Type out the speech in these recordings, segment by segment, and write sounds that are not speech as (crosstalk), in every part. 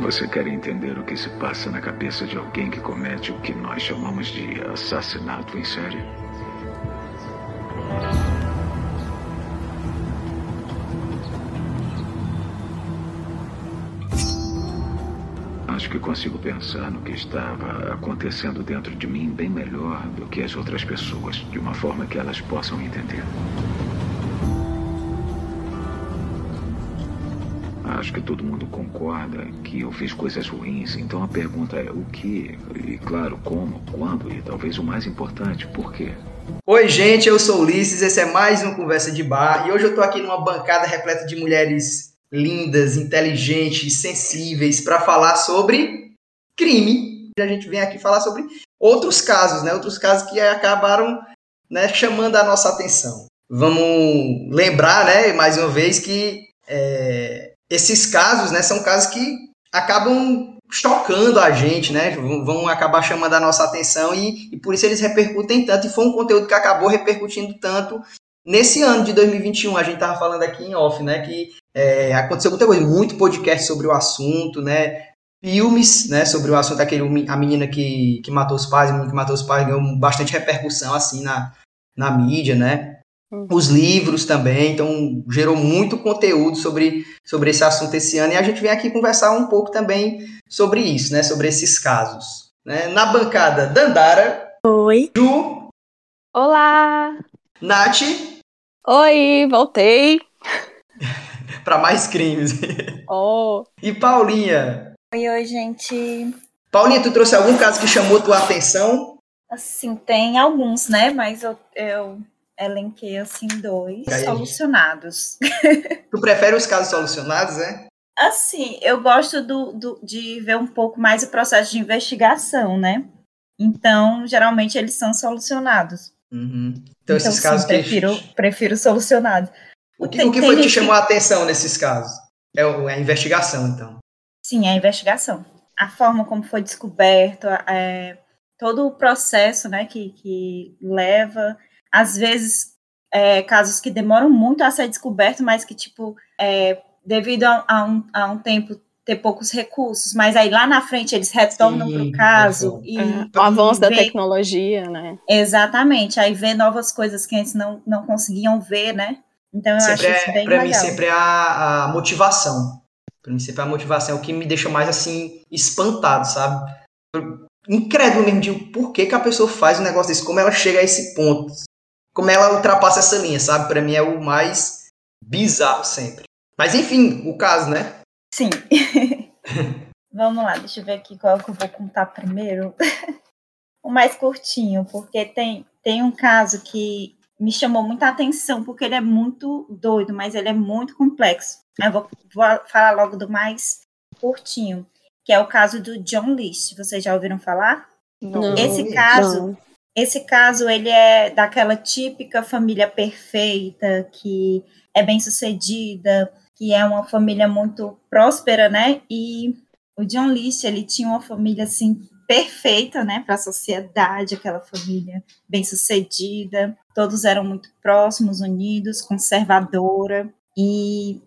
Você quer entender o que se passa na cabeça de alguém que comete o que nós chamamos de assassinato em série? Acho que consigo pensar no que estava acontecendo dentro de mim bem melhor do que as outras pessoas, de uma forma que elas possam entender. Acho que todo mundo concorda que eu fiz coisas ruins, então a pergunta é o que, e claro, como, quando, e talvez o mais importante, por quê? Oi, gente, eu sou Ulisses, esse é mais um Conversa de Bar, e hoje eu tô aqui numa bancada repleta de mulheres lindas, inteligentes, sensíveis, para falar sobre crime. A gente vem aqui falar sobre outros casos, né? Outros casos que acabaram né, chamando a nossa atenção. Vamos lembrar, né, mais uma vez, que é, esses casos, né, são casos que acabam chocando a gente, né? Vão acabar chamando a nossa atenção e, e, por isso eles repercutem tanto. E foi um conteúdo que acabou repercutindo tanto nesse ano de 2021. A gente tava falando aqui em off, né? Que é, aconteceu muita coisa, muito podcast sobre o assunto, né? Filmes, né, sobre o assunto, aquele, a menina que, que matou os pais, a menina que matou os pais, ganhou bastante repercussão, assim, na, na mídia, né? Uhum. Os livros também, então gerou muito conteúdo sobre, sobre esse assunto esse ano, e a gente vem aqui conversar um pouco também sobre isso, né, sobre esses casos. Né? Na bancada, Dandara. Oi. Ju. Olá. Nath. Oi, voltei. (laughs) para mais crimes. (laughs) Oh. E Paulinha? Oi, oi, gente. Paulinha, tu trouxe algum caso que chamou tua atenção? Assim, tem alguns, né? Mas eu, eu elenquei, assim, dois Aí, solucionados. (laughs) Tu prefere os casos solucionados, né? Assim, eu gosto do, do, de ver um pouco mais o processo de investigação, né? Então, geralmente, eles são solucionados. Uhum. Então, então, esses sim, casos prefiro, que... prefiro solucionados. O que, tem, o que foi que te chamou a atenção nesses casos? É, é a investigação, então. Sim, é a investigação. A forma como foi descoberto, é, todo o processo né, que, que leva, às vezes, é, casos que demoram muito a ser descoberto, mas que, tipo, é, devido a, a, um, a um tempo ter poucos recursos, mas aí lá na frente eles retornam para o caso e é, o avanço da tecnologia, né? Exatamente, aí vê novas coisas que antes não, não conseguiam ver, né? Então eu sempre acho isso bem é, Para mim sempre é a, a motivação. Para mim sempre é a motivação, é o que me deixa mais assim espantado, sabe? Incrédulo mesmo de por que, que a pessoa faz um negócio desse, como ela chega a esse ponto, como ela ultrapassa essa linha, sabe? Para mim é o mais bizarro sempre. Mas enfim, o caso, né? Sim. (laughs) Vamos lá, deixa eu ver aqui qual que eu vou contar primeiro. (laughs) o mais curtinho, porque tem, tem um caso que me chamou muita atenção, porque ele é muito doido, mas ele é muito complexo. Eu vou, vou falar logo do mais curtinho, que é o caso do John List. Vocês já ouviram falar? Não. Esse caso, não. Esse caso, ele é daquela típica família perfeita, que é bem sucedida, que é uma família muito próspera, né? E o John List, ele tinha uma família assim perfeita, né, para a sociedade, aquela família bem-sucedida. Todos eram muito próximos, unidos, conservadora. E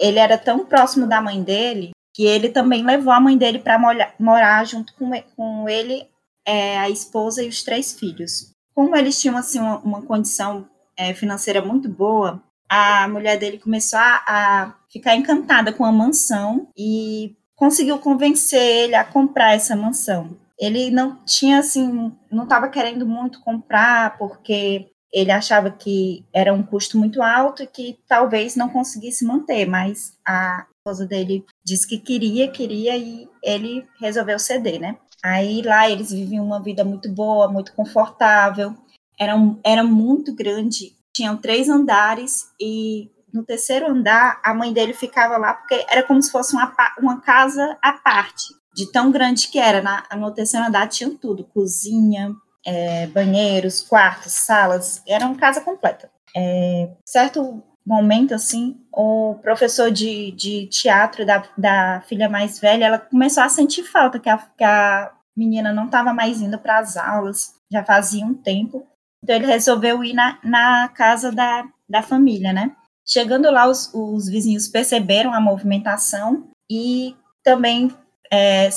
ele era tão próximo da mãe dele que ele também levou a mãe dele para morar junto com ele, é, a esposa e os três filhos. Como eles tinham assim uma, uma condição é, financeira muito boa, a mulher dele começou a, a ficar encantada com a mansão e conseguiu convencer ele a comprar essa mansão. Ele não tinha assim, não estava querendo muito comprar porque ele achava que era um custo muito alto e que talvez não conseguisse manter, mas a esposa dele disse que queria, queria e ele resolveu ceder, né? Aí lá eles viviam uma vida muito boa, muito confortável, era, era muito grande, tinham três andares e no terceiro andar, a mãe dele ficava lá, porque era como se fosse uma, uma casa à parte, de tão grande que era. Na, no terceiro andar tinha tudo: cozinha, é, banheiros, quartos, salas, era uma casa completa. É, certo momento, assim, o professor de, de teatro da, da filha mais velha, ela começou a sentir falta, que a, que a menina não estava mais indo para as aulas, já fazia um tempo. Então ele resolveu ir na, na casa da, da família, né? Chegando lá, os, os vizinhos perceberam a movimentação e também é,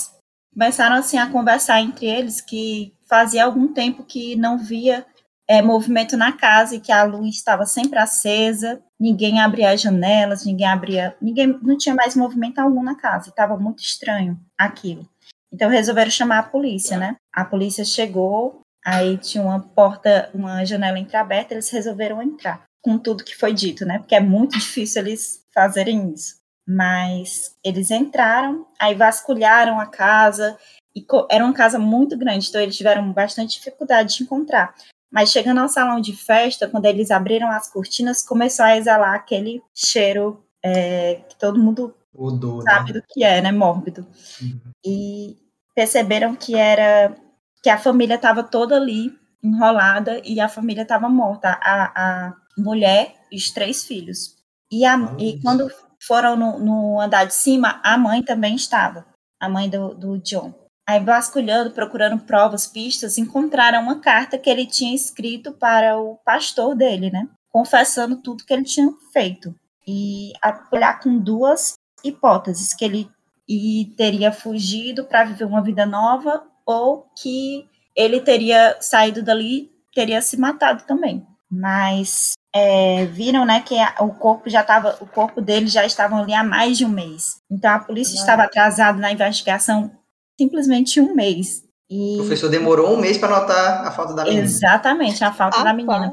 começaram assim a conversar entre eles que fazia algum tempo que não via é, movimento na casa e que a luz estava sempre acesa, ninguém abria as janelas, ninguém abria, ninguém não tinha mais movimento algum na casa, estava muito estranho aquilo. Então resolveram chamar a polícia, né? A polícia chegou, aí tinha uma porta, uma janela entreaberta, eles resolveram entrar com tudo que foi dito, né? Porque é muito difícil eles fazerem isso. Mas eles entraram, aí vasculharam a casa, e era uma casa muito grande, então eles tiveram bastante dificuldade de encontrar. Mas chegando ao salão de festa, quando eles abriram as cortinas, começou a exalar aquele cheiro é, que todo mundo Odor, sabe né? do que é, né? Mórbido. Uhum. E perceberam que era que a família estava toda ali enrolada e a família estava morta, a, a mulher e os três filhos. E, a, e quando foram no, no, andar de cima, a mãe também estava, a mãe do, do John. Aí, vasculhando, procurando provas, pistas, encontraram uma carta que ele tinha escrito para o pastor dele, né? Confessando tudo que ele tinha feito. E olhar com duas hipóteses, que ele e teria fugido para viver uma vida nova ou que ele teria saído dali, teria se matado também. Mas é, viram, né, que a, o corpo já estava, o corpo dele já estava ali há mais de um mês. Então a polícia estava atrasada na investigação simplesmente um mês. E... O professor demorou um mês para notar a falta da menina. Exatamente, a falta da menina.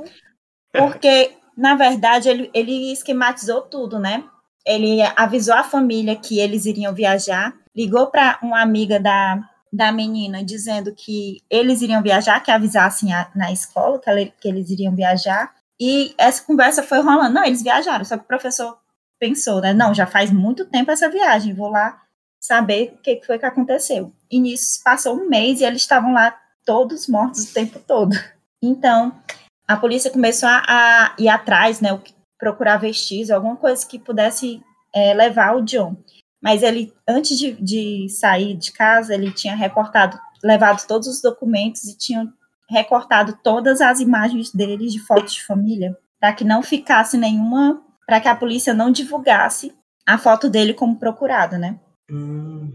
Porque, na verdade, ele, ele esquematizou tudo, né? Ele avisou a família que eles iriam viajar, ligou para uma amiga da, da menina dizendo que eles iriam viajar, que avisassem a, na escola que, ela, que eles iriam viajar. E essa conversa foi rolando. Não, eles viajaram, só que o professor pensou, né? Não, já faz muito tempo essa viagem, vou lá saber o que foi que aconteceu. E nisso passou um mês e eles estavam lá todos mortos o tempo todo. Então, a polícia começou a, a ir atrás, né, procurar vestígios, alguma coisa que pudesse é, levar o John. Mas ele, antes de, de sair de casa, ele tinha recortado, levado todos os documentos e tinha recortado todas as imagens dele de fotos de família, para que não ficasse nenhuma, para que a polícia não divulgasse a foto dele como procurado, né? Hum.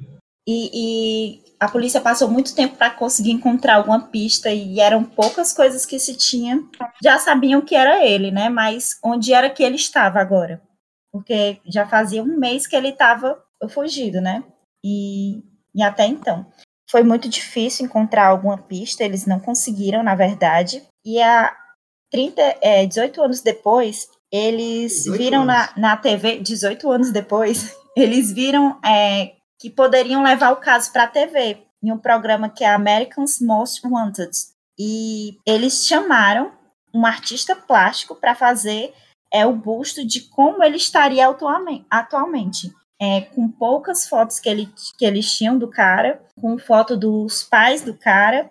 E, e, a polícia passou muito tempo para conseguir encontrar alguma pista e eram poucas coisas que se tinha. Já sabiam que era ele, né? Mas onde era que ele estava agora? Porque já fazia um mês que ele estava fugido, né? E, e até então. Foi muito difícil encontrar alguma pista, eles não conseguiram, na verdade. E a 30, é, 18 anos depois, eles viram na, na TV, 18 anos depois, eles viram é, que poderiam levar o caso para a TV, em um programa que é Americans Most Wanted. E eles chamaram um artista plástico para fazer é, o busto de como ele estaria atualmente. É, com poucas fotos que, ele, que eles tinham do cara, com foto dos pais do cara,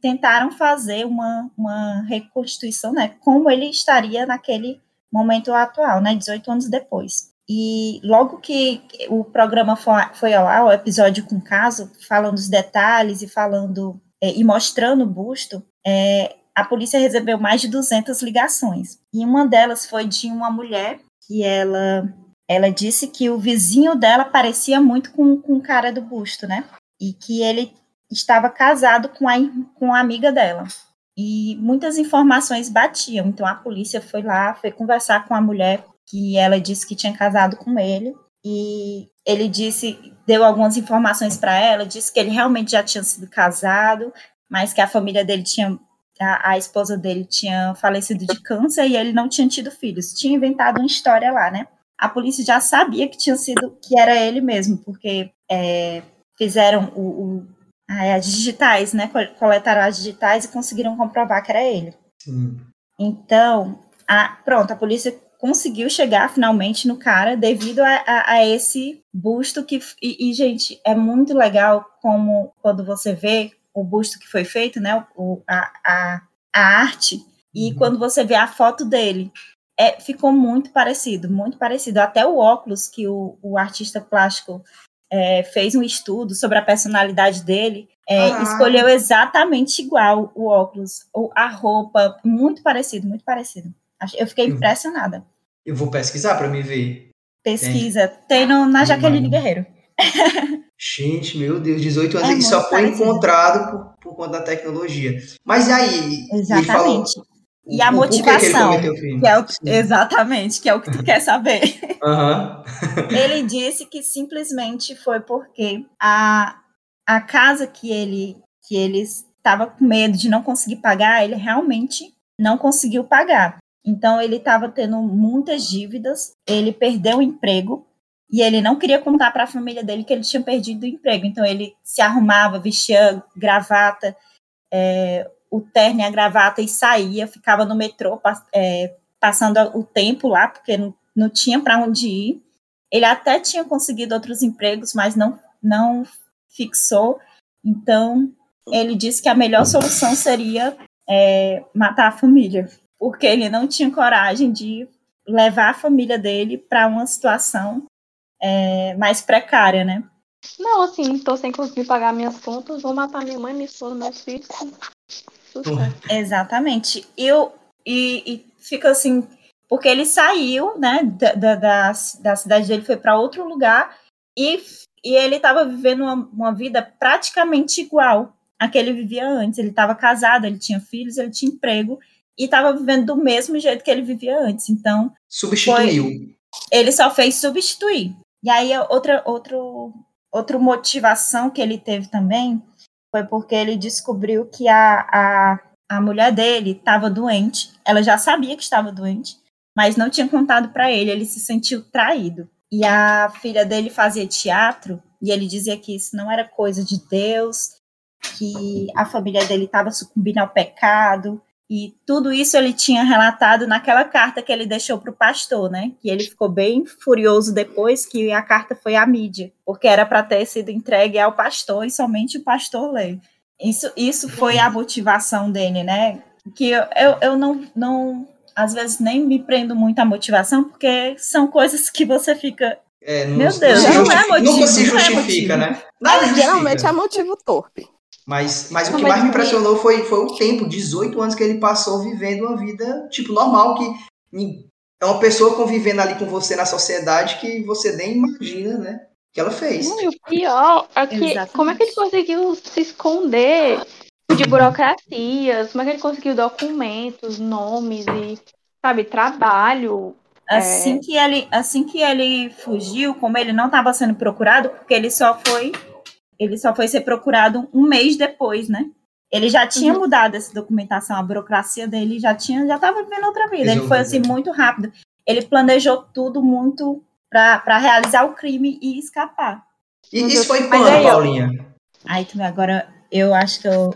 tentaram fazer uma, uma reconstituição, né, como ele estaria naquele momento atual, né, 18 anos depois. E logo que o programa foi ar, o episódio com o caso, falando os detalhes e falando é, e mostrando o busto, é, a polícia recebeu mais de 200 ligações. E uma delas foi de uma mulher que ela, ela disse que o vizinho dela parecia muito com, com o cara do busto, né? E que ele estava casado com a, com a amiga dela. E muitas informações batiam. Então a polícia foi lá, foi conversar com a mulher que ela disse que tinha casado com ele e ele disse, deu algumas informações para ela, disse que ele realmente já tinha sido casado, mas que a família dele tinha a, a, esposa dele tinha falecido de câncer e ele não tinha tido filhos. Tinha inventado uma história lá, né? A polícia já sabia que tinha sido que era ele mesmo, porque é, fizeram o, o, as digitais, né? Coletaram as digitais e conseguiram comprovar que era ele. Sim. Então, a, pronto, a polícia conseguiu chegar finalmente no cara devido a, a, a esse busto que e, e, gente é muito legal como quando você vê o busto que foi feito né o, a, a, a arte e uhum. quando você vê a foto dele é, ficou muito parecido muito parecido até o óculos que o, o artista plástico é, fez um estudo sobre a personalidade dele é, ah. escolheu exatamente igual o óculos a roupa muito parecido muito parecido eu fiquei uhum. impressionada eu vou pesquisar para me ver. Pesquisa. Tem, Tem no, na Jaqueline Guerreiro. Gente, meu Deus, 18 anos É e só foi parecido. encontrado por, por conta da tecnologia. Mas aí? falou Exatamente. E a o- que motivação? Que é o, exatamente, que é o que tu (laughs) quer saber. Aham. Ele disse que simplesmente foi porque a, a casa que ele que ele estava com medo de não conseguir pagar, ele realmente não conseguiu pagar. Então ele estava tendo muitas dívidas, ele perdeu o emprego e ele não queria contar para a família dele que ele tinha perdido o emprego. Então ele se arrumava, vestia gravata, é, o terno e a gravata e saía, ficava no metrô é, passando o tempo lá porque não, não tinha para onde ir. Ele até tinha conseguido outros empregos, mas não, não fixou. Então, ele disse que a melhor solução seria é, matar a família, porque ele não tinha coragem de levar a família dele para uma situação é, mais precária, né? Não, assim, tô sem conseguir pagar minhas contas, vou matar minha mãe, minha esposa, meus filhos. Exatamente. Eu, e, e fica assim, porque ele saiu, né, da, da, da, da cidade dele, foi para outro lugar e, e ele estava vivendo uma, uma vida praticamente igual a que ele vivia antes. Ele estava casado, ele tinha filhos, ele tinha emprego e estava vivendo do mesmo jeito que ele vivia antes. Então, Substituiu. ele só fez substituir. E aí, outra, outro, outra motivação que ele teve também foi porque ele descobriu que a, a, a mulher dele estava doente. Ela já sabia que estava doente, mas não tinha contado para ele. Ele se sentiu traído. E a filha dele fazia teatro e ele dizia que isso não era coisa de Deus, que a família dele estava sucumbindo ao pecado. E tudo isso ele tinha relatado naquela carta que ele deixou para o pastor, né? Que ele ficou bem furioso depois que a carta foi à mídia, porque era para ter sido entregue ao pastor e somente o pastor lê. Isso, isso foi a motivação dele, né? Que eu, eu, eu não, não, às vezes nem me prendo muito à motivação, porque são coisas que você fica. É, não, Meu não Deus, não justifica- é motivo, Nunca se não é justifica, motivo. né? Justifica. Geralmente é motivo torpe. Mas, mas o que mais me impressionou foi, foi o tempo, 18 anos que ele passou vivendo uma vida, tipo, normal, que é uma pessoa convivendo ali com você na sociedade que você nem imagina, né? Que ela fez. Não, e o pior é que Exatamente. como é que ele conseguiu se esconder de burocracias? Como é que ele conseguiu documentos, nomes e, sabe, trabalho? Assim que ele, assim que ele fugiu, como ele não estava sendo procurado, porque ele só foi, ele só foi ser procurado um mês depois, né? Ele já tinha Uhum. mudado essa documentação, a burocracia dele já tinha, já estava vivendo outra vida. Ele foi assim muito rápido. Ele planejou tudo muito para realizar o crime e escapar. E isso foi quando, aí. Paulinha? Aí tu agora eu acho que eu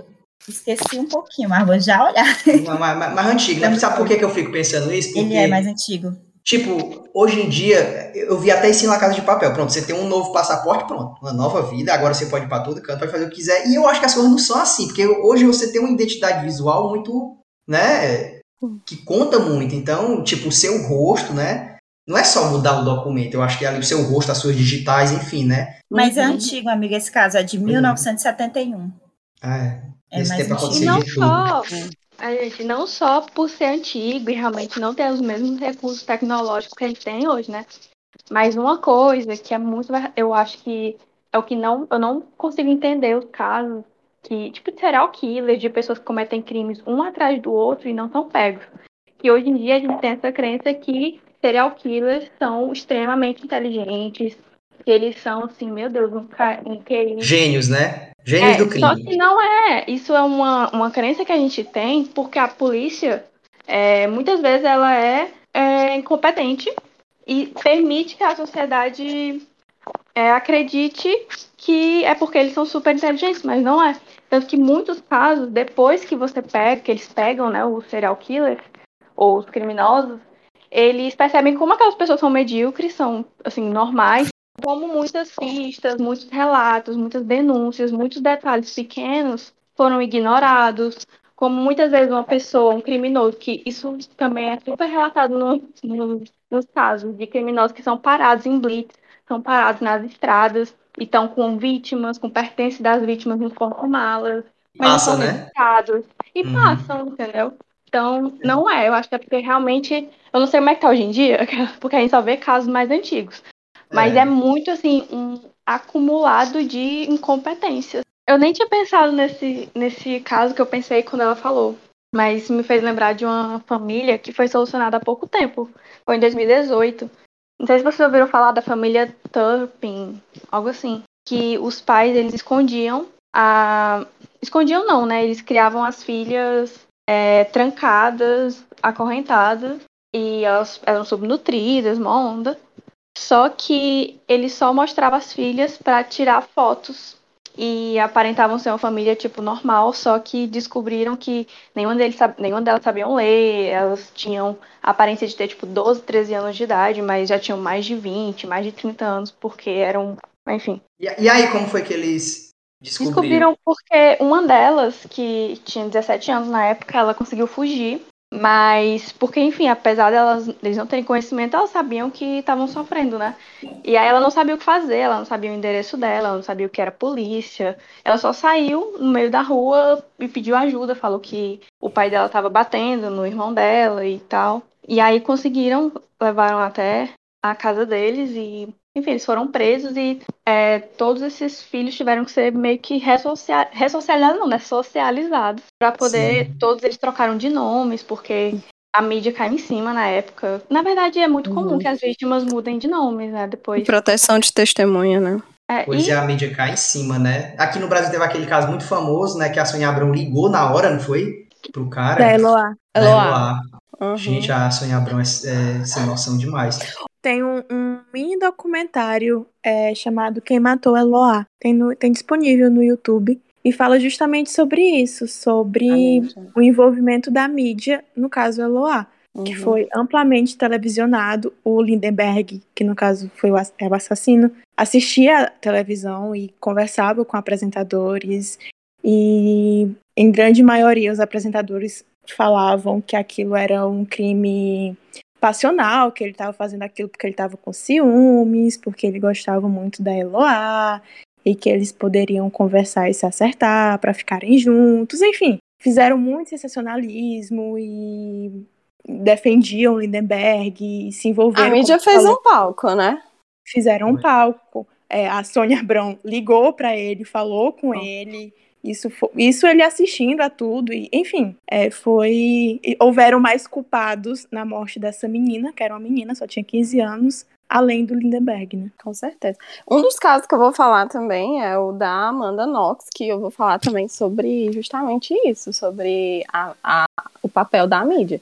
esqueci um pouquinho, mas vou já olhar. Mais, mais- mais antigo, né? Sabe por que, que eu fico pensando isso? Porque, Ele é mais antigo. Tipo, hoje em dia, eu vi até isso na Casa de Papel. Pronto, você tem um novo passaporte, pronto. Uma nova vida, agora você pode ir pra todo canto, pode fazer o que quiser. E eu acho que as coisas não são assim, porque hoje você tem uma identidade visual muito, né? Que conta muito. Então, tipo, o seu rosto, né? Não é só mudar o documento, eu acho que é ali o seu rosto, as suas digitais, enfim, né? Mas é Uhum. antigo, amiga, esse caso é de 1971. Ah, é. É Nesse mais tempo antigo. E aconteceu não de tudo. só, a gente, não só por ser antigo e realmente não ter os mesmos recursos tecnológicos que a gente tem hoje, né? Mas uma coisa que é muito, eu acho que é o que não, eu não consigo entender os casos que, tipo, serial killer, de pessoas que cometem crimes um atrás do outro e não são pegos. Que hoje em dia a gente tem essa crença que serial killers são extremamente inteligentes, que eles são, assim, meu Deus, um, ca- um Gênios, né? Gênios é, do crime. Só que não é. Isso é uma, uma crença que a gente tem, porque a polícia, é, muitas vezes, ela é, é, incompetente e permite que a sociedade é, acredite que é porque eles são super inteligentes, mas não é. Tanto que muitos casos, depois que você pega, que eles pegam né, os serial killers ou os criminosos, eles percebem como aquelas pessoas são medíocres, são assim, normais, como muitas pistas, muitos relatos, muitas denúncias, muitos detalhes pequenos foram ignorados, como muitas vezes uma pessoa, um criminoso, que isso também é super relatado no, no- nos casos de criminosos que são parados em blitz, são parados nas estradas e estão com vítimas, com pertences das vítimas em porta-malas, mas não Passa, são né? e Uhum. passam, entendeu? Então, não é, eu acho que é porque realmente, eu não sei como é que tá hoje em dia, (laughs) porque a gente só vê casos mais antigos. Mas é, é muito assim, um acumulado de incompetências. Eu nem tinha pensado nesse, nesse caso que eu pensei quando ela falou. Mas me fez lembrar de uma família que foi solucionada há pouco tempo. Foi em 2018. Não sei se vocês ouviram falar da família Turpin, algo assim. Que os pais, eles escondiam a... Escondiam não, né? Eles criavam as filhas é, trancadas, acorrentadas. E elas eram subnutridas, uma onda. Só que ele só mostrava as filhas para tirar fotos e aparentavam ser uma família tipo normal, só que descobriram que nenhuma, deles, nenhuma delas sabiam ler, elas tinham a aparência de ter tipo 12, 13 anos de idade, mas já tinham mais de 20, mais de 30 anos, porque eram, enfim. E, e aí, como foi que eles descobriram? Descobriram porque uma delas, que tinha 17 anos na época, ela conseguiu fugir mas, porque, enfim, apesar delas eles não terem conhecimento, elas sabiam que estavam sofrendo, né? E aí ela não sabia o que fazer, ela não sabia o endereço dela, ela não sabia o que era polícia. Ela só saiu no meio da rua e pediu ajuda, falou que o pai dela estava batendo no irmão dela e tal. E aí conseguiram, levaram até a casa deles e enfim, eles foram presos e é, todos esses filhos tiveram que ser meio que ressocializados, ressocializados não, né? Socializados. Pra poder. Sim. Todos eles trocaram de nomes, porque a mídia cai em cima na época. Na verdade, é muito comum uhum. que as vítimas mudem de nomes, né? Depois. Proteção de testemunha, né? É, pois e... é, a mídia cai em cima, né? Aqui no Brasil teve aquele caso muito famoso, né? Que a Sônia Abrão ligou na hora, não foi? Pro cara. Da Eloá. Eloá. Uhum. Gente, a Sônia Abrão é, é sem noção demais tem um, um mini documentário é, chamado Quem Matou Eloá. Tem, no, tem disponível no YouTube. E fala justamente sobre isso, sobre o envolvimento da mídia, no caso Eloá, uhum. que foi amplamente televisionado. O Lindenberg, que no caso foi o, é o assassino, assistia a televisão e conversava com apresentadores. E, em grande maioria, os apresentadores falavam que aquilo era um crime passional, que ele estava fazendo aquilo porque ele estava com ciúmes, porque ele gostava muito da Eloá, e que eles poderiam conversar e se acertar para ficarem juntos, enfim. Fizeram muito sensacionalismo e defendiam Lindenberg e se envolveram. A mídia fez falou. um palco, né? Fizeram um palco. É, a Sônia Abrão ligou para ele, falou com oh. ele isso, foi, isso ele assistindo a tudo, e, enfim, é, foi. Houveram mais culpados na morte dessa menina, que era uma menina, só tinha 15 anos, além do Lindenberg, né? Com certeza. Um dos casos que eu vou falar também é o da Amanda Knox, que eu vou falar também sobre justamente isso, sobre a, a, o papel da mídia.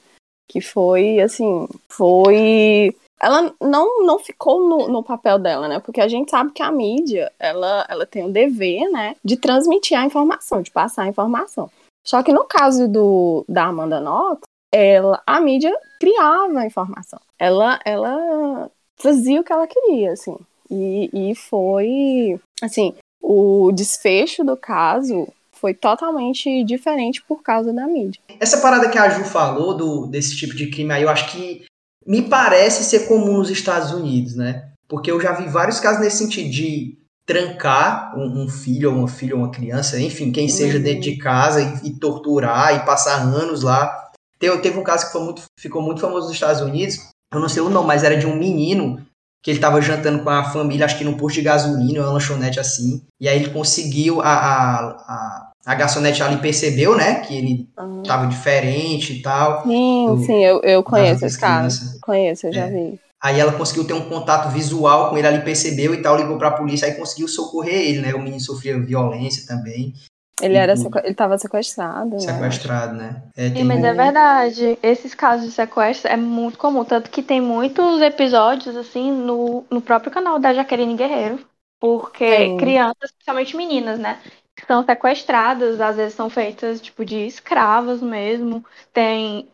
Que foi, assim, foi ela não, não ficou no, no, papel dela, né? Porque a gente sabe que a mídia, ela, ela tem o dever, né, de transmitir a informação, de passar a informação. Só que no caso do, da Amanda Knox, ela, a mídia criava a informação. Ela, ela fazia o que ela queria, assim. E, e foi, assim, o desfecho do caso foi totalmente diferente por causa da mídia. Essa parada que a Ju falou do, desse tipo de crime aí, eu acho que me parece ser comum nos Estados Unidos, né? Porque eu já vi vários casos nesse sentido de trancar um, um filho ou uma filha ou uma criança, enfim, quem seja dentro de casa e, e torturar e passar anos lá. Teve, teve um caso que muito, ficou muito famoso nos Estados Unidos, eu não sei o nome, mas era de um menino que ele estava jantando com a família, acho que num posto de gasolina, uma lanchonete assim, e aí ele conseguiu a, a, a a garçonete ali percebeu, né, que ele uhum. tava diferente e tal. Sim, sim, eu, eu conheço esse caso. Conheço, eu já é. vi. Aí ela conseguiu ter um contato visual com ele ali, percebeu e tal, ligou pra polícia, aí conseguiu socorrer ele, né? O menino sofria violência também. Ele era ele tava sequestrado, Sequestrado, né? né? É, Sim, mas é verdade. Esses casos de sequestro é muito comum, tanto que tem muitos episódios assim no, no próprio canal da Jaqueline Guerreiro. Porque Sim. crianças, principalmente meninas, né? são sequestradas, às vezes são feitas tipo de escravas mesmo. Tem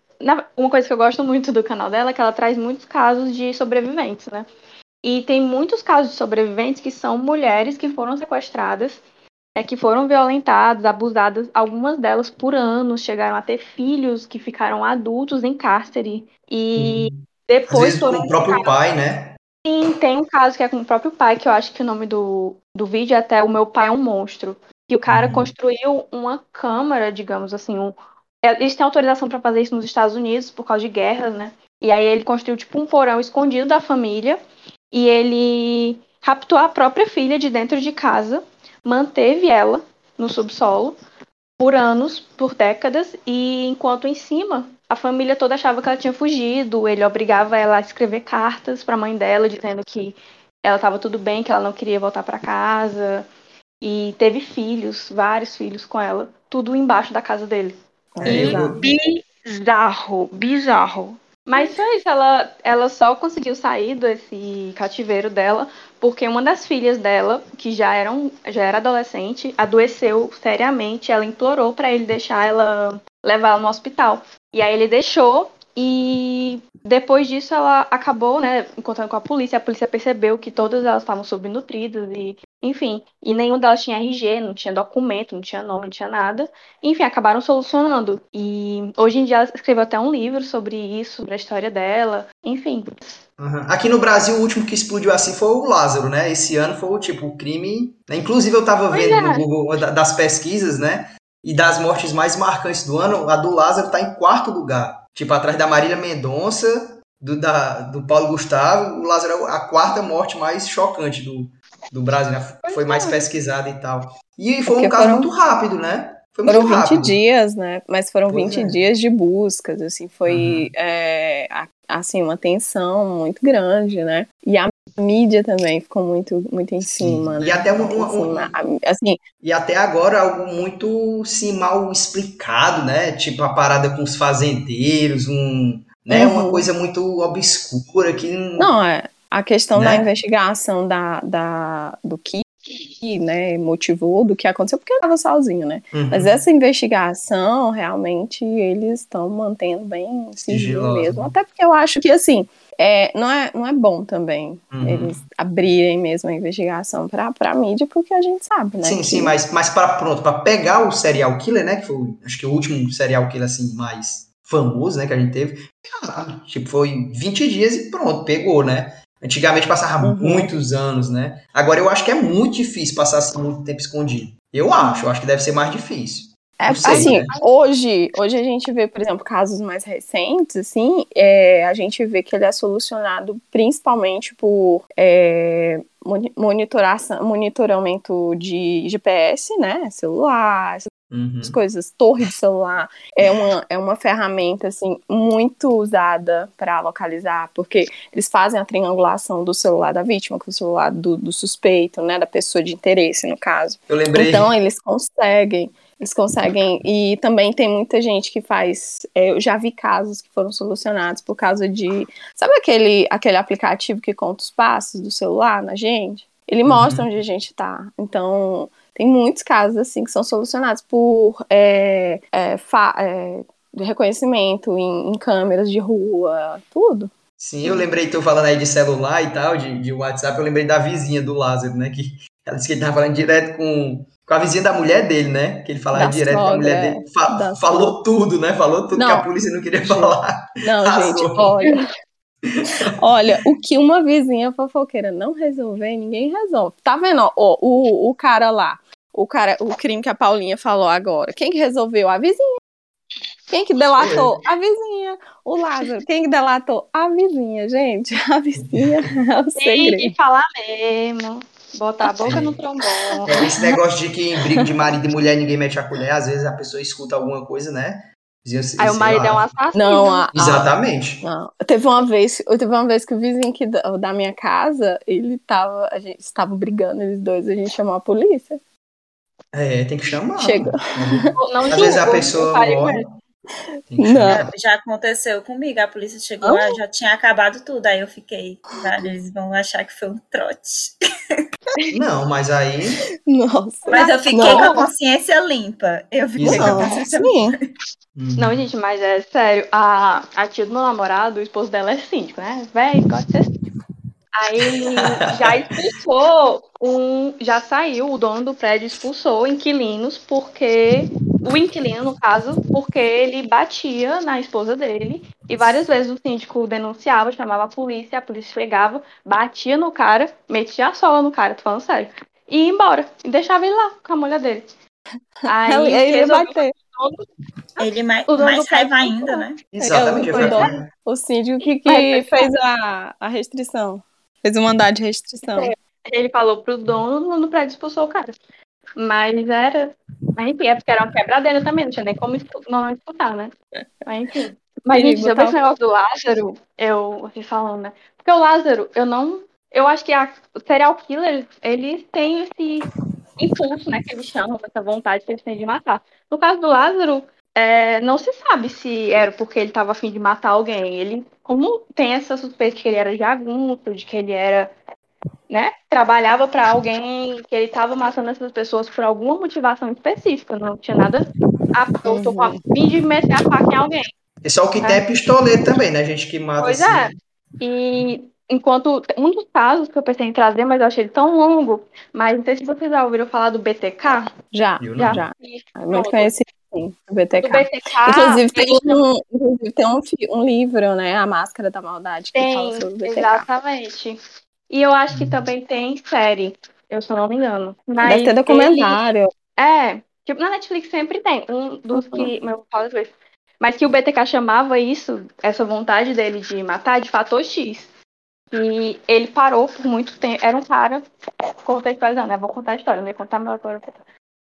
uma coisa que eu gosto muito do canal dela é que ela traz muitos casos de sobreviventes, né? E tem muitos casos de sobreviventes que são mulheres que foram sequestradas, é, que foram violentadas, abusadas, algumas delas por anos, chegaram a ter filhos que ficaram adultos em cárcere e hum. depois Às vezes foram com o próprio pai, né? Sim, tem um caso que é com o próprio pai, que eu acho que o nome do, do vídeo é até O Meu Pai é um Monstro que o cara uhum. construiu uma câmara, digamos assim, um, é, eles têm autorização para fazer isso nos Estados Unidos por causa de guerras, né? E aí ele construiu tipo um porão escondido da família e ele raptou a própria filha de dentro de casa, manteve ela no subsolo por anos, por décadas, e enquanto em cima a família toda achava que ela tinha fugido, ele obrigava ela a escrever cartas para a mãe dela dizendo que ela estava tudo bem, que ela não queria voltar para casa, e teve filhos, vários filhos com ela, tudo embaixo da casa dele. É, e bizarro, bizarro. Mas foi isso, ela, ela só conseguiu sair desse cativeiro dela porque uma das filhas dela, que já, eram, já era adolescente, adoeceu seriamente. Ela implorou para ele deixar ela levar ela no hospital. E aí ele deixou e depois disso ela acabou, né, encontrando com a polícia. A polícia percebeu que todas elas estavam subnutridas e, enfim, e nenhuma delas tinha RG, não tinha documento, não tinha nome, não tinha nada. Enfim, acabaram solucionando. E hoje em dia ela escreveu até um livro sobre isso, sobre a história dela. Enfim. Uhum. Aqui no Brasil, o último que explodiu assim foi o Lázaro, né? Esse ano foi o tipo, o crime. Né? Inclusive, eu tava vendo é. no Google das pesquisas, né? E das mortes mais marcantes do ano, a do Lázaro tá em quarto lugar. Tipo, atrás da Marília Mendonça, do, da, do Paulo Gustavo, o Lázaro é a quarta morte mais chocante do, do Brasil, né? Foi mais é. pesquisada e tal. E foi Porque um caso foram, muito rápido, né? Foi foram 20 rápido. dias, né? Mas foram pois 20 é. dias de buscas, assim, foi uhum. é, assim, uma tensão muito grande, né? E a mídia também ficou muito, muito em cima. Né? E até uma, uma, assim, e até agora algo muito sim, mal explicado, né? Tipo a parada com os fazendeiros, um, né? Uhum. Uma coisa muito obscura que não é a questão né? da investigação da, da do que né, motivou do que aconteceu, porque estava sozinho, né? Uhum. Mas essa investigação, realmente, eles estão mantendo bem sigilo mesmo. Até porque eu acho que, assim, é, não, é, não é bom também uhum. eles abrirem mesmo a investigação para a mídia, porque a gente sabe, né? Sim, que... sim, mas, mas para pronto, para pegar o serial killer, né? Que foi, acho que o último serial killer assim mais famoso, né, que a gente teve. tipo, foi 20 dias e pronto, pegou, né? Antigamente passava uhum. muitos anos, né? Agora eu acho que é muito difícil passar assim, muito tempo escondido. Eu acho, eu acho que deve ser mais difícil. É, sei, assim, né? hoje, hoje a gente vê, por exemplo, casos mais recentes, assim, é, a gente vê que ele é solucionado principalmente por é, monitoração, monitoramento de GPS, né, celular, uhum. as coisas, torre de celular, é uma, é uma ferramenta, assim, muito usada para localizar, porque eles fazem a triangulação do celular da vítima com o celular do, do suspeito, né, da pessoa de interesse, no caso. Eu lembrei. Então, eles conseguem eles conseguem. E também tem muita gente que faz. É, eu já vi casos que foram solucionados por causa de. Sabe aquele, aquele aplicativo que conta os passos do celular na gente? Ele uhum. mostra onde a gente tá. Então, tem muitos casos assim que são solucionados por é, é, é reconhecimento em, em, câmeras de rua, tudo. Sim, eu lembrei, tô falando aí de celular e tal, de, de WhatsApp, eu lembrei da vizinha do Lázaro, né? Que ela disse que ele tava falando direto com, com a vizinha da mulher dele, né? Que ele falava da direto sogra, com a mulher dele. Fa falou sogra. tudo, né? Falou tudo não. que a polícia não queria falar. Não, (laughs) gente, olha. Olha, o que uma vizinha fofoqueira não resolver, ninguém resolve. Tá vendo? Ó, o, o cara lá, o cara, o crime que a Paulinha falou agora. Quem que resolveu? A vizinha. Quem que delatou? A vizinha. O Lázaro. Quem que delatou? A vizinha, gente. A vizinha é o segredo. Tem que falar mesmo. Botar a boca no trombone. É, esse negócio de que em briga de marido e mulher ninguém mete a colher, às vezes a pessoa escuta alguma coisa, né? Aí o marido é um assassino. Não, a, Exatamente. Não. Teve uma vez, teve uma vez que o vizinho aqui da, da minha casa, ele tava, a gente estava brigando eles dois, a gente chamou a polícia. É, tem que chamar. Chega. Não, Às vezes a pessoa morre. Não. Já aconteceu comigo, a polícia chegou, oh. já tinha acabado tudo, aí eu fiquei, velho, eles vão achar que foi um trote. (laughs) Não, mas aí. Nossa. Mas eu fiquei não. com a consciência limpa. Eu fiquei não, com a consciência limpa. Uhum. Não, gente, mas é sério, a, a tia do meu namorado, o esposo dela é síndico, né? Véi, gosta de ser síndico. Aí já (laughs) expulsou um. Já saiu, o dono do prédio expulsou inquilinos porque. O inquilino, no caso, porque ele batia na esposa dele. E várias vezes o síndico denunciava, chamava a polícia, a polícia chegava, batia no cara, metia a sola no cara, tô falando sério. E ia embora. E deixava ele lá com a mulher dele. (laughs) Aí ele ia bater. Ele mais, mais raiva ainda, né? Exatamente. É, o, o, o, síndico que, que fez a, a restrição. Fez um mandado de restrição. É, ele falou pro dono, o dono do prédio expulsou o cara. Mas era. Mas enfim, é porque era uma quebradeira também, não tinha nem como não escutar, né? Mas enfim. Mas, gente, sobre esse negócio do Lázaro, eu, assim, falando, né? Porque o Lázaro, eu não. Eu acho que a, o serial killer, eles têm esse impulso, né? Que eles chamam, essa vontade que eles têm de matar. No caso do Lázaro, é, não se sabe se era porque ele estava afim de matar alguém. Ele, como tem essa suspeita de que ele era jagunço, de que ele era, né, trabalhava para alguém, que ele estava matando essas pessoas por alguma motivação específica, não tinha nada a, eu tô com a fim de meter a faca em alguém. E só o que é. tem é pistoleiro também, né? Gente que mata pois assim. é. E enquanto um dos casos que eu pensei em trazer, mas eu achei ele tão longo, mas não sei se vocês já ouviram falar do BTK. Já, já. já. É muito conhecido. Sim, o BTK. BTK inclusive, tem, um, inclusive tem um, um, livro, né? A Máscara da Maldade, que tem, fala sobre o BTK. Exatamente. E eu acho que também tem série, eu se não me engano. Mas Deve ter documentário. Ele... É, tipo, na Netflix sempre tem. Um dos uhum. que. Meu, falo vezes. Mas que o BTK chamava isso, essa vontade dele de matar, de fator X. E ele parou por muito tempo. Era um cara. Coisa, né? Vou contar a história, não ia contar meu agora.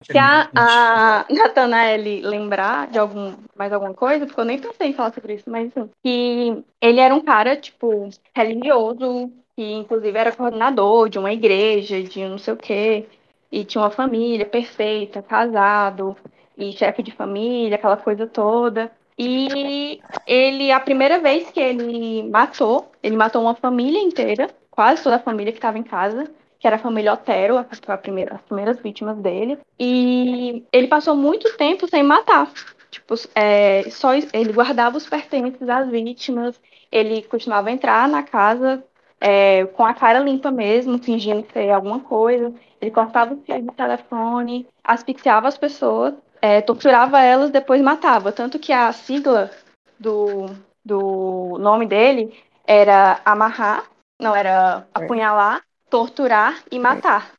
Se a, a Nathanael lembrar de algum, mais alguma coisa, porque eu nem pensei em falar sobre isso, mas assim, que ele era um cara, tipo, religioso, que inclusive era coordenador de uma igreja, de não sei o quê, e tinha uma família perfeita, casado, e chefe de família, aquela coisa toda. E ele, a primeira vez que ele matou, ele matou uma família inteira, quase toda a família que estava em casa, que era a família Otero, a, primeira, as primeiras vítimas dele. E ele passou muito tempo sem matar. Tipo, é, só ele guardava os pertences das vítimas, ele costumava entrar na casa é, com a cara limpa mesmo, fingindo ser alguma coisa. Ele cortava os fios de telefone, asfixiava as pessoas, é, torturava elas, depois matava. Tanto que a sigla do, do nome dele era amarrar, não, era apunhalar, torturar e matar.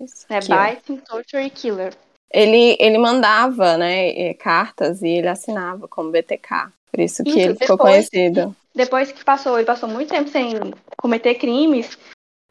Isso. É Biting, Torture e Killer. Ele, ele mandava né, eh, cartas e ele assinava como BTK. Por isso que isso, ele ficou conhecido. Depois que passou, ele passou muito tempo sem cometer crimes,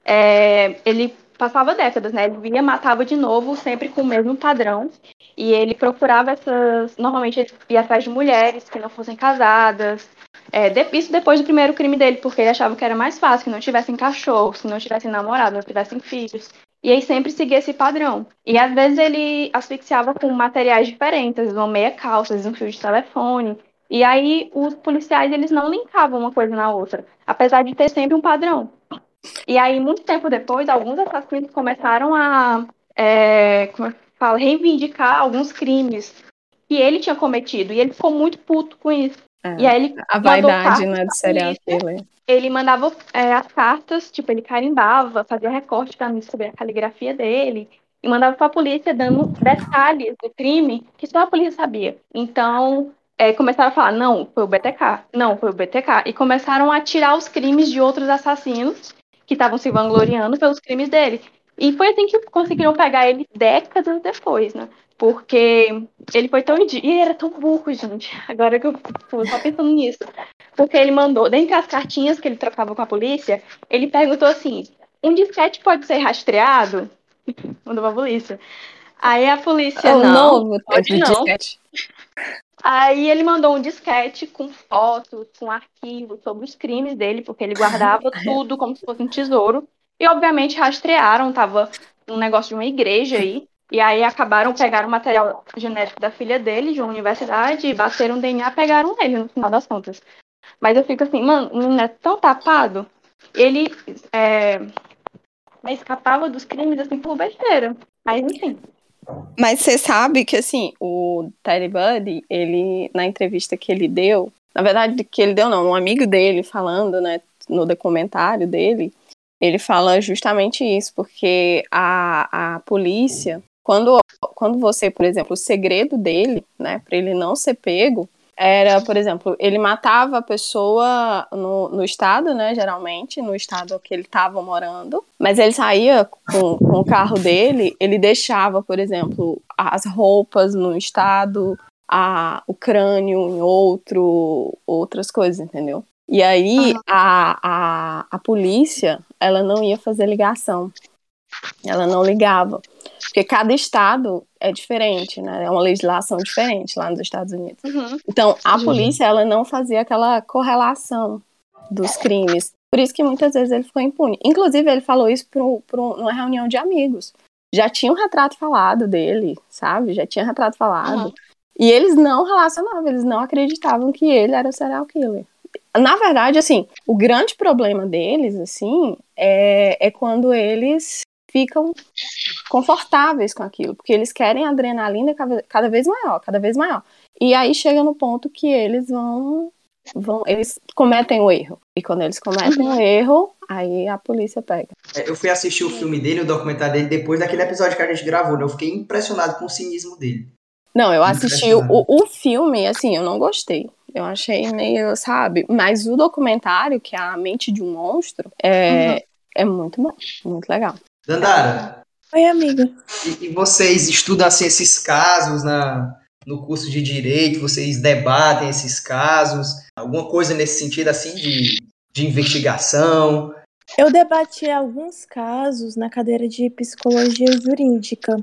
é, ele passava décadas, né? Ele vinha, matava de novo, sempre com o mesmo padrão. E ele procurava essas. Normalmente ele ia atrás de mulheres que não fossem casadas, é, isso depois do primeiro crime dele, porque ele achava que era mais fácil, que não tivessem cachorro, se não tivessem namorado, não tivessem filhos. E aí sempre seguia esse padrão. E às vezes ele asfixiava com materiais diferentes, uma meia calça, um fio de telefone. E aí os policiais eles não linkavam uma coisa na outra, apesar de ter sempre um padrão. E aí, muito tempo depois, alguns assassinos começaram a é, como é fala, reivindicar alguns crimes que ele tinha cometido. E ele ficou muito puto com isso. É, e aí ele a vaidade né, de serial killer. Ele mandava é, as cartas, tipo, ele carimbava, fazia recorte sobre a caligrafia dele e mandava para a polícia dando detalhes do crime que só a polícia sabia. Então, é, começaram a falar, não, foi o BTK, não, foi o BTK. E começaram a tirar os crimes de outros assassinos que estavam se vangloriando pelos crimes dele. E foi assim que conseguiram pegar ele décadas depois, né? Porque ele foi tão. E ele era tão burro, gente. Agora que eu tô só pensando nisso. Porque ele mandou, dentre as cartinhas que ele trocava com a polícia, ele perguntou assim: um disquete pode ser rastreado? (laughs) Mandou pra polícia. Aí a polícia. O não, novo pode não. disquete. Aí ele mandou um disquete com fotos, com arquivos sobre os crimes dele, porque ele guardava (laughs) tudo como se fosse um tesouro. E obviamente rastrearam, tava um negócio de uma igreja aí. E aí acabaram, pegaram o material genético da filha dele, de uma universidade, bateram o DNA, pegaram ele no final das contas. Mas eu fico assim, mano, o menino é tão tapado, ele é, escapava dos crimes assim por besteira. Mas enfim. Mas você sabe que assim, o Terry Buddy, ele, na entrevista que ele deu, na verdade, que ele deu não, um amigo dele falando, né, no documentário dele, ele fala justamente isso, porque a, a polícia quando, quando você, por exemplo, o segredo dele, né, para ele não ser pego, era, por exemplo, ele matava a pessoa no, no estado, né, geralmente, no estado que ele estava morando, mas ele saía com, com o carro dele, ele deixava, por exemplo, as roupas no estado, a, o crânio em outro, outras coisas, entendeu? E aí a, a, a polícia, ela não ia fazer ligação. Ela não ligava. Porque cada estado é diferente, né? É uma legislação diferente lá nos Estados Unidos. Uhum. Então, a polícia, ela não fazia aquela correlação dos crimes. Por isso que muitas vezes ele ficou impune. Inclusive, ele falou isso para uma reunião de amigos. Já tinha um retrato falado dele, sabe? Já tinha retrato falado. Uhum. E eles não relacionavam, eles não acreditavam que ele era o serial killer. Na verdade, assim, o grande problema deles, assim, é, é quando eles ficam confortáveis com aquilo, porque eles querem adrenalina cada, vez maior, cada vez maior. E aí chega no ponto que eles vão, vão eles cometem o erro. E quando eles cometem o erro, aí a polícia pega. É, Eu fui assistir o filme dele, o documentário dele, depois daquele episódio que a gente gravou, né? Eu fiquei impressionado com o cinismo dele. Não, eu assisti o, o filme, assim, eu não gostei. Eu achei meio, sabe? Mas o documentário, que é A Mente de um Monstro, é, é muito bom, muito legal. Dandara, Oi, amiga. e, e vocês estudam assim, esses casos na, no curso de Direito? Vocês debatem esses casos? Alguma coisa nesse sentido assim de, de investigação? Eu debati alguns casos na cadeira de psicologia jurídica.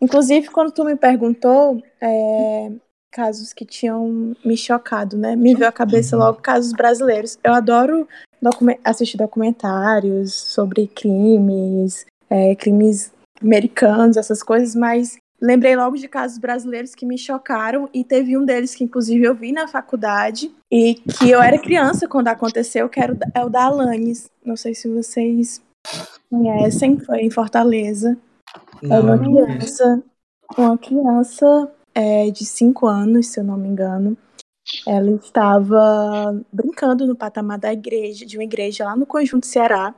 Inclusive, quando tu me perguntou, é, casos que tinham me chocado, né? Me veio à cabeça logo casos brasileiros. Eu adoro documen- assistir documentários sobre crimes, é, crimes americanos, essas coisas, mas lembrei logo de casos brasileiros que me chocaram e teve um deles que, inclusive, eu vi na faculdade e que eu era criança quando aconteceu, que era o da- é o da Alanis. Não sei se vocês conhecem, foi em Fortaleza. Uma não conheço. criança, uma criança é, de 5 anos, se eu não me engano. Ela estava brincando no patamar da igreja, de uma igreja lá no Conjunto Ceará,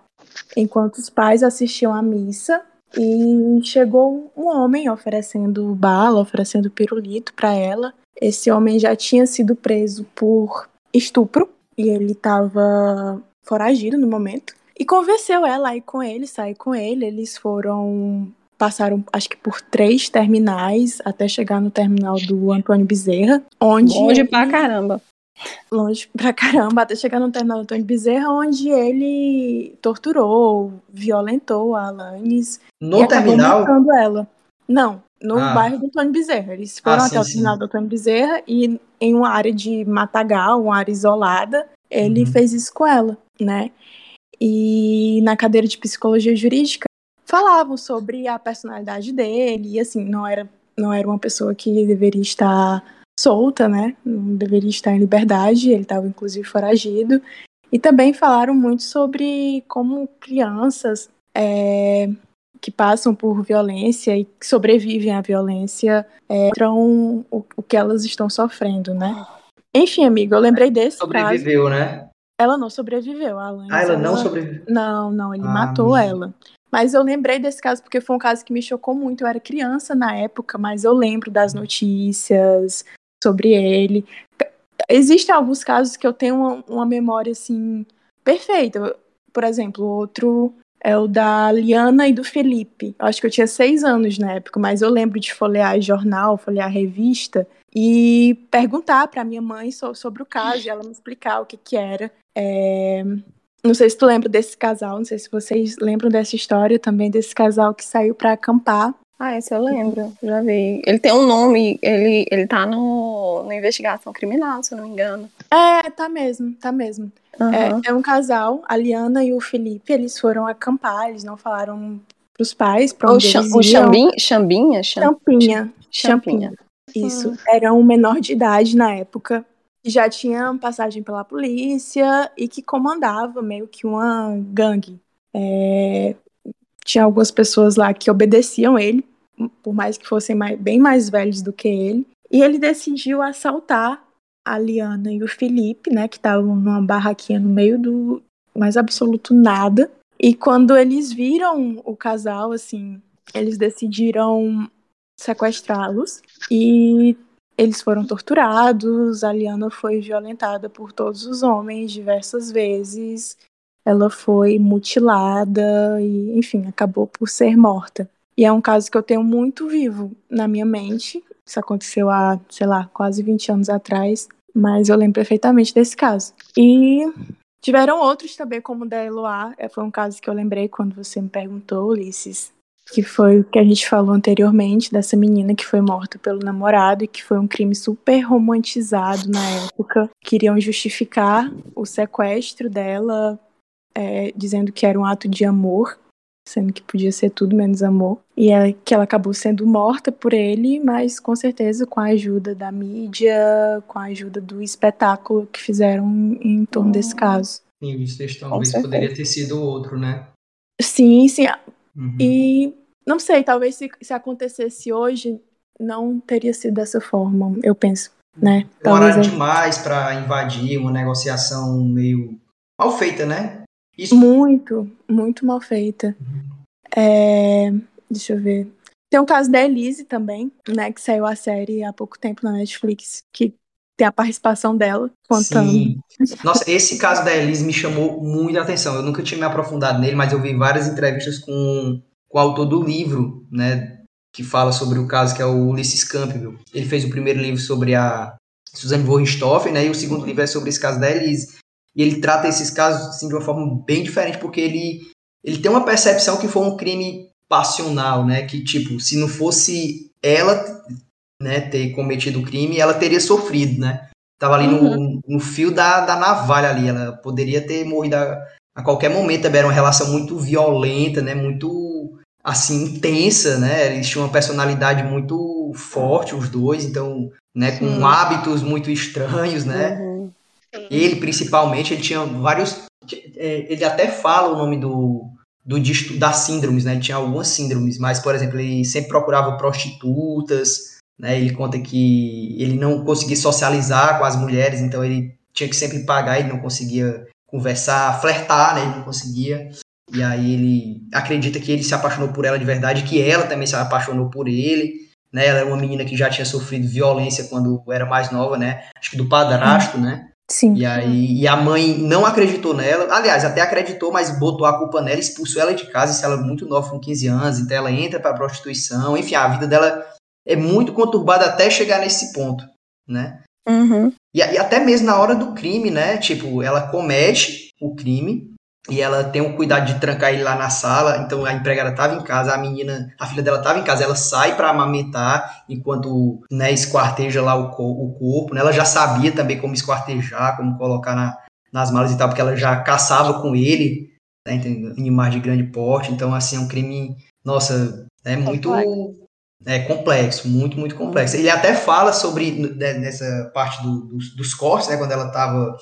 enquanto os pais assistiam à missa. E chegou um homem oferecendo bala, oferecendo pirulito para ela. Esse homem já tinha sido preso por estupro e ele estava foragido no momento. E convenceu ela a ir com ele, sair com ele. Eles foram passaram acho que por três terminais até chegar no terminal do Antônio Bezerra, onde Longe ele- pra caramba. Longe pra caramba, até chegar no terminal do Antônio Bezerra, onde ele torturou, violentou a Alanis No terminal? ela. Não, no Ah. bairro do Antônio Bezerra. Eles foram Ah, até sim, o sim. terminal do Antônio Bezerra e em uma área de matagal, uma área isolada, ele Uhum. fez isso com ela, né? E na cadeira de psicologia jurídica falavam sobre a personalidade dele e assim, não era não era uma pessoa que deveria estar solta, né? Não deveria estar em liberdade, ele estava inclusive foragido. E também falaram muito sobre como crianças é, que passam por violência e que sobrevivem à violência é, o, o que elas estão sofrendo, né? Enfim, amiga, eu lembrei desse caso. Sobreviveu, né? Ela não sobreviveu, a Alanis. Ah, ela não sobreviveu. Não, não, ele Ah, matou amiga. ela. Mas eu lembrei desse caso porque foi um caso que me chocou muito. Eu era criança na época, mas eu lembro das notícias sobre ele. Existem alguns casos que eu tenho uma, uma memória assim perfeita. Por exemplo, outro é o da Liana e do Felipe. Eu acho que eu tinha seis anos na época, mas eu lembro de folhear jornal, folhear revista e perguntar para minha mãe so- sobre o caso e ela me explicar o que que era. É, Não sei se tu lembra desse casal, não sei se vocês lembram dessa história também desse casal que saiu para acampar. Ah, esse eu lembro, já vi. Ele tem um nome, ele, ele tá no, no investigação criminal, se eu não me engano. É, tá mesmo, tá mesmo. Aham. É, é um casal, a Liana e o Felipe, eles foram acampar, eles não falaram pros pais pra O, onde Cham- eles o Chambinha? Cham- Champinha. Champinha. Champinha. Isso. Era um menor de idade na época. que Já tinha passagem pela polícia e que comandava meio que uma gangue. É, tinha algumas pessoas lá que obedeciam ele, por mais que fossem mais- bem mais velhos do que ele. E ele decidiu assaltar a Liana e o Felipe, né, que estavam numa barraquinha no meio do mais absoluto nada. E quando eles viram o casal, assim, eles decidiram sequestrá-los e eles foram torturados. A Liana foi violentada por todos os homens diversas vezes. Ela foi mutilada e, enfim, acabou por ser morta. E é um caso que eu tenho muito vivo na minha mente. Isso aconteceu há, sei lá, quase 20 anos atrás. Mas eu lembro perfeitamente desse caso. E tiveram outros também, como o da Eloá. É, foi um caso que eu lembrei quando você me perguntou, Ulisses. Que foi o que a gente falou anteriormente, dessa menina que foi morta pelo namorado e que foi um crime super romantizado na época. Queriam justificar o sequestro dela, é, dizendo que era um ato de amor sendo que podia ser tudo menos amor. E é que ela acabou sendo morta por ele, mas com certeza com a ajuda da mídia, com a ajuda do espetáculo que fizeram em torno desse hum. caso. E o talvez poderia ter sido outro, né? Sim, sim. Uhum. E não sei, talvez se, se acontecesse hoje, não teria sido dessa forma, eu penso, né? Demoraram demais para invadir uma negociação meio mal feita, né? Isso... Muito, muito mal feita. É, deixa eu ver. Tem o caso da Elise também, né? Que saiu a série há pouco tempo na Netflix, que tem a participação dela contando. Sim. Nossa, esse caso da Elise me chamou muita atenção. Eu nunca tinha me aprofundado nele, mas eu vi várias entrevistas com, com o autor do livro, né? Que fala sobre o caso, que é o Ulysses Campbell. Ele fez o primeiro livro sobre a Suzanne von Richthofen, né? E o segundo livro é sobre esse caso da Elise. E ele trata esses casos assim, de uma forma bem diferente, porque ele, ele tem uma percepção que foi um crime passional, né? Que, tipo, se não fosse ela né, ter cometido o crime, ela teria sofrido, né? Tava ali uhum. no, no fio da, da navalha ali, ela poderia ter morrido a, a qualquer momento, também era uma relação muito violenta, né? Muito, assim, intensa, né? Eles tinham uma personalidade muito forte, os dois, então, né? Com Sim. hábitos muito estranhos, né? Uhum. Ele, principalmente, ele tinha vários. É, ele até fala o nome do, do das síndromes, né? Ele tinha algumas síndromes, mas, por exemplo, ele sempre procurava prostitutas, né? Ele conta que ele não conseguia socializar com as mulheres, então ele tinha que sempre pagar, ele não conseguia conversar, flertar, né? Ele não conseguia. E aí ele acredita que ele se apaixonou por ela de verdade, que ela também se apaixonou por ele. Né? Ela era uma menina que já tinha sofrido violência quando era mais nova, né? Acho que do padrasto, né? Sim. E aí e a mãe não acreditou nela. Aliás, até acreditou, mas botou a culpa nela, expulsou ela de casa, se ela é muito nova, com 15 anos, então ela entra para prostituição. Enfim, a vida dela é muito conturbada até chegar nesse ponto, né? Uhum. E, e até mesmo na hora do crime, né? Tipo, ela comete o crime, e ela tem o cuidado de trancar ele lá na sala. Então a empregada estava em casa, a menina, a filha dela estava em casa, ela sai para amamentar enquanto né, esquarteja lá o, o corpo. Né? Ela já sabia também como esquartejar, como colocar na, nas malas e tal, porque ela já caçava com ele, né, animais de grande porte. Então, assim, é um crime, nossa, é muito é complexo, muito, muito complexo. Ele até fala sobre, né, nessa parte do, dos, dos cortes, né, quando ela estava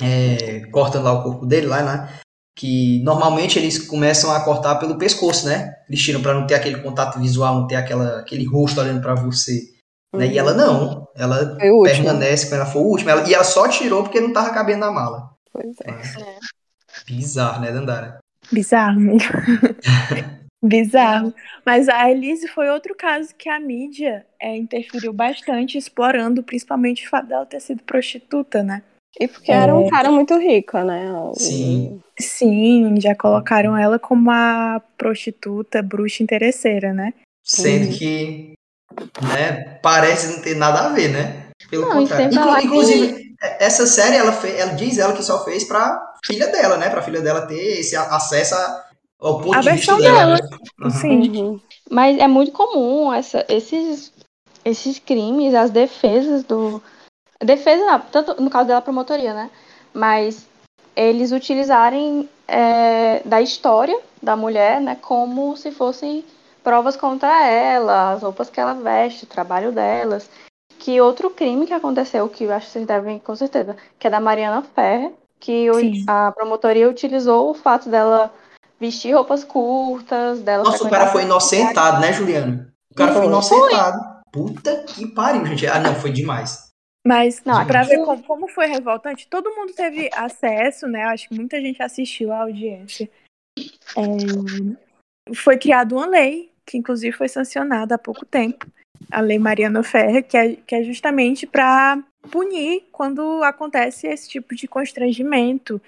é, cortando lá o corpo dele, lá, né, que normalmente eles começam a cortar pelo pescoço, né? Eles tiram para não ter aquele contato visual, não ter aquela, aquele rosto olhando para você. Uhum. Né? E ela não, ela permanece como ela foi o último. Ela, e ela só tirou porque não tava cabendo na mala. Pois é. é. Bizarro, né, Dandara? Bizarro mesmo. (laughs) Bizarro. Mas a Elise foi outro caso que a mídia é, interferiu bastante, explorando principalmente o fato dela ter sido prostituta, né? E porque é... era um cara muito rico, né? Sim. Sim, já colocaram ela como a prostituta, bruxa interesseira, né? Sendo que, né, parece não ter nada a ver, né? Pelo não, contrário. Inclu inclusive, que... essa série, ela, fez, ela diz ela que só fez pra filha dela, né? Pra filha dela ter esse acesso ao ponto a de vista dela. dela. Uhum. Sim. Uhum. Mas é muito comum essa, esses, esses crimes, as defesas do defesa, tanto no caso dela promotoria, né? Mas eles utilizarem é, da história da mulher, né, como se fossem provas contra ela, as roupas que ela veste, o trabalho delas. Que outro crime que aconteceu, que eu acho que vocês devem, com certeza, que é da Mariana Ferrer, que o, a promotoria utilizou o fato dela vestir roupas curtas, dela. Nossa, o cara foi inocentado, né, Juliana? O cara foi inocentado. Puta que pariu, gente. Ah, não, foi demais. Mas para ver como, como, foi revoltante, todo mundo teve acesso, né? Acho que muita gente assistiu à audiência. É, foi criada uma lei, que inclusive foi sancionada há pouco tempo, a Lei Mariana Ferrer, que é, que é justamente para punir quando acontece esse tipo de constrangimento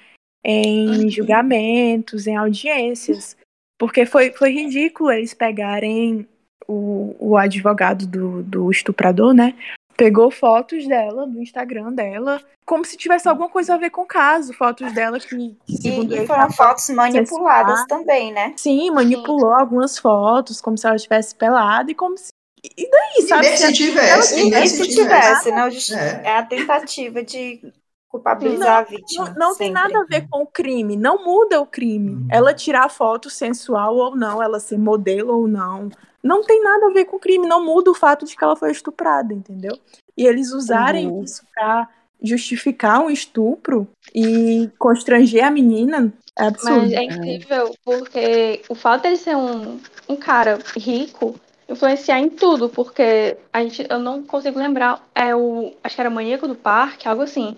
em uhum. julgamentos, em audiências. Porque foi, foi ridículo eles pegarem o, o advogado do, do estuprador, né? Pegou fotos dela do Instagram dela, como se tivesse alguma coisa a ver com o caso, fotos dela que, que segundo E, ele, e foram fotos manipuladas também, né? Sim, manipulou algumas fotos, como se ela estivesse pelada e como se. E daí, E sabe? nem se tivesse, E e nem se se tivesse. tivesse, não, justi- É. é a tentativa de culpabilizar a vítima. Não, não tem nada a ver com o crime, não muda o crime. Uhum. Ela tirar foto sensual ou não, ela ser modelo ou não, não tem nada a ver com o crime, não muda o fato de que ela foi estuprada, entendeu? E eles usarem Uhum. isso pra justificar um estupro e constranger a menina é absurdo. Mas é incrível porque o fato dele ser um, um cara rico influenciar em tudo, porque a gente, eu não consigo lembrar, é o, acho que era Maníaco do Parque, algo assim,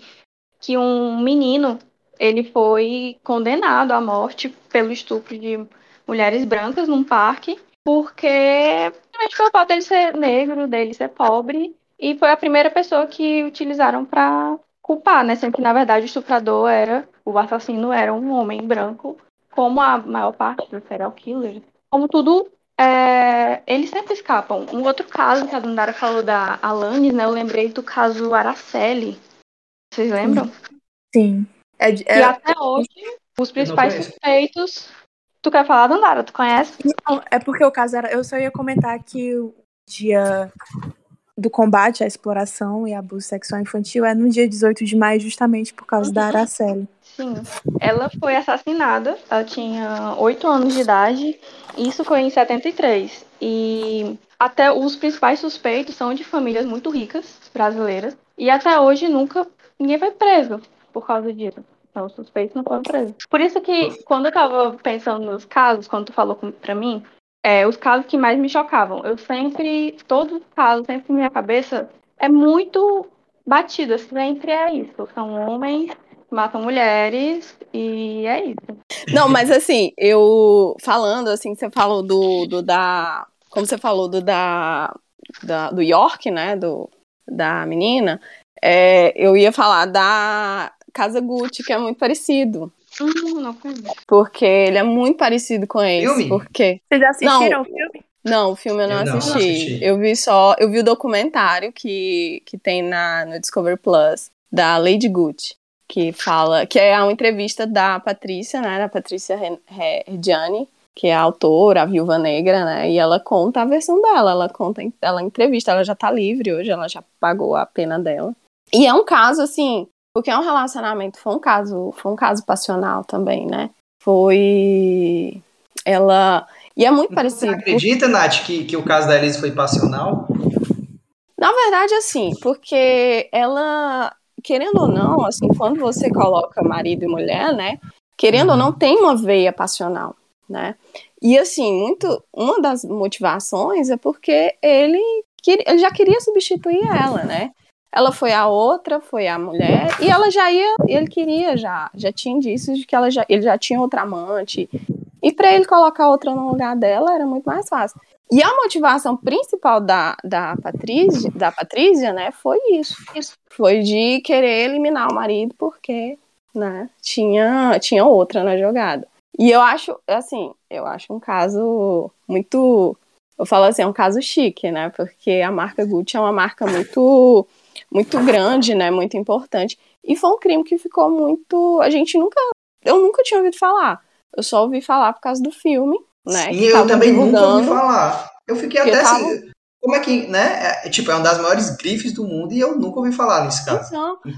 que um menino, ele foi condenado à morte pelo estupro de mulheres brancas num parque, porque simplesmente pelo fato dele ser negro, dele ser pobre, e foi a primeira pessoa que utilizaram para culpar, né? Sendo que, na verdade, o estuprador era, o assassino era um homem branco, como a maior parte dos serial killers. Como tudo, é, eles sempre escapam. Um outro caso que a Dandara falou da Alanis, né? Eu lembrei do caso Araceli. Vocês lembram? Sim. É, de- E é- até hoje, os principais suspeitos. Tu quer falar, Dandara? Tu conhece? Não, é porque o caso era. Eu só ia comentar que o dia do combate à exploração e abuso sexual infantil é no dia 18 de maio, justamente por causa da Araceli. Sim. Ela foi assassinada, ela tinha 8 anos de idade, isso foi em 73. E até os principais suspeitos são de famílias muito ricas, brasileiras, e até hoje nunca ninguém foi preso por causa disso. Então, os suspeitos não foram presos. Por isso que, quando eu tava pensando nos casos, quando tu falou pra mim, é, os casos que mais me chocavam, eu sempre, todos os casos, sempre na minha cabeça, é muito batida, sempre é isso. São homens matam mulheres e é isso. Não, mas assim, eu falando assim, você falou do, do da. Como você falou do da, da do York, né? Do, da menina, é, eu ia falar da Casa Gucci, que é muito parecido. Hum, não conheço. Porque ele é muito parecido com esse. Filme? Porque. Vocês assistiram Não. o filme? Não, o filme eu não, Eu não assisti. assisti. Eu vi só. Eu vi o documentário que, que tem na, no Discovery Plus, da Lady Gucci. Que fala. Que é uma entrevista da Patrícia, né? Da Patrícia Re- Re- Reggiani, que é a autora, a viúva negra, né? E ela conta a versão dela. Ela conta, ela entrevista, ela já tá livre hoje, ela já pagou a pena dela. E é um caso, assim, porque é um relacionamento, foi um caso, foi um caso passional também, né? Foi. Ela. E é muito Você parecido. acredita, Nath, que, que o caso da Elise foi passional? Na verdade, assim, porque ela, querendo ou não, assim, quando você coloca marido e mulher, né? Querendo ou não, tem uma veia passional, né? E assim, muito, uma das motivações é porque ele, ele já queria substituir ela, né? Ela foi a outra, foi a mulher, e ela já ia, ele queria já, já tinha indícios de que ela já, ele já tinha outra amante. E para ele colocar outra no lugar dela era muito mais fácil. E a motivação principal da, da, Patrícia, da Patrícia, né, foi isso. Foi de querer eliminar o marido porque, né, tinha, tinha outra na jogada. E eu acho, assim, eu acho um caso muito. Eu falo assim, é um caso chique, né? Porque a marca Gucci é uma marca muito, muito grande, né? Muito importante. E foi um crime que ficou muito. A gente nunca. Eu nunca tinha ouvido falar. Eu só ouvi falar por causa do filme, né? E eu também nunca ouvi falar. Eu fiquei Eu até tava- assim. Como é que, né? É, tipo, é uma das maiores grifes do mundo e eu nunca ouvi falar nesse caso.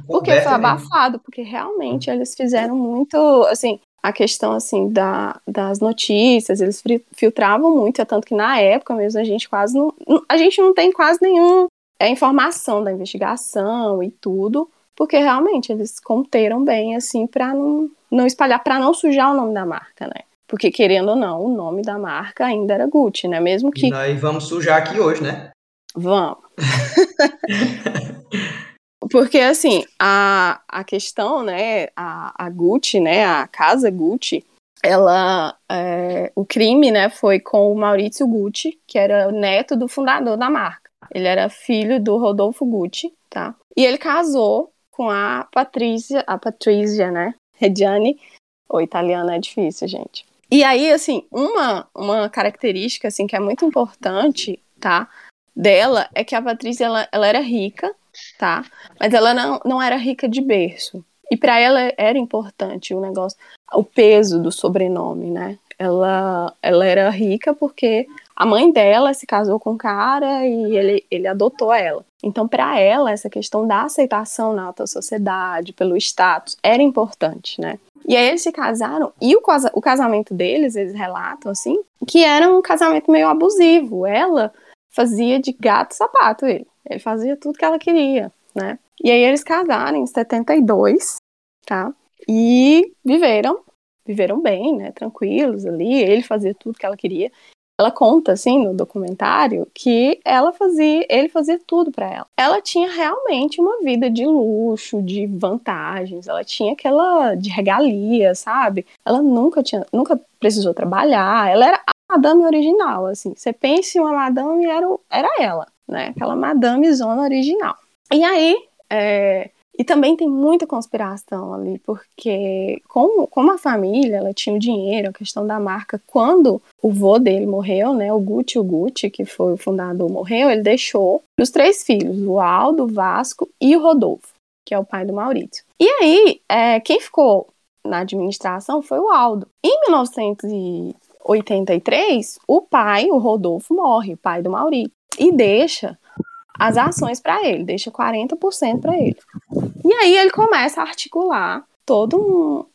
Porque foi abafado, porque realmente eles fizeram muito, assim, a questão, assim, da, das notícias, eles filtravam muito, é tanto que na época mesmo a gente quase não- a gente não tem quase nenhum é, informação da investigação e tudo, porque realmente eles conteram bem, assim, pra não, não espalhar, pra não sujar o nome da marca, né? Porque, querendo ou não, o nome da marca ainda era Gucci, né? Mesmo que E nós vamos sujar aqui hoje, né? Vamos. (laughs) Porque, assim, a, a questão, né, a, a Gucci, né, a casa Gucci, ela, é, o crime, né, foi com o Maurício Gucci, que era o neto do fundador da marca. Ele era filho do Rodolfo Gucci, tá? E ele casou com a Patrícia, a Patrícia, né, Reggiani. O italiano é difícil, gente. E aí, assim, uma, uma característica, assim, que é muito importante, tá? dela é que a Patrícia ela, ela era rica, tá? Mas ela não, não era rica de berço. E para ela era importante o negócio, o peso do sobrenome, né? Ela, ela era rica porque a mãe dela se casou com um cara e ele, ele adotou ela. Então, para ela, essa questão da aceitação na alta sociedade, pelo status, era importante, né? E aí eles se casaram, e o, o casamento deles, eles relatam, assim, que era um casamento meio abusivo. Ela fazia de gato sapato ele. Ele fazia tudo que ela queria, né? E aí eles casaram em 72, tá? E viveram, viveram bem, né? Tranquilos ali. Ele fazia tudo que ela queria ela conta assim no documentário que ela fazia, ele fazia tudo para ela. Ela tinha realmente uma vida de luxo, de vantagens, ela tinha aquela de regalia, sabe? Ela nunca tinha, nunca precisou trabalhar, ela era a madame original, assim. Você pensa em uma madame era era ela, né? Aquela madame zona original. E aí, é, e também tem muita conspiração ali, porque como, como a família ela tinha o dinheiro, a questão da marca, quando o vô dele morreu, né, o Gucci, o Gucci, que foi o fundador, morreu, ele deixou os três filhos, o Aldo, o Vasco e o Rodolfo, que é o pai do Maurício. E aí, é, quem ficou na administração foi o Aldo. Em 1983, o pai, o Rodolfo, morre, o pai do Maurício, e deixa as ações para ele, deixa 40% para ele. E aí ele começa a articular todo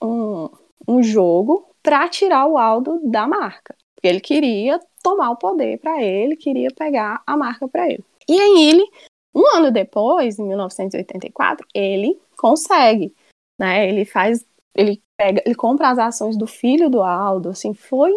um, um, um jogo para tirar o Aldo da marca. Porque ele queria tomar o poder para ele, queria pegar a marca para ele. E aí ele, um ano depois, em 1984, ele consegue, né? Ele faz, ele pega, ele compra as ações do filho do Aldo, assim, foi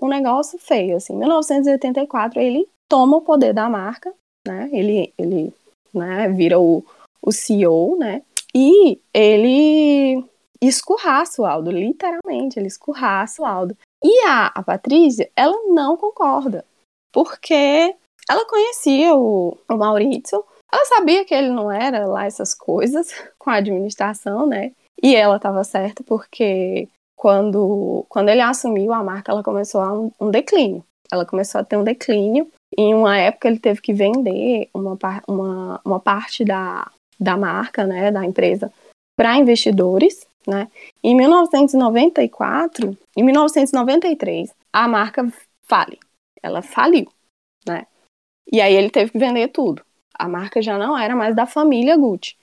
um negócio feio, assim. Em 1984 ele toma o poder da marca né? Ele, ele né, vira o, o CEO, né? E ele escurraça o Aldo, literalmente, ele escurraça o Aldo. E a, a Patrícia, ela não concorda, porque ela conhecia o, o Maurício, ela sabia que ele não era lá essas coisas (laughs) com a administração, né? E ela estava certa porque quando, quando ele assumiu a marca, ela começou a um, um declínio. Ela começou a ter um declínio em uma época ele teve que vender uma, uma, uma parte da, da marca, né, da empresa, para investidores, né? Em 1994, em 1993, a marca fale, ela faliu, né? E aí ele teve que vender tudo. A marca já não era mais da família Gucci,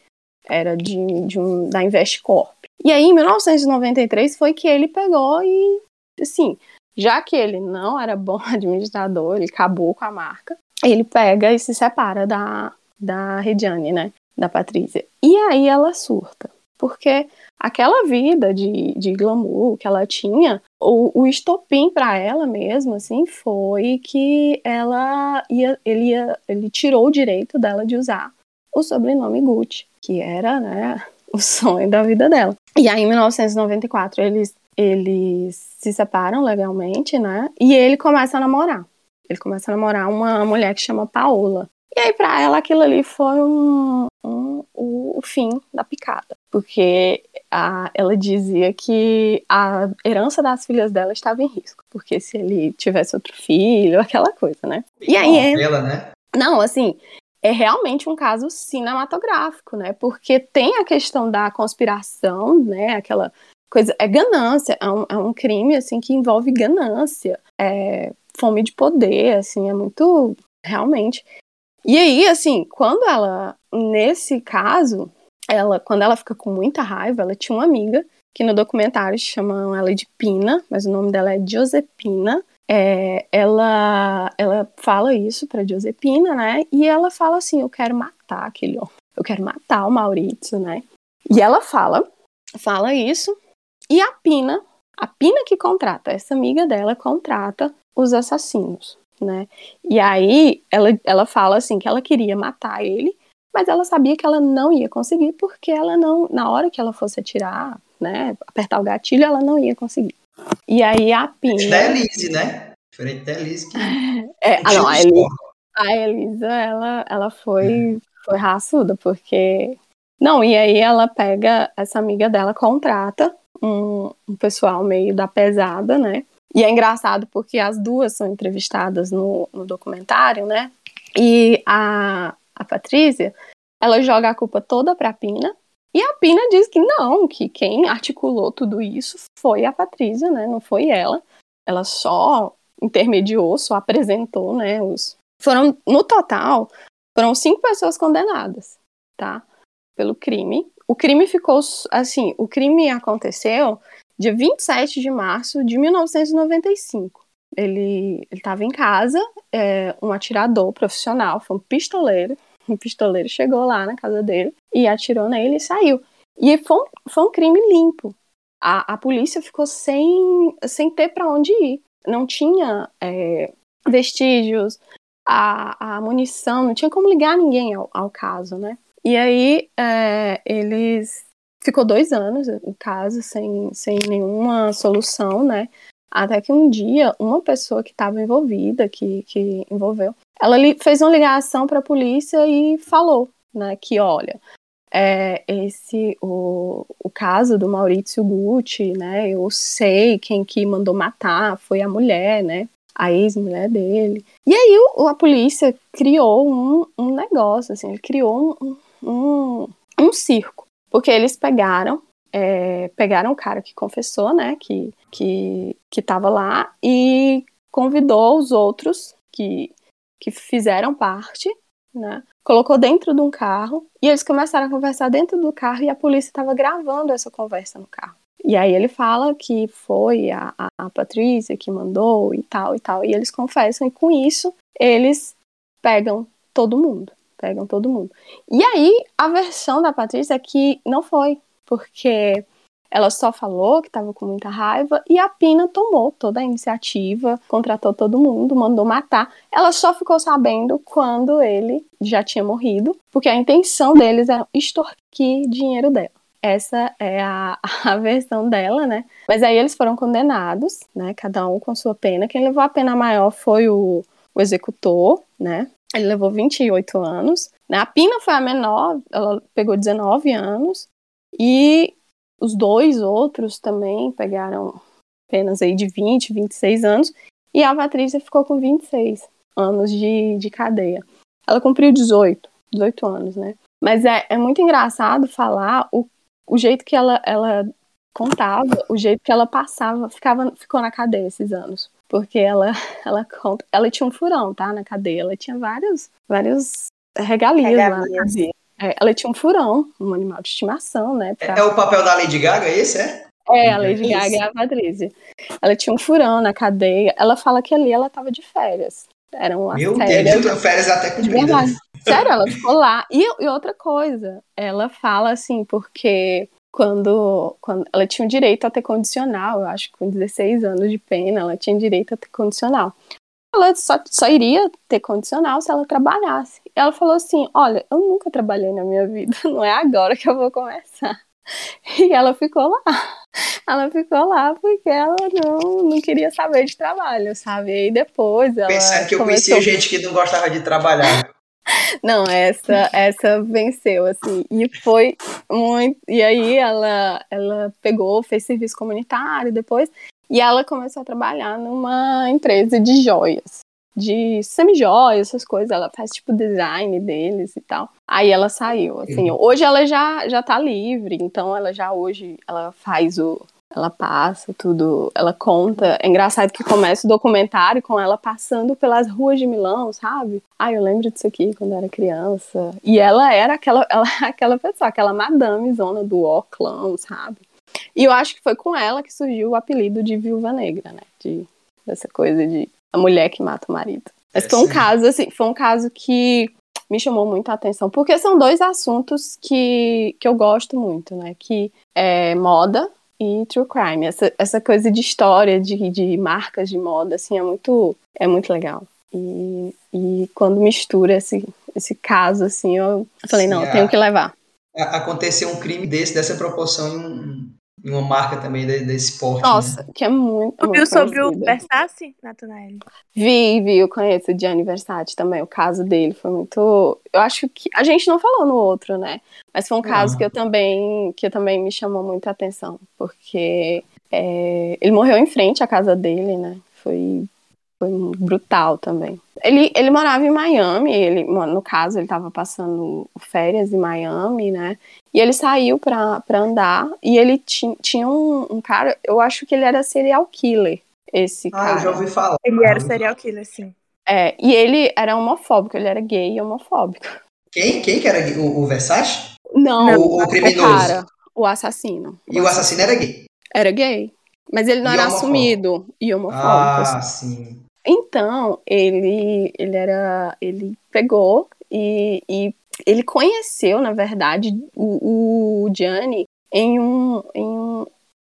era de, de um, da Investcorp. E aí, em 1993, foi que ele pegou e, assim, já que ele não era bom (laughs) administrador, ele acabou com a marca, ele pega e se separa da, da Regiane, né? Da Patrícia. E aí ela surta. Porque aquela vida de, de glamour que ela tinha, o, o estopim para ela mesma, assim, foi que ela ia, ele, ia, ele tirou o direito dela de usar o sobrenome Gucci, que era, né, (laughs) o sonho da vida dela. E aí, em 1994, eles eles se separam legalmente, né? E ele começa a namorar. Ele começa a namorar uma mulher que chama Paola. E aí, pra ela, aquilo ali foi um, um, o fim da picada. Porque a, ela dizia que a herança das filhas dela estava em risco. Porque se ele tivesse outro filho, (laughs) aquela coisa, né? E aí. Ela, né? Não, assim, é realmente um caso cinematográfico, né? Porque tem a questão da conspiração, né? Aquela coisa é ganância, é um, é um crime assim que envolve ganância, é fome de poder, assim, é muito realmente. E aí, assim, quando ela nesse caso, ela quando ela fica com muita raiva, ela tinha uma amiga que no documentário chamam ela de Pina, mas o nome dela é Josepina. É, ela ela fala isso para Josepina, né? E ela fala assim, eu quero matar aquele homem, eu quero matar o Maurício, né? E ela fala fala isso e a Pina, a Pina que contrata, essa amiga dela contrata os assassinos, né? E aí ela, ela fala assim que ela queria matar ele, mas ela sabia que ela não ia conseguir porque ela não, na hora que ela fosse atirar, né, apertar o gatilho, ela não ia conseguir. E aí a Pina. Da Elise, né? Diferente da Elise que. (laughs) É, ah, não, a Elisa, a Elisa, ela, ela foi, foi raçuda, porque. Não, e aí ela pega essa amiga dela, contrata um, um pessoal meio da pesada, né? E é engraçado porque as duas são entrevistadas no, no documentário, né? E a, a Patrícia, ela joga a culpa toda pra Pina. E a Pina diz que não, que quem articulou tudo isso foi a Patrícia, né? Não foi ela. Ela só intermediou, só apresentou, né? Os... Foram, no total, foram cinco pessoas condenadas, tá? Pelo crime. O crime ficou, assim, o crime aconteceu dia 27 de março de 1995. Ele estava em casa, é, um atirador profissional, foi um pistoleiro. (laughs) Um pistoleiro chegou lá na casa dele e atirou nele e saiu. E foi um, foi um crime limpo. A, a polícia ficou sem, sem ter para onde ir. Não tinha é, vestígios, a, a munição, não tinha como ligar ninguém ao, ao caso, né? E aí é, eles ficou dois anos o caso sem, sem nenhuma solução, né? Até que um dia, uma pessoa que estava envolvida, que, que envolveu, ela fez uma ligação para a polícia e falou, né, que olha, é, esse o, o caso do Maurício Gucci, né, eu sei quem que mandou matar, foi a mulher, né, a ex-mulher dele. E aí o, a polícia criou um, um negócio, assim, ele criou um, um, um circo, porque eles pegaram é, pegaram o cara que confessou, né, que, que, que tava lá e convidou os outros que, que fizeram parte, né, colocou dentro de um carro e eles começaram a conversar dentro do carro e a polícia estava gravando essa conversa no carro. E aí ele fala que foi a, a, a Patrícia que mandou e tal e tal, e eles confessam e com isso eles pegam todo mundo, pegam todo mundo. E aí a versão da Patrícia é que não foi, porque ela só falou que estava com muita raiva e a Pina tomou toda a iniciativa, contratou todo mundo, mandou matar. Ela só ficou sabendo quando ele já tinha morrido, porque a intenção deles era extorquir dinheiro dela. Essa é a, (laughs) a versão dela, né? Mas aí eles foram condenados, né? Cada um com sua pena. Quem levou a pena maior foi o, o executor, né? Ele levou 28 anos. A Pina foi a menor, ela pegou 19 anos. E os dois outros também pegaram penas aí de 20, 26 anos. E a Patrícia ficou com 26 anos de, de cadeia. Ela cumpriu 18, 18 anos, né? Mas é, é muito engraçado falar o, o jeito que ela, ela contava, o jeito que ela passava, ficava, ficou na cadeia esses anos. Porque ela, (laughs) ela conta, ela tinha um furão, tá? Na cadeia. Ela tinha vários, vários regalias, regalias. lá. É, ela tinha um furão, um animal de estimação, né? Pra... É o papel da Lady Gaga, esse é? É, a Lady Gaga é a Patrícia. Ela tinha um furão na cadeia. Ela fala que ali ela tava de férias. Era uma Meu férias. Deus, férias até com verdade. Sério, ela ficou lá. E, e, outra coisa, ela fala assim, porque quando, quando ela tinha o direito a ter condicional, eu acho que com 16 anos de pena, ela tinha direito a ter condicional ela só, só iria ter condicional se ela trabalhasse. E ela falou assim: Olha, eu nunca trabalhei na minha vida, (laughs) não é agora que eu vou começar. E ela ficou lá. (laughs) Ela ficou lá porque ela não, não queria saber de trabalho, sabe? E depois ela. Pensando que eu começou... conhecia gente que não gostava de trabalhar. Não, essa essa venceu assim e foi muito e aí ela ela pegou fez serviço comunitário depois e ela começou a trabalhar numa empresa de joias, de semi-joias, essas coisas. Ela faz tipo design deles e tal. Aí ela saiu, assim. Uhum. Hoje ela já, já tá livre, então ela já hoje ela faz o. Ela passa tudo, ela conta. É engraçado que começa o documentário com ela passando pelas ruas de Milão, sabe? Ah, eu lembro disso aqui quando era criança. E ela era aquela, (laughs) ela, aquela pessoa, aquela madame zona do Oclão, sabe? E eu acho que foi com ela que surgiu o apelido de Viúva Negra, né? De, dessa coisa de a mulher que mata o marido. Mas foi um caso, assim, foi um caso que me chamou muito a atenção, porque são dois assuntos que, que eu gosto muito, né? Que é moda e true crime. Essa, essa coisa de história, de, de marcas de moda, assim, é muito, é muito legal. E, e quando mistura esse, esse caso, assim, eu falei, não, eu tenho que levar. Aconteceu um crime desse, dessa proporção em um, e uma marca também desse porte. Nossa, né? que é muito. Tu viu sobre o Versace, Natanael? Vi, vi, eu conheço o Gianni Versace também. O caso dele foi muito. Eu acho que. A gente não falou no outro, né? Mas foi um caso que eu também que eu também me chamou muita atenção. Porque é, ele morreu em frente à casa dele, né? Foi Foi brutal também. Ele, ele morava em Miami, ele, no caso, ele estava passando férias em Miami, né? E ele saiu pra, pra andar e ele ti, tinha um, um cara, eu acho que ele era serial killer, esse Ah, cara. eu já ouvi falar. Ele era serial killer, sim. É, e ele era homofóbico, ele era gay e homofóbico. Quem? Quem que era gay? o, o Versace? Não, O- o o criminoso. cara, o assassino. E o assassino era gay. Era gay. Mas ele não E era homofóbico. assumido e homofóbico. Ah, assim. sim. Então, ele, ele era. Ele pegou e, e ele conheceu, na verdade, o, o Gianni em um, em um.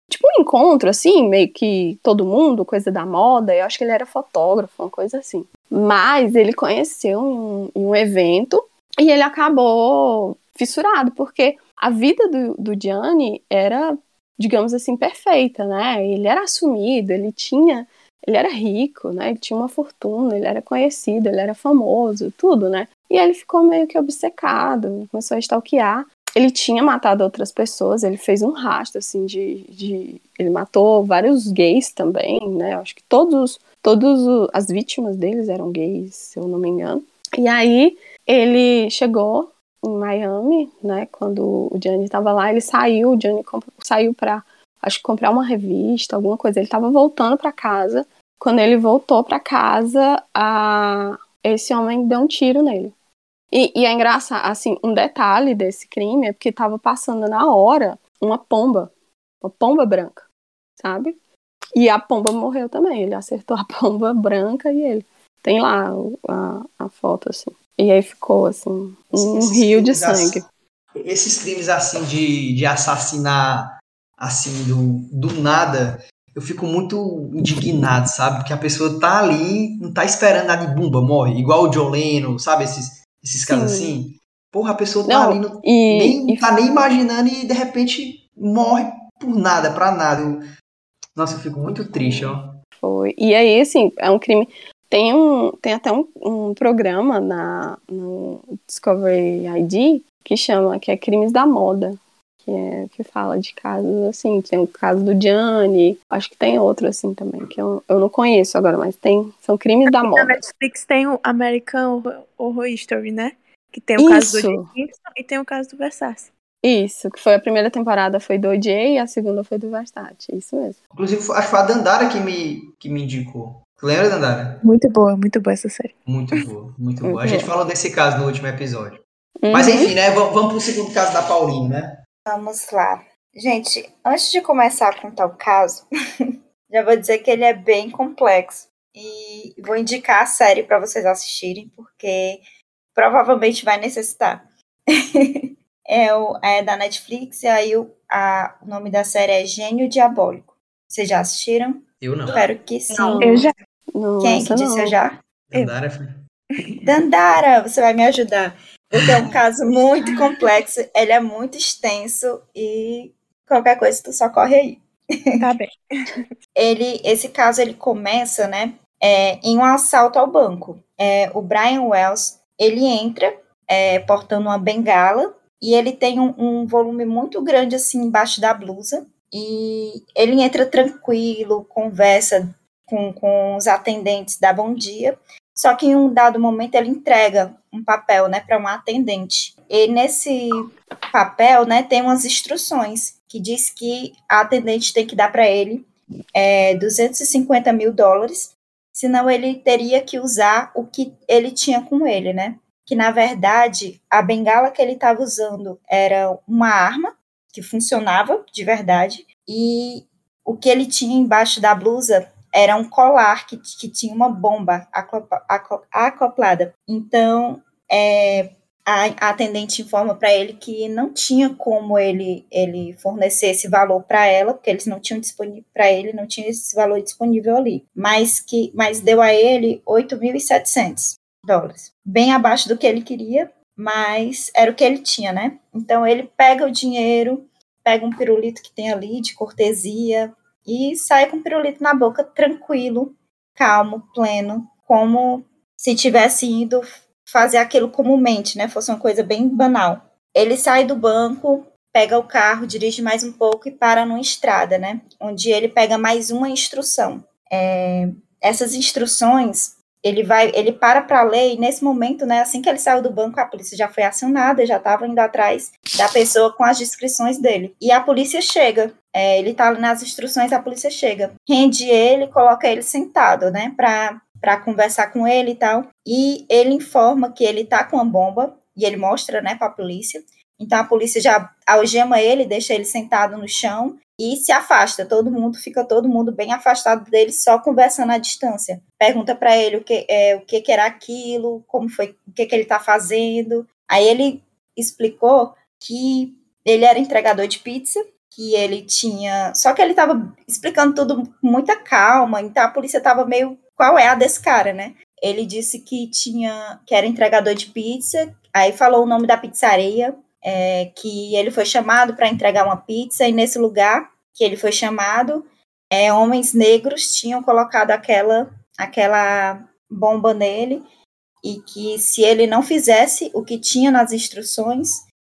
Tipo um encontro, assim, meio que todo mundo, coisa da moda. Eu acho que ele era fotógrafo, uma coisa assim. Mas ele conheceu em um, em um evento e ele acabou fissurado, porque a vida do, do Gianni era, digamos assim, perfeita, né? Ele era assumido, ele tinha ele era rico, né? Ele tinha uma fortuna, ele era conhecido, ele era famoso, tudo, né? E ele ficou meio que obcecado, começou a stalkear. Ele tinha matado outras pessoas, ele fez um rastro, assim, de. de... Ele matou vários gays também, né? Acho que todos, todos as vítimas deles eram gays, se eu não me engano. E aí ele chegou em Miami, né? Quando o Gianni estava lá, ele saiu, o comp- saiu para acho que comprar uma revista, alguma coisa. Ele estava voltando para casa. Quando ele voltou para casa, a... esse homem deu um tiro nele. E, e é engraçado, assim, um detalhe desse crime é porque estava passando na hora uma pomba, uma pomba branca, sabe? E a pomba morreu também. Ele acertou a (laughs) pomba branca e ele tem lá a, a foto, assim. E aí ficou, assim, um Esses rio de assim- sangue. Esses crimes assim de, de assassinar assim do, do nada, eu fico muito indignado, sabe? Porque a pessoa tá ali, não tá esperando nada de bumba, morre. Igual o John Lennon, sabe? Esses, esses casos Sim. assim. Porra, a pessoa tá Não, ali, não, E, nem, e tá nem imaginando e de repente morre por nada, pra nada. Eu- nossa, eu fico muito triste, ó. Foi. E aí, assim, é um crime. Tem, um, tem até um, um programa na, no Discovery ID que chama, que é Crimes da Moda. Que, é, que fala de casos assim. Tem o caso do Gianni, acho que tem outro assim também, que eu, eu não conheço agora, mas tem. São crimes da Na moda. Netflix tem o American Horror- History, né? Que tem o caso do Isso. Gibson e tem o caso do Versace. Isso, que foi a primeira temporada foi do OJ e a segunda foi do Versace. Isso mesmo. Inclusive, acho que foi a Dandara que me, que me indicou. Tu lembra, Dandara? Muito boa, muito boa essa série. Muito boa, muito boa. A gente boa. falou desse caso no último episódio. Mas Uhum. enfim, né? Vamos, vamos pro segundo caso da Pauline, né? Vamos lá. Gente, antes de começar a contar o caso, (laughs) já vou dizer que ele é bem complexo. E vou indicar a série para vocês assistirem, porque provavelmente vai necessitar. (laughs) é, o, é da Netflix, e aí o, a- o nome da série é Gênio Diabólico. Vocês já assistiram? Eu não. Espero que sim. Não. Eu já. Quem essa que disse não. eu já? Dandara foi. Dandara, você vai me ajudar. Porque é um caso muito complexo, ele é muito extenso e qualquer coisa tu só corre aí. Tá bem. Ele, esse caso ele começa, né, é, em um assalto ao banco. É, o Brian Wells ele entra é, portando uma bengala e ele tem um, um volume muito grande assim embaixo da blusa e ele entra tranquilo, conversa com, com os atendentes, dá bom dia. Só que em um dado momento ele entrega um papel, né, para uma atendente. E nesse papel, né, tem umas instruções que diz que a atendente tem que dar para ele é, 250 mil dólares, senão ele teria que usar o que ele tinha com ele, né? Que na verdade a bengala que ele estava usando era uma arma que funcionava de verdade e o que ele tinha embaixo da blusa era um colar que, que tinha uma bomba acopla- aco- acoplada. Então, é, a, a atendente informa para ele que não tinha como ele, ele fornecer esse valor para ela, porque eles não tinham disponível para ele, não tinha esse valor disponível ali, mas que mas deu a ele 8.700 dólares, bem abaixo do que ele queria, mas era o que ele tinha, né? Então ele pega o dinheiro, pega um pirulito que tem ali de cortesia e sai com o pirulito na boca tranquilo, calmo, pleno, como se tivesse ido fazer aquilo comumente, né? Fosse uma coisa bem banal. Ele sai do banco, pega o carro, dirige mais um pouco e para numa estrada, né? Onde ele pega mais uma instrução. É, essas instruções ele vai, ele para para ler e nesse momento, né, assim que ele saiu do banco, a polícia já foi acionada, já estava indo atrás da pessoa com as descrições dele. E a polícia chega, é, ele tá nas instruções, a polícia chega, rende ele, coloca ele sentado, né, para para conversar com ele e tal. E ele informa que ele tá com a bomba e ele mostra, né, para a polícia. Então a polícia já algema ele, deixa ele sentado no chão e se afasta. Todo mundo fica todo mundo bem afastado dele, só conversando à distância. Pergunta para ele o que é o que, que, era aquilo, como foi, o que, que ele está fazendo. Aí ele explicou que ele era entregador de pizza, que ele tinha, só que ele estava explicando tudo com muita calma. Então a polícia estava meio qual é a desse cara, né? Ele disse que tinha que era entregador de pizza, aí falou o nome da pizzaria, é, que ele foi chamado para entregar uma pizza, e nesse lugar que ele foi chamado, é, homens negros tinham colocado aquela, aquela bomba nele, e que se ele não fizesse o que tinha nas instruções,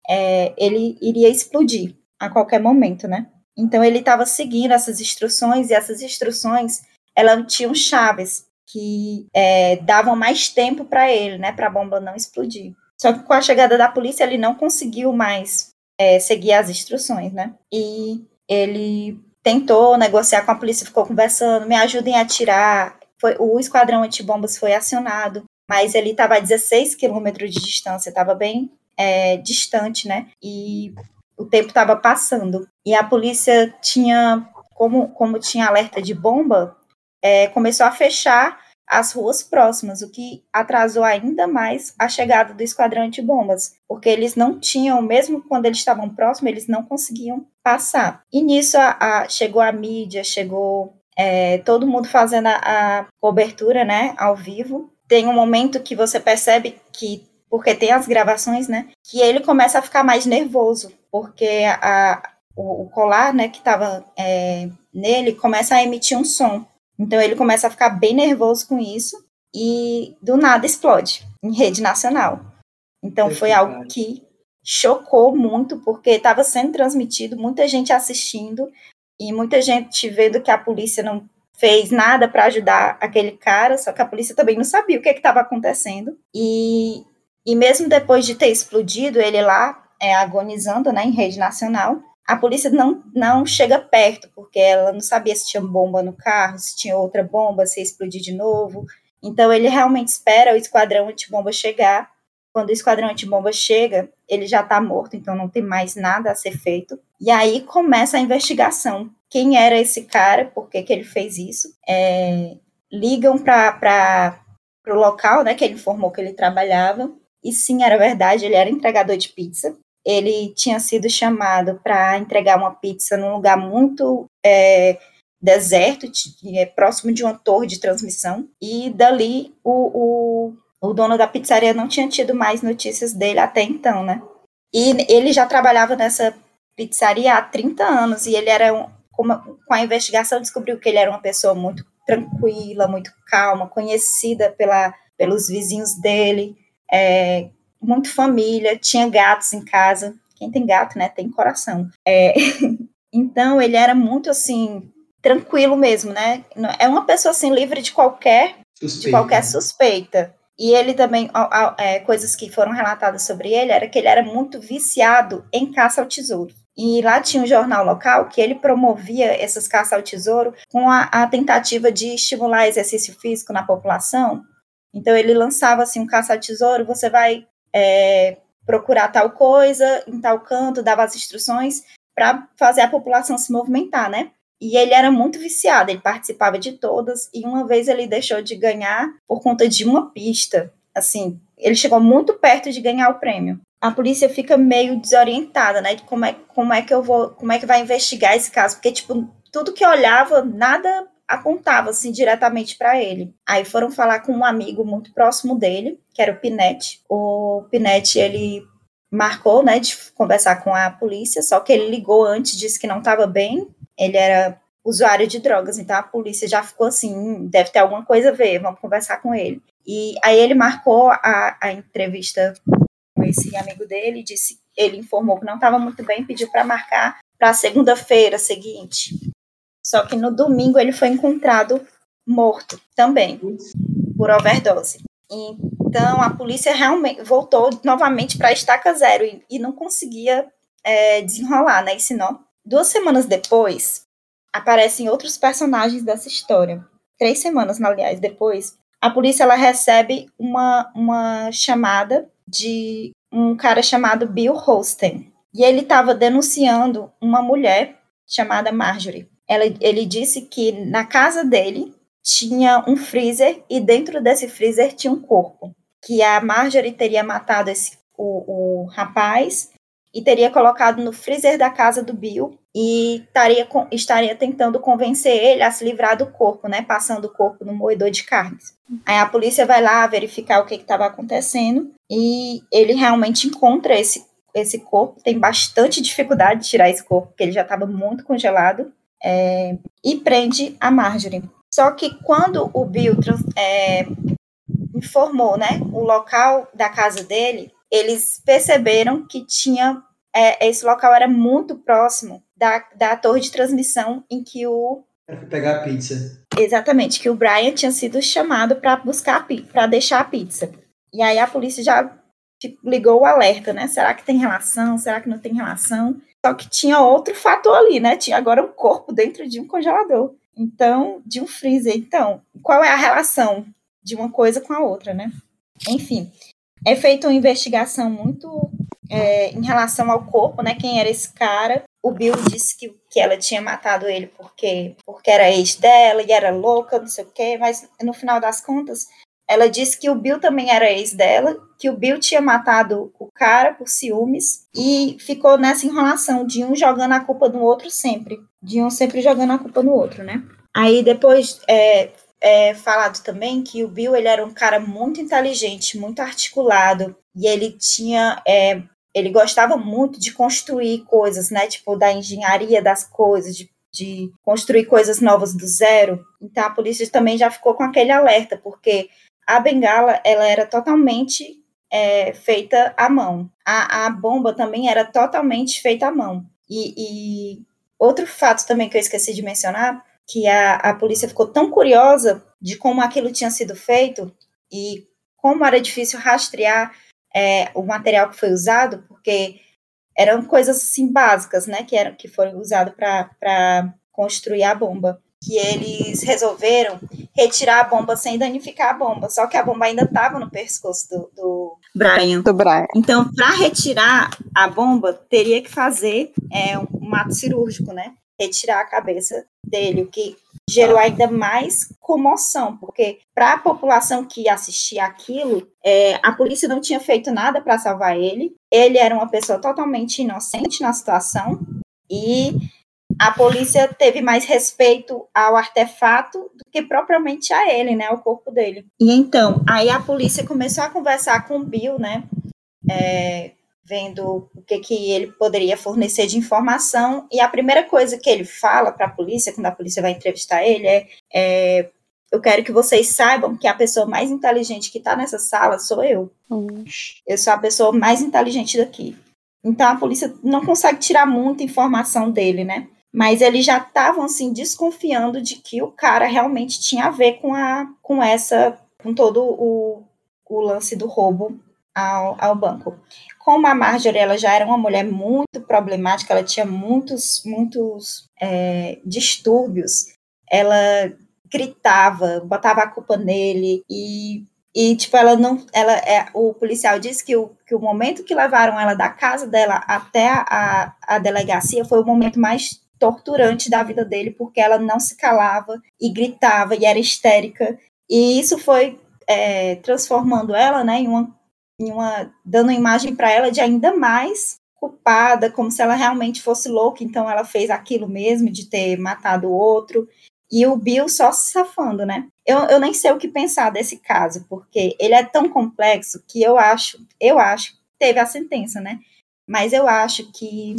é, ele iria explodir a qualquer momento, né? Então ele estava seguindo essas instruções, e essas instruções elas tinham chaves que é, davam mais tempo para ele, né, para a bomba não explodir. Só que com a chegada da polícia, ele não conseguiu mais é, seguir as instruções, né? E ele tentou negociar com a polícia, ficou conversando, me ajudem a tirar. Foi, o esquadrão antibombas foi acionado, mas ele estava a 16 quilômetros de distância, estava bem é, distante, né? E o tempo estava passando. E a polícia tinha, como, como tinha alerta de bomba, é, começou a fechar as ruas próximas, o que atrasou ainda mais a chegada do esquadrão antibombas, porque eles não tinham, mesmo quando eles estavam próximos, eles não conseguiam passar. E nisso a, a, chegou a mídia, chegou é, todo mundo fazendo a, a cobertura, né, ao vivo. Tem um momento que você percebe que, porque tem as gravações, né, que ele começa a ficar mais nervoso, porque a, o, o colar, né, que estava é, nele começa a emitir um som. Então ele começa a ficar bem nervoso com isso e do nada explode em rede nacional. Então foi algo que chocou muito porque estava sendo transmitido, muita gente assistindo e muita gente vendo que a polícia não fez nada para ajudar aquele cara, só que a polícia também não sabia o que estava acontecendo. E, e mesmo depois de ter explodido, ele lá é, agonizando né, em rede nacional, a polícia não, não chega perto, porque ela não sabia se tinha bomba no carro, se tinha outra bomba, se ia explodir de novo. Então ele realmente espera o esquadrão antibomba chegar. Quando o esquadrão antibomba chega, ele já está morto, então não tem mais nada a ser feito. E aí começa a investigação. Quem era esse cara? Por que, que ele fez isso? É, ligam para o local né, que ele informou que ele trabalhava. E sim, era verdade, ele era entregador de pizza. Ele tinha sido chamado para entregar uma pizza num lugar muito é, deserto, é, próximo de uma torre de transmissão, e dali o, o, o dono da pizzaria não tinha tido mais notícias dele até então, né? E ele já trabalhava nessa pizzaria há 30 anos, e ele era, um, com a investigação, descobriu que ele era uma pessoa muito tranquila, muito calma, conhecida pela, pelos vizinhos dele, é, muito família, tinha gatos em casa. Quem tem gato, né, tem coração. É, (laughs) então, ele era muito, assim, tranquilo mesmo, né? É uma pessoa, assim, livre de qualquer, suspeita. de qualquer suspeita. E ele também, é, coisas que foram relatadas sobre ele, era que ele era muito viciado em caça ao tesouro. E lá tinha um jornal local que ele promovia essas caças ao tesouro com a, a tentativa de estimular exercício físico na população. Então ele lançava assim um caça ao tesouro, você vai é, procurar tal coisa em tal canto, dava as instruções para fazer a população se movimentar, né? E ele era muito viciado, ele participava de todas, e uma vez ele deixou de ganhar por conta de uma pista. Assim, ele chegou muito perto de ganhar o prêmio. A polícia fica meio desorientada, né? De como é, como é que eu vou, como é que vai investigar esse caso, porque, tipo, tudo que olhava, nada apontava assim diretamente para ele. Aí foram falar com um amigo muito próximo dele, que era o Pinete. O Pinete ele marcou, né, de conversar com a polícia, só que ele ligou antes, disse que não estava bem. Ele era usuário de drogas, então a polícia já ficou assim, hum, deve ter alguma coisa a ver, vamos conversar com ele. E aí ele marcou a, a entrevista com esse amigo dele, disse, ele informou que não estava muito bem, pediu para marcar para segunda-feira seguinte. Só que no domingo ele foi encontrado morto também, por overdose. Então, a polícia realmente voltou novamente para a estaca zero e, e não conseguia é, desenrolar né, esse nó. Duas semanas depois, aparecem outros personagens dessa história. Três semanas, aliás, depois, a polícia ela recebe uma, uma chamada de um cara chamado Bill Holsten. E ele estava denunciando uma mulher chamada Marjorie. Ela, ele disse que na casa dele tinha um freezer e dentro desse freezer tinha um corpo. Que a Marjorie teria matado esse, o, o rapaz e teria colocado no freezer da casa do Bill e estaria, estaria tentando convencer ele a se livrar do corpo, né? Passando o corpo no moedor de carnes. Aí a polícia vai lá verificar o que estava acontecendo e ele realmente encontra esse, esse corpo. Tem bastante dificuldade de tirar esse corpo, porque ele já estava muito congelado. É, e prende a Marjorie. Só que quando o Bill é, informou né, o local da casa dele, eles perceberam que tinha é, esse local era muito próximo da, da torre de transmissão em que o pegar a pizza. Exatamente, que o Brian tinha sido chamado para buscar para deixar a pizza. E aí a polícia já tipo, ligou o alerta, né? Será que tem relação? Será que não tem relação? Só que tinha outro fator ali, né? Tinha agora um corpo dentro de um congelador. Então, de um freezer. Então, qual é a relação de uma coisa com a outra, né? Enfim, é feita uma investigação muito é, em relação ao corpo, né? Quem era esse cara? O Bill disse que, que ela tinha matado ele porque, porque era ex dela e era louca, não sei o quê, mas no final das contas, ela disse que o Bill também era ex dela, que o Bill tinha matado o cara por ciúmes e ficou nessa enrolação de um jogando a culpa no outro sempre, de um sempre jogando a culpa no outro, né? Aí depois é, é falado também que o Bill ele era um cara muito inteligente, muito articulado e ele tinha é, ele gostava muito de construir coisas, né? Tipo, da engenharia das coisas, de, de construir coisas novas do zero. Então, a polícia também já ficou com aquele alerta, porque a bengala, ela era totalmente é, feita à mão. A, a, bomba também era totalmente feita à mão. E, e, outro fato também que eu esqueci de mencionar, que a, a polícia ficou tão curiosa de como aquilo tinha sido feito e como era difícil rastrear é, o material que foi usado, porque eram coisas assim básicas, né, que eram que foram usadas para construir a bomba. Que eles resolveram retirar a bomba sem danificar a bomba, só que a bomba ainda estava no pescoço do, do Brian. Do Brian. Então, para retirar a bomba, teria que fazer é, um ato cirúrgico, né? Retirar a cabeça dele, o que gerou ainda mais comoção, porque para a população que assistia aquilo, é, a polícia não tinha feito nada para salvar ele. Ele era uma pessoa totalmente inocente na situação e a polícia teve mais respeito ao artefato do que propriamente a ele, né, o corpo dele. E então, aí a polícia começou a conversar com o Bill, né, é, vendo o que, que ele poderia fornecer de informação. E a primeira coisa que ele fala para a polícia, quando a polícia vai entrevistar ele, é, é, Eu quero que vocês saibam que a pessoa mais inteligente que está nessa sala sou eu. Eu sou a pessoa mais inteligente daqui. Então a polícia não consegue tirar muita informação dele, né? Mas eles já estavam assim desconfiando de que o cara realmente tinha a ver com a com essa com todo o, o lance do roubo ao, ao banco. Como a Marjorie ela já era uma mulher muito problemática, ela tinha muitos, muitos é, distúrbios, ela gritava, botava a culpa nele e, e tipo, ela não, ela, é, o policial disse que o, que o momento que levaram ela da casa dela até a, a delegacia foi o momento mais torturante da vida dele, porque ela não se calava e gritava e era histérica, e isso foi é, transformando ela, né, em uma em uma dando imagem para ela de ainda mais culpada, como se ela realmente fosse louca, então ela fez aquilo mesmo de ter matado o outro. E o Bill só se safando, né? Eu, eu nem sei o que pensar desse caso, porque ele é tão complexo que eu acho, eu acho, teve a sentença, né? Mas eu acho que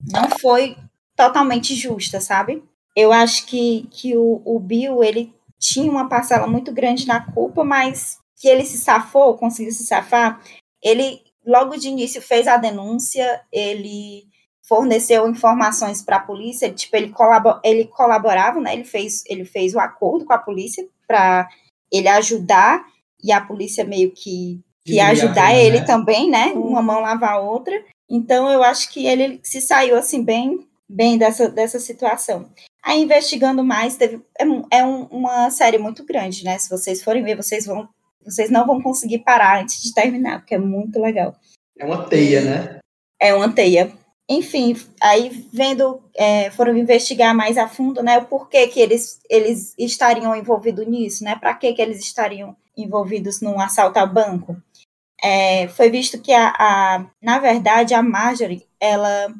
não foi totalmente justa, sabe? Eu acho que, que o, o Bill, ele tinha uma parcela muito grande na culpa, mas que ele se safou, conseguiu se safar, ele logo de início fez a denúncia, ele forneceu informações para a polícia, tipo, ele, colabor, ele colaborava, né? Ele fez, ele fez o um acordo com a polícia para ele ajudar e a polícia meio que, que ajudar pena, ele né? também, né? Uma mão lavar a outra. Então eu acho que ele se saiu assim bem bem dessa, dessa situação. Aí investigando mais, teve, é, é um, uma série muito grande, né? Se vocês forem ver, vocês vão vocês não vão conseguir parar antes de terminar, porque é muito legal. É uma teia, né? É uma teia. Enfim, aí vendo, é, foram investigar mais a fundo, né, o porquê que eles, eles estariam envolvidos nisso, né, para que que eles estariam envolvidos num assalto ao banco. É, foi visto que, a, a, na verdade, a Marjorie, ela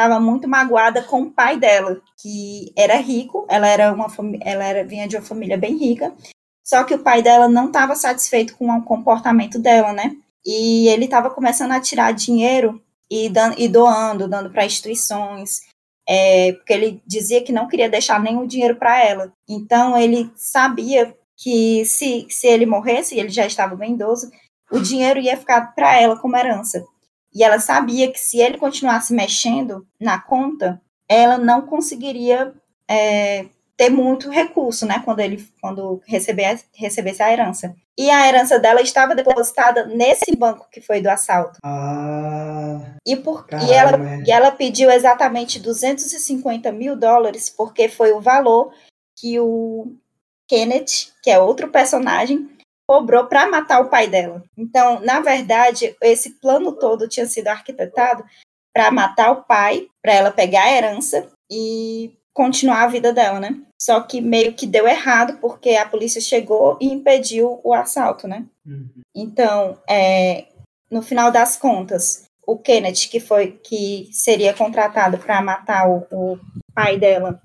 estava muito magoada com o pai dela, que era rico, ela era uma ela era, vinha de uma família bem rica, só que o pai dela não estava satisfeito com o comportamento dela, né? E ele estava começando a tirar dinheiro e, dando, e doando, dando para instituições, é, porque ele dizia que não queria deixar nenhum dinheiro para ela. Então ele sabia que se, se ele morresse, ele já estava bem idoso, o dinheiro ia ficar para ela como herança. E ela sabia que se ele continuasse mexendo na conta, ela não conseguiria é, ter muito recurso, né, quando ele quando receber, recebesse a herança. E a herança dela estava depositada nesse banco que foi do assalto. Ah, e, por, e, ela, e ela pediu exatamente 250 mil dólares, porque foi o valor que o Kenneth, que é outro personagem, cobrou para matar o pai dela. Então, na verdade, esse plano todo tinha sido arquitetado para matar o pai, para ela pegar a herança e continuar a vida dela, né? Só que meio que deu errado, porque a polícia chegou e impediu o assalto, né? Uhum. Então, é, no final das contas, o Kenneth, que foi que seria contratado para matar o, o, pai dela,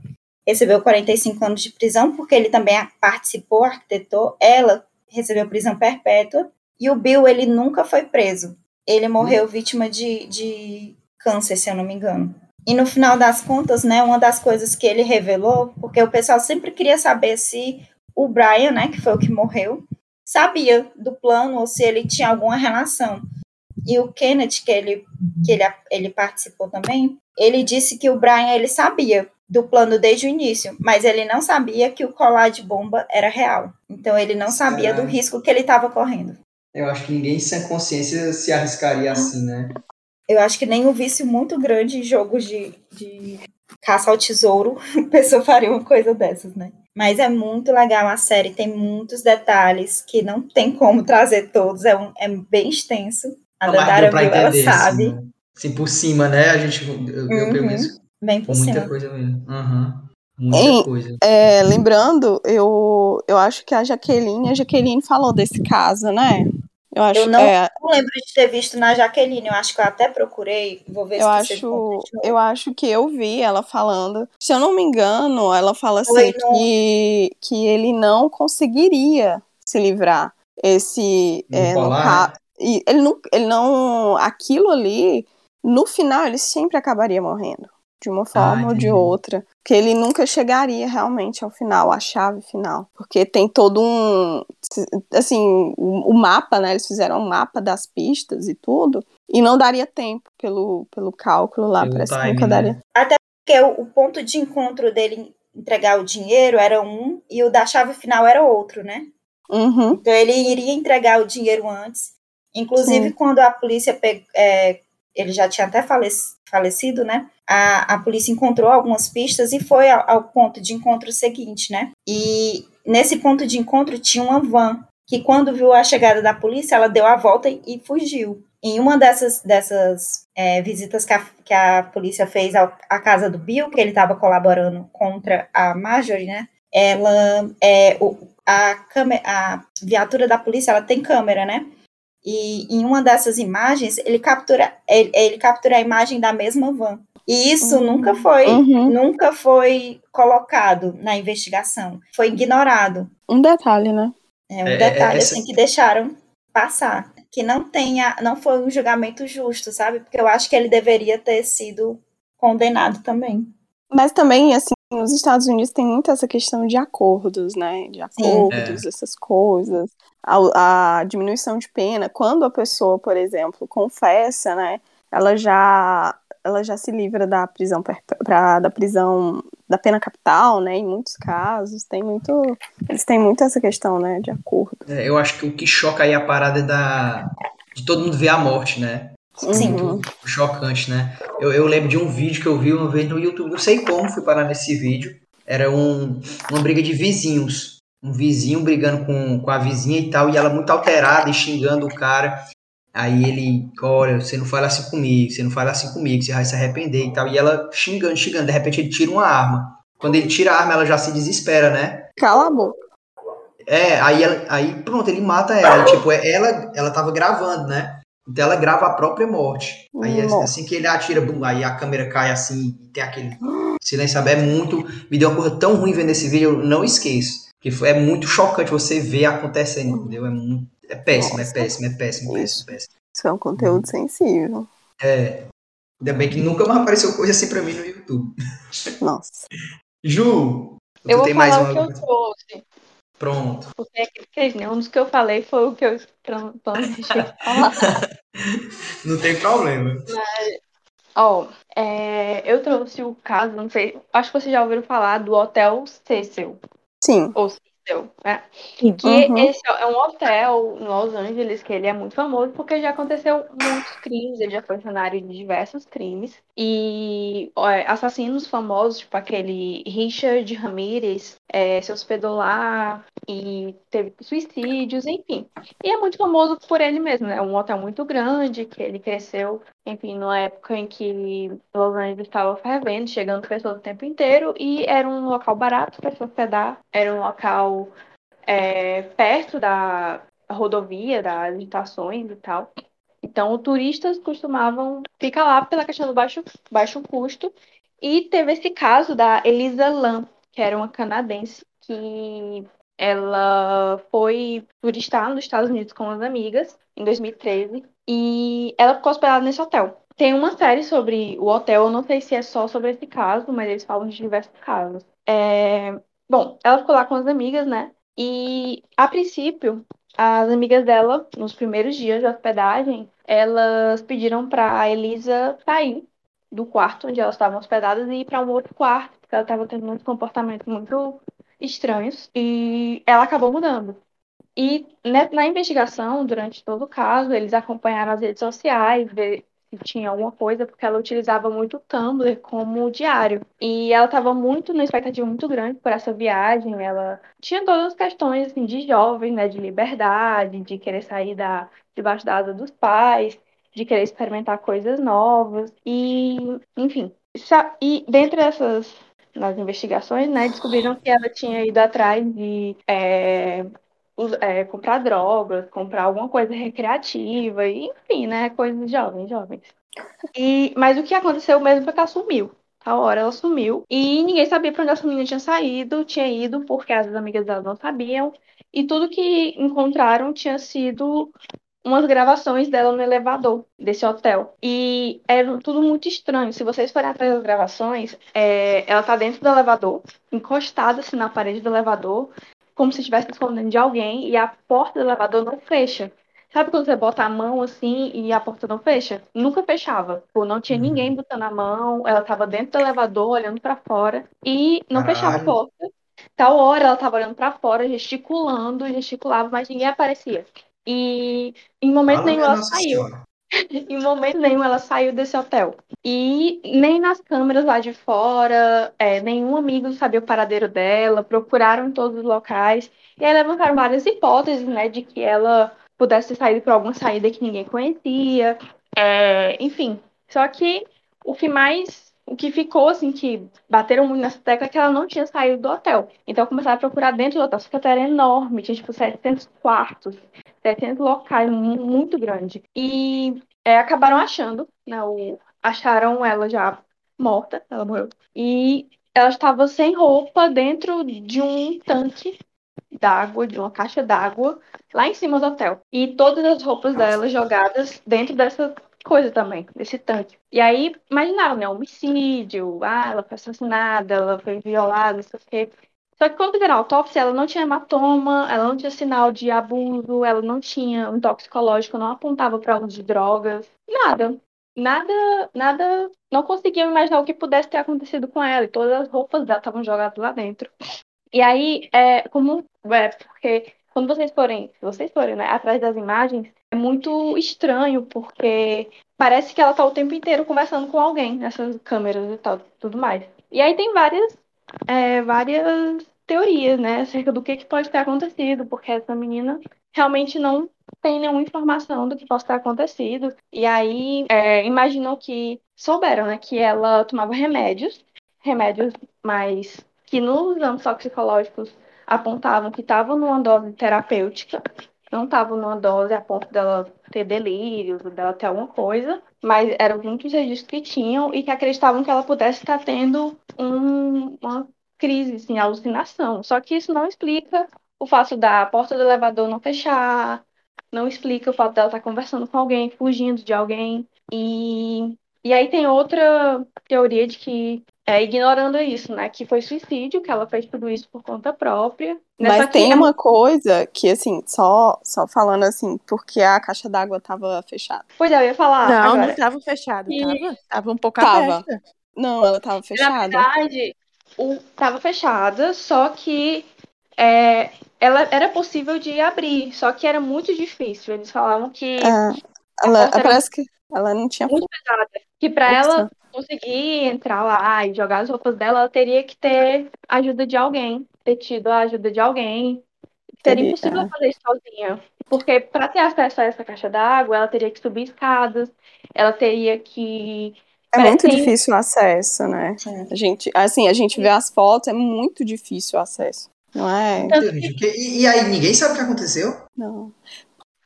recebeu 45 anos de prisão, porque ele também participou, arquitetou. Ela recebeu prisão perpétua. E o Bill, ele nunca foi preso. Ele morreu uhum. vítima de, de câncer, se eu não me engano. E no final das contas, né, uma das coisas que ele revelou, porque o pessoal sempre queria saber se o Brian, né, que foi o que morreu, sabia do plano ou se ele tinha alguma relação. E o Kenneth, que ele, que ele, ele participou também, ele disse que o Brian ele sabia do plano desde o início, mas ele não sabia que o colar de bomba era real. Então ele não sabia do risco que ele estava correndo. Eu acho que ninguém sem consciência se arriscaria assim, né? eu acho que nem um vício muito grande em jogos de, de caça ao tesouro, (laughs) a pessoa faria uma coisa dessas, né? Mas é muito legal a série, tem muitos detalhes que não tem como trazer todos, é, um, é bem extenso. A Dandara viu, ela sabe. Assim, assim, por cima, né? A gente, eu, eu uhum, pelo menos, bem por muita cima. coisa mesmo. Uhum. Muita coisa. É, lembrando, eu, eu acho que a Jaqueline, a Jaqueline falou desse caso, né? Eu, acho, eu não, é, não, lembro de ter visto na Jaqueline, eu acho que eu até procurei, vou ver eu se acho, Eu acho que eu vi ela falando, se eu não me engano, ela fala assim que, que ele não conseguiria se livrar. Esse. É, no, e ele não, ele não. Aquilo ali, no final, ele sempre acabaria morrendo de uma forma ah, ou de outra. Que ele nunca chegaria realmente ao final, à chave final. Porque tem todo um. Assim, o, mapa, né? Eles fizeram um mapa das pistas e tudo. E não daria tempo pelo, pelo cálculo lá. Pelo parece time, que nunca daria. Né? Até porque o, o ponto de encontro dele entregar o dinheiro era um e o da chave final era outro, né? Uhum. Então ele iria entregar o dinheiro antes. Inclusive, Sim. quando a polícia é, ele já tinha até falecido, né? A, a polícia encontrou algumas pistas e foi ao, ao ponto de encontro seguinte, né? E nesse ponto de encontro tinha uma van que quando viu a chegada da polícia, ela deu a volta e, fugiu. Em uma dessas, dessas é, visitas que a, que a polícia fez à casa do Bill, que ele estava colaborando contra a Marjorie, né? Ela, é, o, a, a viatura da polícia, ela tem câmera, né? E em uma dessas imagens, ele captura, ele, ele captura a imagem da mesma van. E isso uhum. nunca foi, uhum. nunca foi colocado na investigação. Foi ignorado. Um detalhe, né? É um é, detalhe essa... assim que deixaram passar, que não tenha, não foi um julgamento justo, sabe? Porque eu acho que ele deveria ter sido condenado também. Mas também, assim, nos Estados Unidos tem muito essa questão de acordos, né? De acordos, Sim. essas coisas. A, a, diminuição de pena, quando a pessoa, por exemplo, confessa, né? Ela já ela já se livra da prisão pra, da prisão da pena capital, né? Em muitos casos tem muito, eles têm muito essa questão, né, de acordo. É, eu acho que o que choca aí a parada é da de todo mundo ver a morte, né? Sim. Muito chocante, né? Eu, eu lembro de um vídeo que eu vi uma vez no YouTube, não sei como fui parar nesse vídeo. Era um, uma briga de vizinhos. Um vizinho brigando com, com a vizinha e tal, e ela muito alterada e xingando o cara. Aí ele, olha, você não fala assim comigo, você não fala assim comigo, você vai se arrepender e tal. E ela xingando, xingando. De repente ele tira uma arma. Quando ele tira a arma, ela já se desespera, né? Cala a boca. É, aí, ela, aí pronto, ele mata ela. E, tipo, é, ela, ela tava gravando, né? Então ela grava a própria morte. Aí Nossa. assim que ele atira, bum, aí a câmera cai assim, e tem aquele silêncio, sabe? É muito. Me deu uma coisa tão ruim vendo esse vídeo, eu não esqueço. Que foi, é muito chocante você ver acontecendo, entendeu? É, muito, é péssimo, é péssimo, é péssimo, Isso. péssimo, péssimo. Isso é um conteúdo sensível. É. Ainda bem que nunca mais apareceu coisa assim pra mim no YouTube. Nossa. Ju, tu Eu vou tem mais falar uma o que eu trouxe. Pronto. Porque aquele que um dos que eu falei foi o que eu plan- planejei falar. (laughs) Não tem problema. Ó, é, eu trouxe o caso, não sei, acho que vocês já ouviram falar do Hotel Cecil, Sim. ou Cecil, né? Sim. Que Uhum. esse é um hotel em Los Angeles, que ele é muito famoso porque já aconteceu muitos crimes, ele já foi cenário de diversos crimes. E ó, assassinos famosos, tipo aquele Richard Ramirez, é, se hospedou lá e teve suicídios, enfim. E é muito famoso por ele mesmo, né? É um hotel muito grande, que ele cresceu, enfim, numa época em que Los Angeles estava fervendo, chegando pessoas o tempo inteiro, e era um local barato para se hospedar, era um local é, perto da rodovia, das estações e tal. Então, turistas costumavam ficar lá pela questão do baixo, baixo custo. E teve esse caso da Elisa Lam, que era uma canadense que ela foi turistar nos Estados Unidos com as amigas em 2013 e ela ficou hospedada nesse hotel. Tem uma série sobre o hotel, eu não sei se é só sobre esse caso, mas eles falam de diversos casos. É, Bom, ela ficou lá com as amigas, né? E a princípio, as amigas dela, nos primeiros dias de hospedagem, elas pediram para Elisa sair do quarto onde elas estavam hospedadas e ir para um outro quarto, porque ela estava tendo uns comportamentos muito estranhos e ela acabou mudando. E na investigação, durante todo o caso, eles acompanharam as redes sociais, ver se tinha alguma coisa, porque ela utilizava muito o Tumblr como diário. E ela estava muito numa expectativa muito grande por essa viagem. Ela tinha todas as questões assim, de jovem, né, de liberdade, de querer sair da, debaixo da asa dos pais, de querer experimentar coisas novas. E, enfim. E dentre essas nas investigações, né, descobriram que ela tinha ido atrás de é, é, comprar drogas, comprar alguma coisa recreativa, enfim, né? Coisas de jovens, jovens. E, mas o que aconteceu mesmo foi que ela sumiu. A hora ela sumiu. E ninguém sabia pra onde essa menina tinha saído, tinha ido, porque as amigas dela não sabiam. E tudo que encontraram tinha sido umas gravações dela no elevador desse hotel. E era tudo muito estranho. Se vocês forem atrás das gravações, é, ela tá dentro do elevador, encostada assim na parede do elevador, como se estivesse escondendo de alguém, e a porta do elevador não fecha. Sabe quando você bota a mão assim e a porta não fecha? Nunca fechava. Tipo, não tinha ninguém botando a mão, ela tava dentro do elevador, olhando pra fora, e não fechava a Caralho. porta. Tal hora ela tava olhando pra fora, gesticulando, gesticulava, mas ninguém aparecia. E em momento nenhum ela Nossa saiu. Senhora. (laughs) Em momento nenhum ela saiu desse hotel. E nem nas câmeras lá de fora, é, nenhum amigo sabia o paradeiro dela, procuraram em todos os locais. E aí levantaram várias hipóteses, né, de que ela pudesse ter saído por alguma saída que ninguém conhecia. É, enfim, só que o que mais, o que ficou, assim, que bateram muito nessa tecla é que ela não tinha saído do hotel. Então começaram a procurar dentro do hotel, só que o hotel era enorme, tinha tipo 700 quartos. 700 locais, mu- muito grande. E é, acabaram achando, né? O, acharam ela já morta, ela morreu. E ela estava sem roupa dentro de um tanque d'água, de uma caixa d'água, lá em cima do hotel. E todas as roupas dela jogadas dentro dessa coisa também, desse tanque. E aí, imaginaram, né? Homicídio, ah, ela foi assassinada, ela foi violada, não sei o quê. Só que quando fizeram a autópsia, ela não tinha hematoma, ela não tinha sinal de abuso, ela não tinha um toxicológico, não apontava para uso de drogas, nada. nada, nada, não conseguiam imaginar o que pudesse ter acontecido com ela. E todas as roupas dela estavam jogadas lá dentro. E aí, é como, é, porque quando vocês forem, se vocês forem, né, atrás das imagens, é muito estranho, porque parece que ela tá o tempo inteiro conversando com alguém nessas câmeras e tal, tudo mais. E aí tem várias, é, várias teorias, né, acerca do que, que pode ter acontecido, porque essa menina realmente não tem nenhuma informação do que possa ter acontecido. E aí é, imaginam que souberam, né, que ela tomava remédios, remédios mais que nos exames toxicológicos apontavam que estavam numa dose terapêutica, não estavam numa dose a ponto dela ter delírios, dela ter alguma coisa, mas eram muitos registros que tinham e que acreditavam que ela pudesse estar tendo um, uma crise, assim, alucinação. Só que isso não explica o fato da porta do elevador não fechar, não explica o fato dela estar conversando com alguém, fugindo de alguém. E, e aí tem outra teoria de que, é, ignorando isso, né, que foi suicídio, que ela fez tudo isso por conta própria. Mas tem uma coisa que, assim, só, só falando assim, porque a caixa d'água estava fechada. Pois é, eu ia falar. Não, agora. não estava fechada, E- tava, tava um pouco Tava. aberta. Não, ela estava Na fechada. verdade, o, tava fechada, só que é, ela era possível de abrir, só que era muito difícil. Eles falavam que É, ela, parece que ela não tinha muito pesada, que para ela conseguir entrar lá e jogar as roupas dela, ela teria que ter ajuda de alguém, ter tido a ajuda de alguém. Seria Teria, impossível é. fazer isso sozinha, porque para ter acesso a essa caixa d'água, ela teria que subir escadas, ela teria que É Parece muito difícil o acesso, né? A gente, assim, a gente vê as fotos, é muito difícil o acesso. Não é? Entendi. Porque- E, e aí, ninguém sabe o que aconteceu? Não.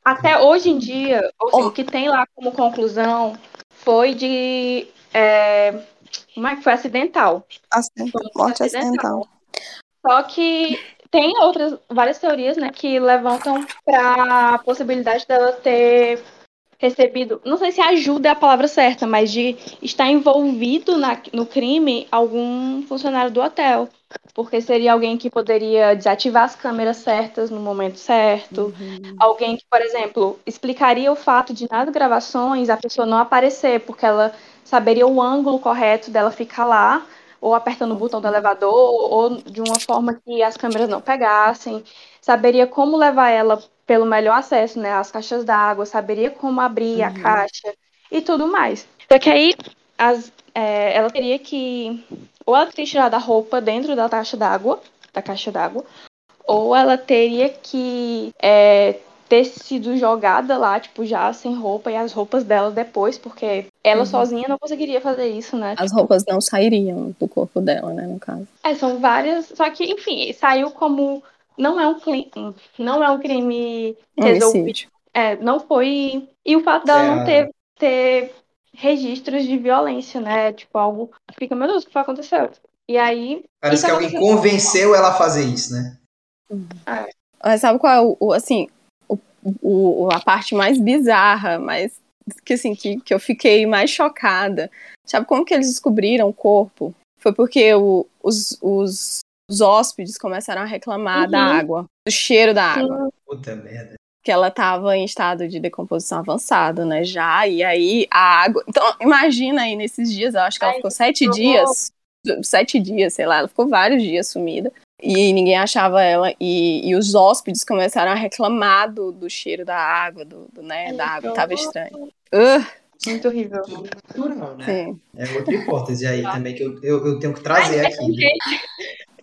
Até hoje em dia, assim, Oh. o que tem lá como conclusão foi de. É, como é que foi? Acidental. Aciden- Foi Morte acidental. Só que tem outras, várias teorias, né, que levantam para a possibilidade dela ter recebido, não sei se ajuda é a palavra certa, mas de estar envolvido na, no crime algum funcionário do hotel. Porque seria alguém que poderia desativar as câmeras certas no momento certo. Alguém que, por exemplo, explicaria o fato de nas gravações a pessoa não aparecer, porque ela saberia o ângulo correto dela ficar lá, ou apertando o botão do elevador, ou de uma forma que as câmeras não pegassem. Saberia como levar ela pelo melhor acesso, né, às caixas d'água, saberia como abrir a caixa e tudo mais. Só que aí as, é, ela teria que ou ela teria tirado a roupa dentro da caixa d'água, da caixa d'água, ou ela teria que é, ter sido jogada lá, tipo, já sem roupa, e as roupas dela depois, porque ela sozinha não conseguiria fazer isso, né? As roupas não sairiam do corpo dela, né, no caso. É, são várias, só que, enfim, saiu como não é um crime, não é um crime resolvido. É, não foi. E o fato dela não É. ter, ter registros de violência, né? Tipo, algo fica, meu Deus, o que foi aconteceu? E aí. Parece que alguém aconteceu. convenceu ela a fazer isso, né? Mas sabe qual é o, o, assim, o, a parte mais bizarra, mais que assim, que, que eu fiquei mais chocada. Sabe como que eles descobriram o corpo? Foi porque o- os, os, os hóspedes começaram a reclamar da Uhum. água, do cheiro da água. Puta merda. que ela estava em estado de decomposição avançado, né? Já, e aí a água. Então, imagina aí nesses dias, eu acho que ela Ai, ficou sete dias, sete dias, sei lá, ela ficou vários dias sumida. E ninguém achava ela, e, e os hóspedes começaram a reclamar do, do cheiro da água, do, do, né, Ai, da água, tava estranho. Uh, Muito horrível. Né? sim. É outra hipótese aí também que eu, eu, eu tenho que trazer Ai, aqui. tem, né? gente,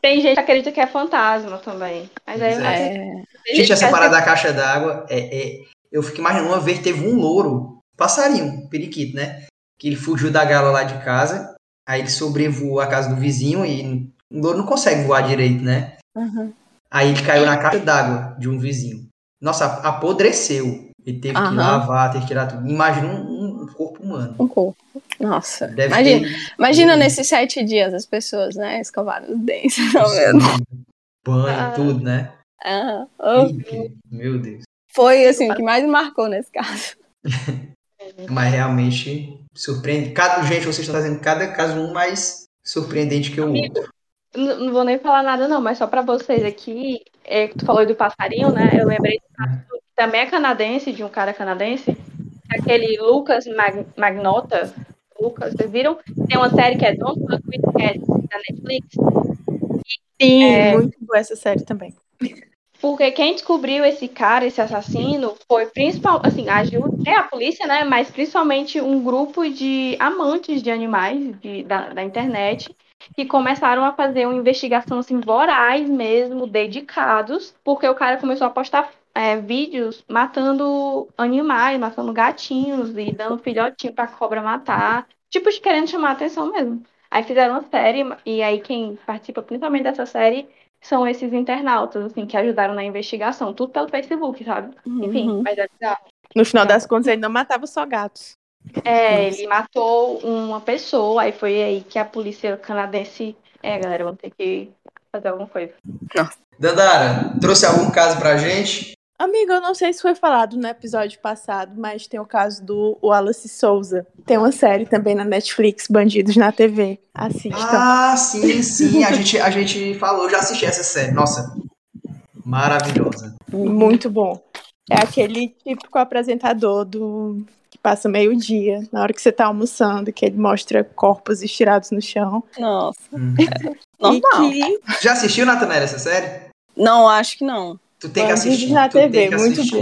tem gente que acredita que é fantasma também. Mas aí é. É, Gente, essa parada da caixa d'água, é, é- eu fico imaginando, uma vez teve um louro, passarinho, um periquito, né? Que ele fugiu da gala lá de casa, aí ele sobrevoou a casa do vizinho e o louro não consegue voar direito, né? uhum. Aí ele caiu na caixa d'água de um vizinho. Nossa, apodreceu. Ele teve que Aham. lavar, teve que tirar tudo. Imagina um, um corpo humano. um corpo. Nossa, Deve imagina, ter imagina Uhum. nesses sete dias as pessoas, né, escovaram os dentes, (laughs) mesmo? banho, Ah. tudo, né? Oh. Eita, Meu Deus. Foi, assim, o que mais marcou nesse caso. (laughs) Mas realmente surpreende. Cada, gente, vocês estão trazendo cada caso um mais surpreendente que o outro. Não, não vou nem falar nada, não, mas só pra vocês aqui, é, tu falou do passarinho, né? Eu lembrei do também é canadense, de um cara canadense, que aquele Lucas Mag Magnota. Lucas, vocês viram? Tem uma série que é Don't Fuck With Cats, da Netflix. Sim, É. muito boa essa série também. Porque quem descobriu esse cara, esse assassino, foi principal, assim, ajuda é a polícia, né? Mas principalmente um grupo de amantes de animais de- da, da internet que começaram a fazer uma investigação assim, voraz mesmo, dedicados, porque o cara começou a postar é, vídeos matando animais, matando gatinhos e dando filhotinho pra cobra matar, tipo querendo chamar a atenção mesmo. Aí fizeram uma série, e aí quem participa principalmente dessa série são esses internautas, assim, que ajudaram na investigação, tudo pelo Facebook, sabe? Enfim, Uhum. mas é bizarro. No final das contas, ele não matava só gatos. É, (laughs) ele matou uma pessoa, aí foi aí que a polícia canadense. É, galera, vamos ter que fazer alguma coisa. Dandara, trouxe algum caso pra gente? Amiga, eu não sei se foi falado no episódio passado, mas tem o caso do Wallace Souza. Tem uma série também na Netflix, Bandidos na TV. Assistam. Ah, sim, sim. A gente, a gente falou, já assisti essa série. Nossa, maravilhosa. Muito bom. É aquele típico apresentador do passa meio-dia, na hora que você tá almoçando, que ele mostra corpos estirados no chão. Nossa, Hum. (laughs) normal. Que Já assistiu, Natanera, essa série? Não, acho que não. Tu tem que assistir. na tu tem TV, que muito assistir.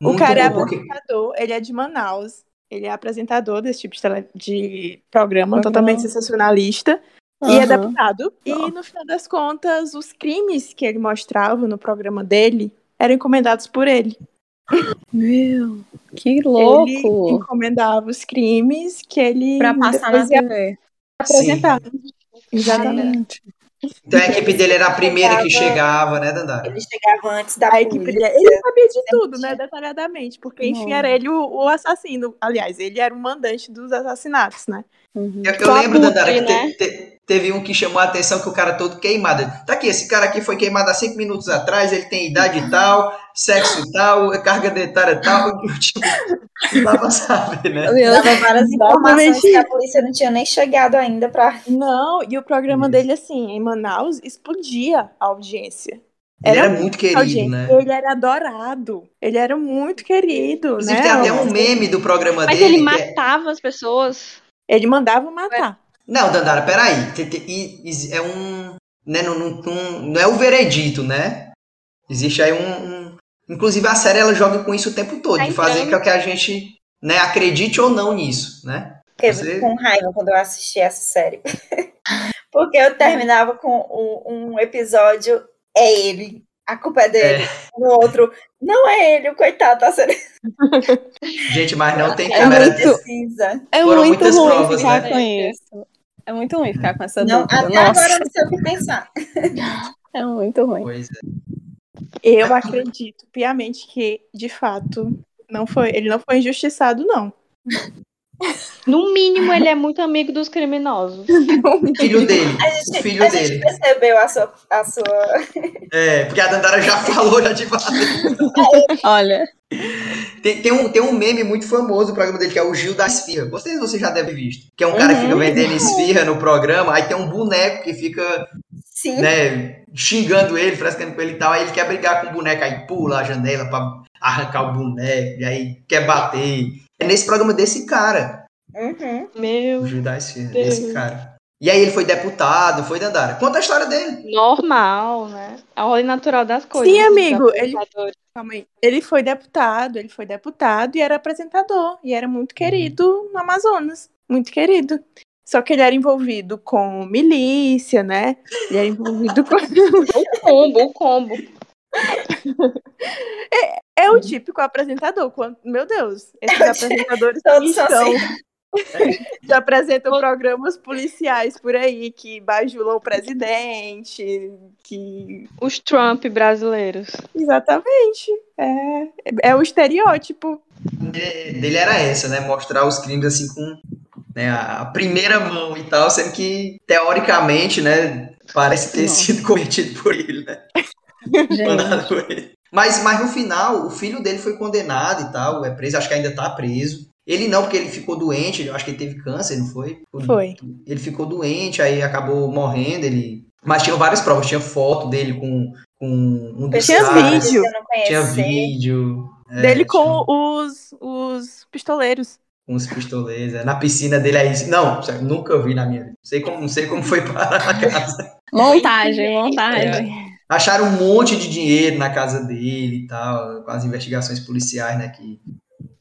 bom. o cara é bom, porque- apresentador, ele é de Manaus. Ele é apresentador desse tipo de, tele- de programa, Programa. totalmente sensacionalista. E é Aham. deputado. E no final das contas, os crimes que ele mostrava no programa dele eram encomendados por ele. Meu, que Ele louco. encomendava os crimes que ele Pra passar na TV. apresentar. Exatamente. Então a equipe dele era a primeira que chegava, né, Dandara? Ele chegava antes da A equipe dele, ele sabia de tudo, né, detalhadamente, porque enfim era ele o, o assassino. Aliás, ele era o mandante dos assassinatos, né? Uhum. Eu, eu Só lembro, abutre, Dandara, que te- né? te- teve um que chamou a atenção que o cara todo queimado. Tá aqui, esse cara aqui foi queimado há cinco minutos atrás, ele tem idade tal, sexo tal, carga dentária tal. (laughs) Tipo, pra saber, né? Dava várias informações que a polícia não tinha nem chegado ainda pra. Não, e o programa Isso. dele, assim, em Manaus, explodia a audiência. Ele Era era muito querido, audiência. né? Ele era adorado. Ele era muito querido, Inclusive, né? tem até um meme do programa Mas dele. ele que é- matava as pessoas. Ele mandava matar. Não, Dandara, peraí. É um. Né, não, não, não- não é o veredito, né? Existe aí um, um- Inclusive a série ela joga com isso o tempo todo, Tá de fazer entrando. com que a gente né, acredite ou não nisso, né? Fiquei Você- com raiva quando eu assisti essa série. (laughs) Porque eu terminava com um, um episódio, é ele, a culpa é dele. (laughs) No outro, não é ele, o coitado tá sendo. (laughs) Gente, mas não tem É câmera. muito- Precisa. É Foram muito ruim provas, ficar né? com isso. É muito ruim ficar com essa Não, dúvida. até Nossa, agora eu não sei o que pensar. (laughs) é muito ruim. Pois é. Eu acredito piamente que, de fato, não foi, ele não foi injustiçado, não. No mínimo, ele é muito amigo dos criminosos. (laughs) O filho dele. A O gente, filho a dele. gente percebeu a sua, a sua. É, porque a Dandara já falou, já te falei. Olha, Tem, tem, um, tem um meme muito famoso do programa dele, que é o Gil da Esfirra. Vocês você já deve ter visto. Que é um cara que fica Uhum. vendendo esfirra no programa, aí tem um boneco que fica Sim. né, xingando ele, frescando com ele e tal. Aí ele quer brigar com o boneco, aí pula a janela pra arrancar o boneco, e aí quer bater. É nesse programa desse cara, Uhum. o Meu. Da Esfirra, Deus. desse cara. E aí ele foi deputado, foi Dandara. Conta a história dele. Normal, né? A ordem natural das coisas. Sim, amigo, ele-. Calma aí. Ele foi deputado, ele foi deputado e era apresentador. E era muito querido no Amazonas. Muito querido. Só que ele era envolvido com milícia, né? Ele era envolvido com. (laughs) O combo, o combo. É o típico apresentador. Quando... Meu Deus, esses É típico- apresentadores (laughs) que Todos são assim. (laughs) que apresentam programas policiais por aí, que bajulam o presidente, que. Os Trump brasileiros. Exatamente. É, é o estereótipo. dele dele era essa, né? Mostrar os crimes assim com né, a primeira mão e tal, sendo que, teoricamente, né, parece ter Nossa. sido cometido por ele, né? Mandado por ele. Mas, mas no final, o filho dele foi condenado e tal, é preso, acho que ainda tá preso. Ele não, porque ele ficou doente, eu acho que ele teve câncer, não foi? Foi. Ele ficou doente, aí acabou morrendo, ele... Mas tinham várias provas, tinha foto dele com, com um dos Tinha caras, vídeo. Tinha vídeo. É, Dele com os, os pistoleiros. Com os pistoleiros. é, Na piscina dele aí. Não, nunca vi na minha vida. Não sei como, não sei como foi parar na (laughs) casa. Montagem, montagem. Acharam um monte de dinheiro na casa dele e tal, com as investigações policiais, né? Que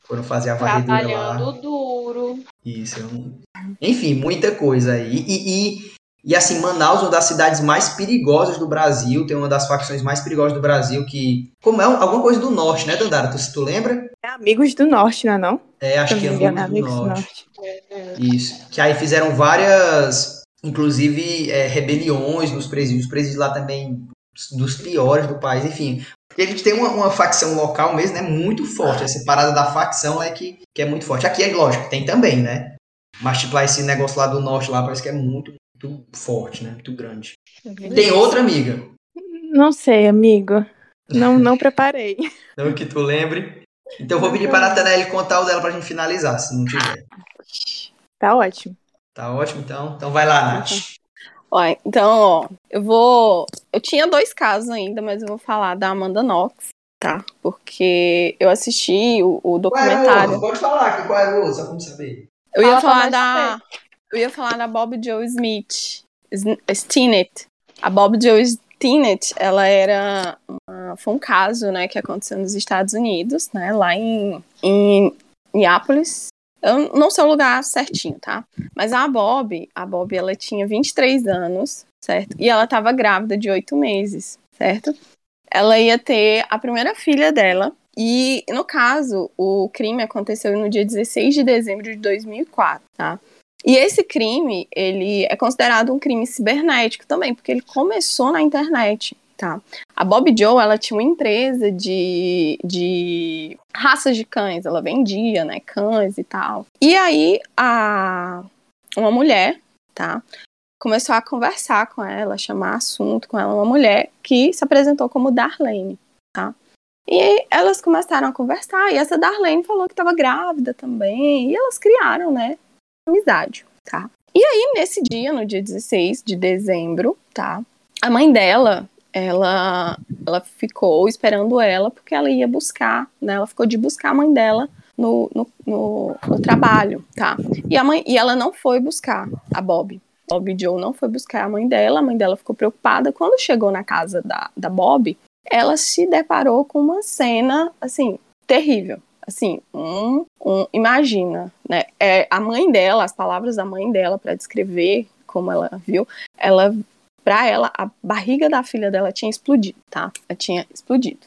foram fazer a varredura lá. Trabalhando duro. Isso. é um- Enfim, muita coisa aí. E, e, e assim, Manaus é uma das cidades mais perigosas do Brasil. Tem uma das facções mais perigosas do Brasil que. Como é? Alguma coisa do norte, né, Dandara? Tu, tu lembra? É Amigos do Norte, não é não? É, acho que é engano, é Amigos do Amigos do Norte. Norte. Isso. Que aí fizeram várias, inclusive, é, rebeliões nos presídios. Os presídios lá também, dos piores do país, enfim. Porque a gente tem uma, uma facção local mesmo, né? Muito forte. Essa parada da facção é que, que é muito forte. Aqui é lógico, tem também, né? Mas, tipo, lá, esse negócio lá do norte lá parece que é muito, muito forte, né? Muito grande. Tem outra amiga. Não sei, amigo. Não, não preparei. (laughs) Não que tu lembre. Então eu vou pedir para a Nathanael contar o dela pra gente finalizar, se não tiver. Tá ótimo. Tá ótimo, então? Então vai lá, Nath. Ó, então, ó, eu vou. Eu tinha dois casos ainda, mas eu vou falar da Amanda Knox, tá? Porque eu assisti o, o Qual é documentário. outro? Pode falar que qual é o outro, só me saber. Eu ia falar da. Eu ia falar da Bob Joe Smith. Stinnett. A Bob Joe Stinnett, ela era. Uma, foi um caso, né, que aconteceu nos Estados Unidos, né? Lá em, em Minneapolis. Eu não sei o lugar certinho, tá? Mas a Bob, a Bob, ela tinha 23 anos, certo? E ela tava grávida de oito meses, certo? Ela ia ter a primeira filha dela. E, no caso, o crime aconteceu no dia 16 de dezembro de 2004, tá? E esse crime, ele é considerado um crime cibernético também, porque ele começou na internet, A Bob Joe, ela tinha uma empresa de, de raças de cães, ela vendia, né, cães e tal. E aí, a, uma mulher, tá? Começou a conversar com ela, chamar assunto com ela, uma mulher que se apresentou como Darlene, tá? E elas começaram a conversar, e essa Darlene falou que estava grávida também, e elas criaram, né, amizade, tá? E aí, nesse dia, no dia 16 de dezembro, tá? A mãe dela, ela, ela ficou esperando ela porque ela ia buscar, né? Ela ficou de buscar a mãe dela no, no, no, no trabalho, tá? E, a mãe, e ela não foi buscar a Bob. Bob Joe não foi buscar a mãe dela, a mãe dela ficou preocupada. Quando chegou na casa da, da Bob, ela se deparou com uma cena, assim, terrível. Assim, um, um imagina, né? É, a mãe dela, as palavras da mãe dela para descrever como ela viu, ela, para ela, a barriga da filha dela tinha explodido, tá? Ela tinha explodido.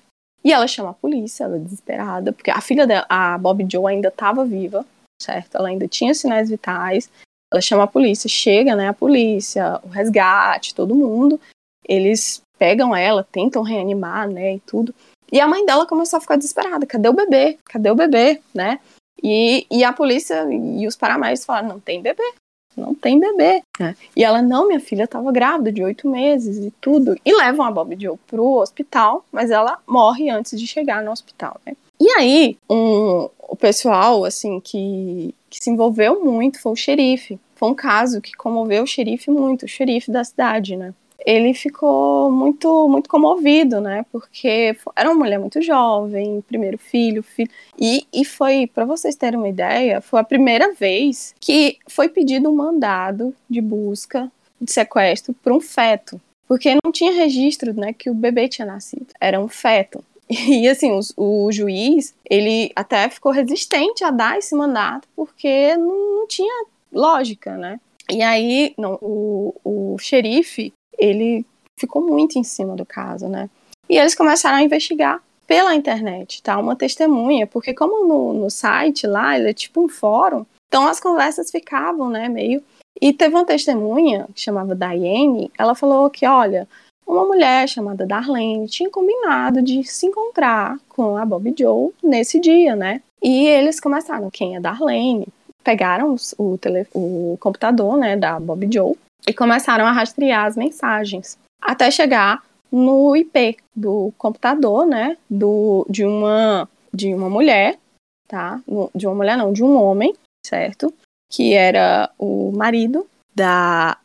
E ela chama a polícia, ela é desesperada, porque a filha dela, a Bob Joe, ainda estava viva, certo? Ela ainda tinha sinais vitais. Ela chama a polícia, chega, né? A polícia, o resgate, todo mundo. Eles pegam ela, tentam reanimar, né? E tudo. E a mãe dela começou a ficar desesperada. Cadê o bebê? Cadê o bebê, né? E, e a polícia e os paramédicos falaram: não tem bebê, não tem bebê. Né? E ela: não, minha filha estava grávida de oito meses e tudo. E levam a Bob Joe pro hospital, mas ela morre antes de chegar no hospital, né? E aí, um, o pessoal, assim, que, que se envolveu muito foi o xerife. Foi um caso que comoveu o xerife muito, o xerife da cidade, né? Ele ficou muito, muito comovido, né? Porque era uma mulher muito jovem, primeiro filho, filho. E, e foi, para vocês terem uma ideia, foi a primeira vez que foi pedido um mandado de busca, de sequestro, para um feto. Porque não tinha registro, né, que o bebê tinha nascido. Era um feto. (laughs) E assim, o, juiz, ele até ficou resistente a dar esse mandato, porque não, não tinha lógica, né? E aí, não, o, o xerife, ele ficou muito em cima do caso, né? E eles começaram a investigar pela internet, tá? Uma testemunha, porque como no, no site lá, ele é tipo um fórum, então as conversas ficavam, né, meio... E teve uma testemunha, que chamava Diane, ela falou que, olha, uma mulher chamada Darlene tinha combinado de se encontrar com a Bob Joe nesse dia, né? E eles começaram, quem é Darlene? Pegaram o, tele, o computador, né, da Bob Joe e começaram a rastrear as mensagens até chegar no IP do computador, né, do, de uma de uma mulher, tá? De uma mulher não, de um homem, certo? Que era o marido da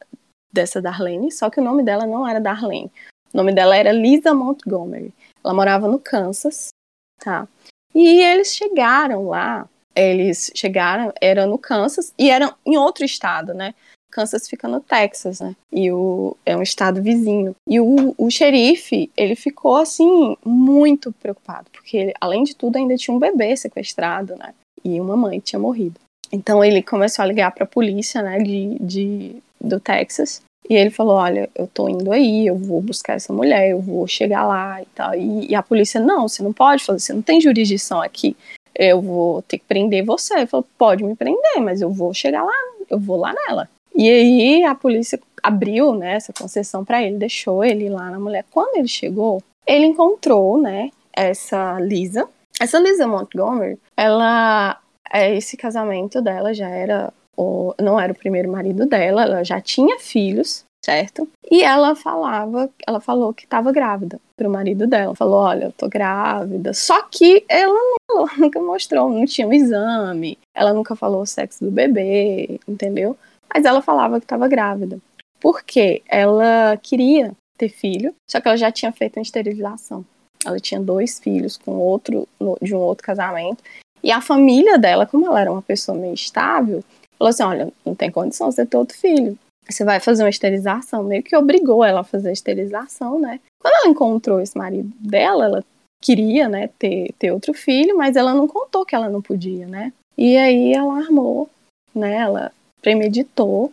dessa Darlene, só que o nome dela não era Darlene. O nome dela era Lisa Montgomery. Ela morava no Kansas, tá? E eles chegaram lá, eles chegaram, era no Kansas e eram em outro estado, né? Kansas fica no Texas, né? E o, é um estado vizinho. E o, o xerife, ele ficou, assim, muito preocupado, porque ele, além de tudo, ainda tinha um bebê sequestrado, né? E uma mãe tinha morrido. Então ele começou a ligar para a polícia, né, de, de, do Texas. E ele falou: Olha, eu tô indo aí, eu vou buscar essa mulher, eu vou chegar lá e tal. E, e a polícia: Não, você não pode fazer, você não tem jurisdição aqui. Eu vou ter que prender você. Ele falou: Pode me prender, mas eu vou chegar lá, eu vou lá nela. E aí a polícia abriu, né, essa concessão para ele, deixou ele lá na mulher. Quando ele chegou, ele encontrou, né, essa Lisa. Essa Lisa Montgomery, ela é, esse casamento dela já era o, não era o primeiro marido dela, ela já tinha filhos, certo? E ela falava, ela falou que estava grávida pro marido dela. Falou, olha, eu tô grávida. Só que ela não falou, (laughs) nunca mostrou, não tinha um exame. Ela nunca falou o sexo do bebê, entendeu? Mas ela falava que estava grávida. Porque ela queria ter filho, só que ela já tinha feito uma esterilização. Ela tinha dois filhos com outro de um outro casamento. E a família dela, como ela era uma pessoa meio estável, falou assim: olha, não tem condição de ter outro filho. Você vai fazer uma esterilização. Meio que obrigou ela a fazer a esterilização, né? Quando ela encontrou esse marido dela, ela queria, né, ter, ter outro filho, mas ela não contou que ela não podia, né? E aí ela armou, né? Ela premeditou,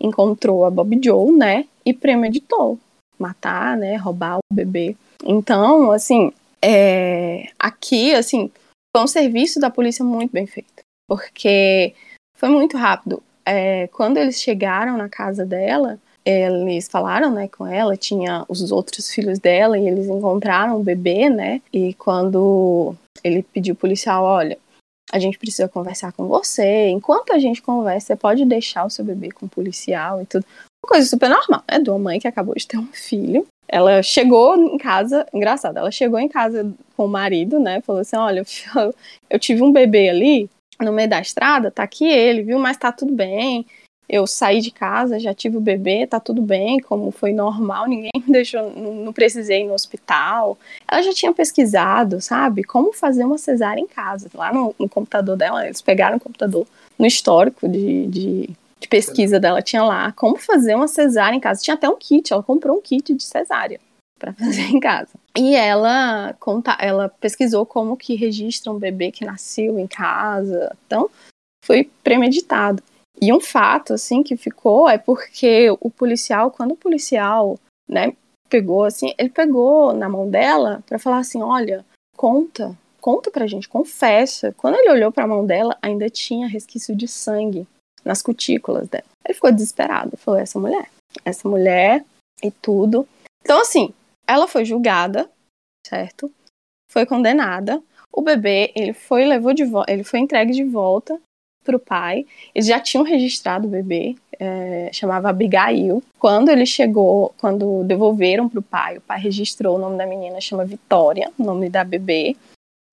encontrou a Bob Joe, né? E premeditou matar, né? Roubar o bebê. Então, assim, é, aqui, assim, foi um serviço da polícia muito bem feito, porque foi muito rápido. É, quando eles chegaram na casa dela, eles falaram, né, com ela, tinha os outros filhos dela e eles encontraram o bebê, né? E quando ele pediu ao policial, olha, a gente precisa conversar com você. Enquanto a gente conversa, você pode deixar o seu bebê com o policial e tudo. Uma coisa super normal, né? De uma mãe que acabou de ter um filho. Ela chegou em casa, engraçado, ela chegou em casa com o marido, né? Falou assim: olha, (laughs) eu tive um bebê ali no meio da estrada, tá aqui ele, viu? Mas tá tudo bem eu saí de casa, já tive o bebê, tá tudo bem, como foi normal, ninguém me deixou, não, precisei ir no hospital. Ela já tinha pesquisado, sabe, como fazer uma cesárea em casa. Lá no, no computador dela, eles pegaram o computador no histórico de, de, de, pesquisa dela, tinha lá como fazer uma cesárea em casa. Tinha até um kit, ela comprou um kit de cesárea para (laughs) fazer em casa. E ela conta, ela pesquisou como que registra um bebê que nasceu em casa. Então, foi premeditado. E um fato, assim, que ficou é porque o policial, quando o policial, né, pegou, assim, ele pegou na mão dela para falar assim: olha, conta, conta pra gente, confessa. Quando ele olhou pra mão dela, ainda tinha resquício de sangue nas cutículas dela. Ele ficou desesperado, falou: essa mulher, essa mulher e tudo. Então, assim, ela foi julgada, certo? Foi condenada. O bebê, ele foi levou de ele foi entregue de volta para o pai. Eles já tinham registrado o bebê, é, chamava Abigail. Quando ele chegou, quando devolveram para o pai, o pai registrou o nome da menina, chama Vitória, o nome da bebê,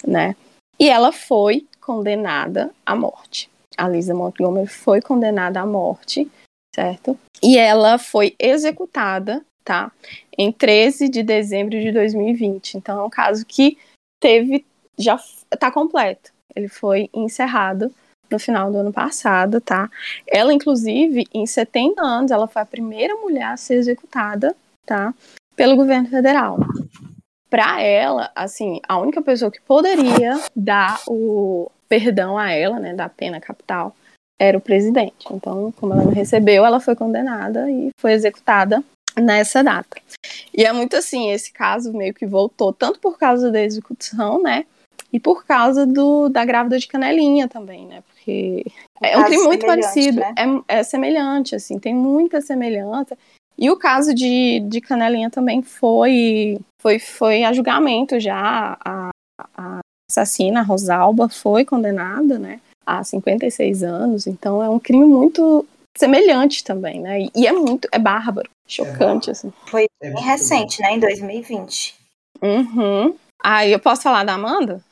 né? E ela foi condenada à morte. A Lisa Montgomery foi condenada à morte, certo? E ela foi executada, tá? Em 13 de dezembro de 2020. Então é um caso que teve já está completo. Ele foi encerrado no final do ano passado, tá? Ela, inclusive, em 70 anos, ela foi a primeira mulher a ser executada, tá? Pelo governo federal. Para ela, assim, a única pessoa que poderia dar o perdão a ela, né, da pena capital, era o presidente. Então, como ela não recebeu, ela foi condenada e foi executada nessa data. E é muito assim, esse caso meio que voltou tanto por causa da execução, né, e por causa do, da grávida de canelinha também, né? Porque é um crime muito parecido, né? é, é semelhante, assim, tem muita semelhança. E o caso de, de Canelinha também foi, foi, foi a julgamento já. A, a assassina, a Rosalba, foi condenada, né? Há 56 anos. Então é um crime muito semelhante também, né? E é muito, é bárbaro, chocante, é assim. Foi é bem recente, né? Em 2020. Uhum. Aí eu posso falar da Amanda?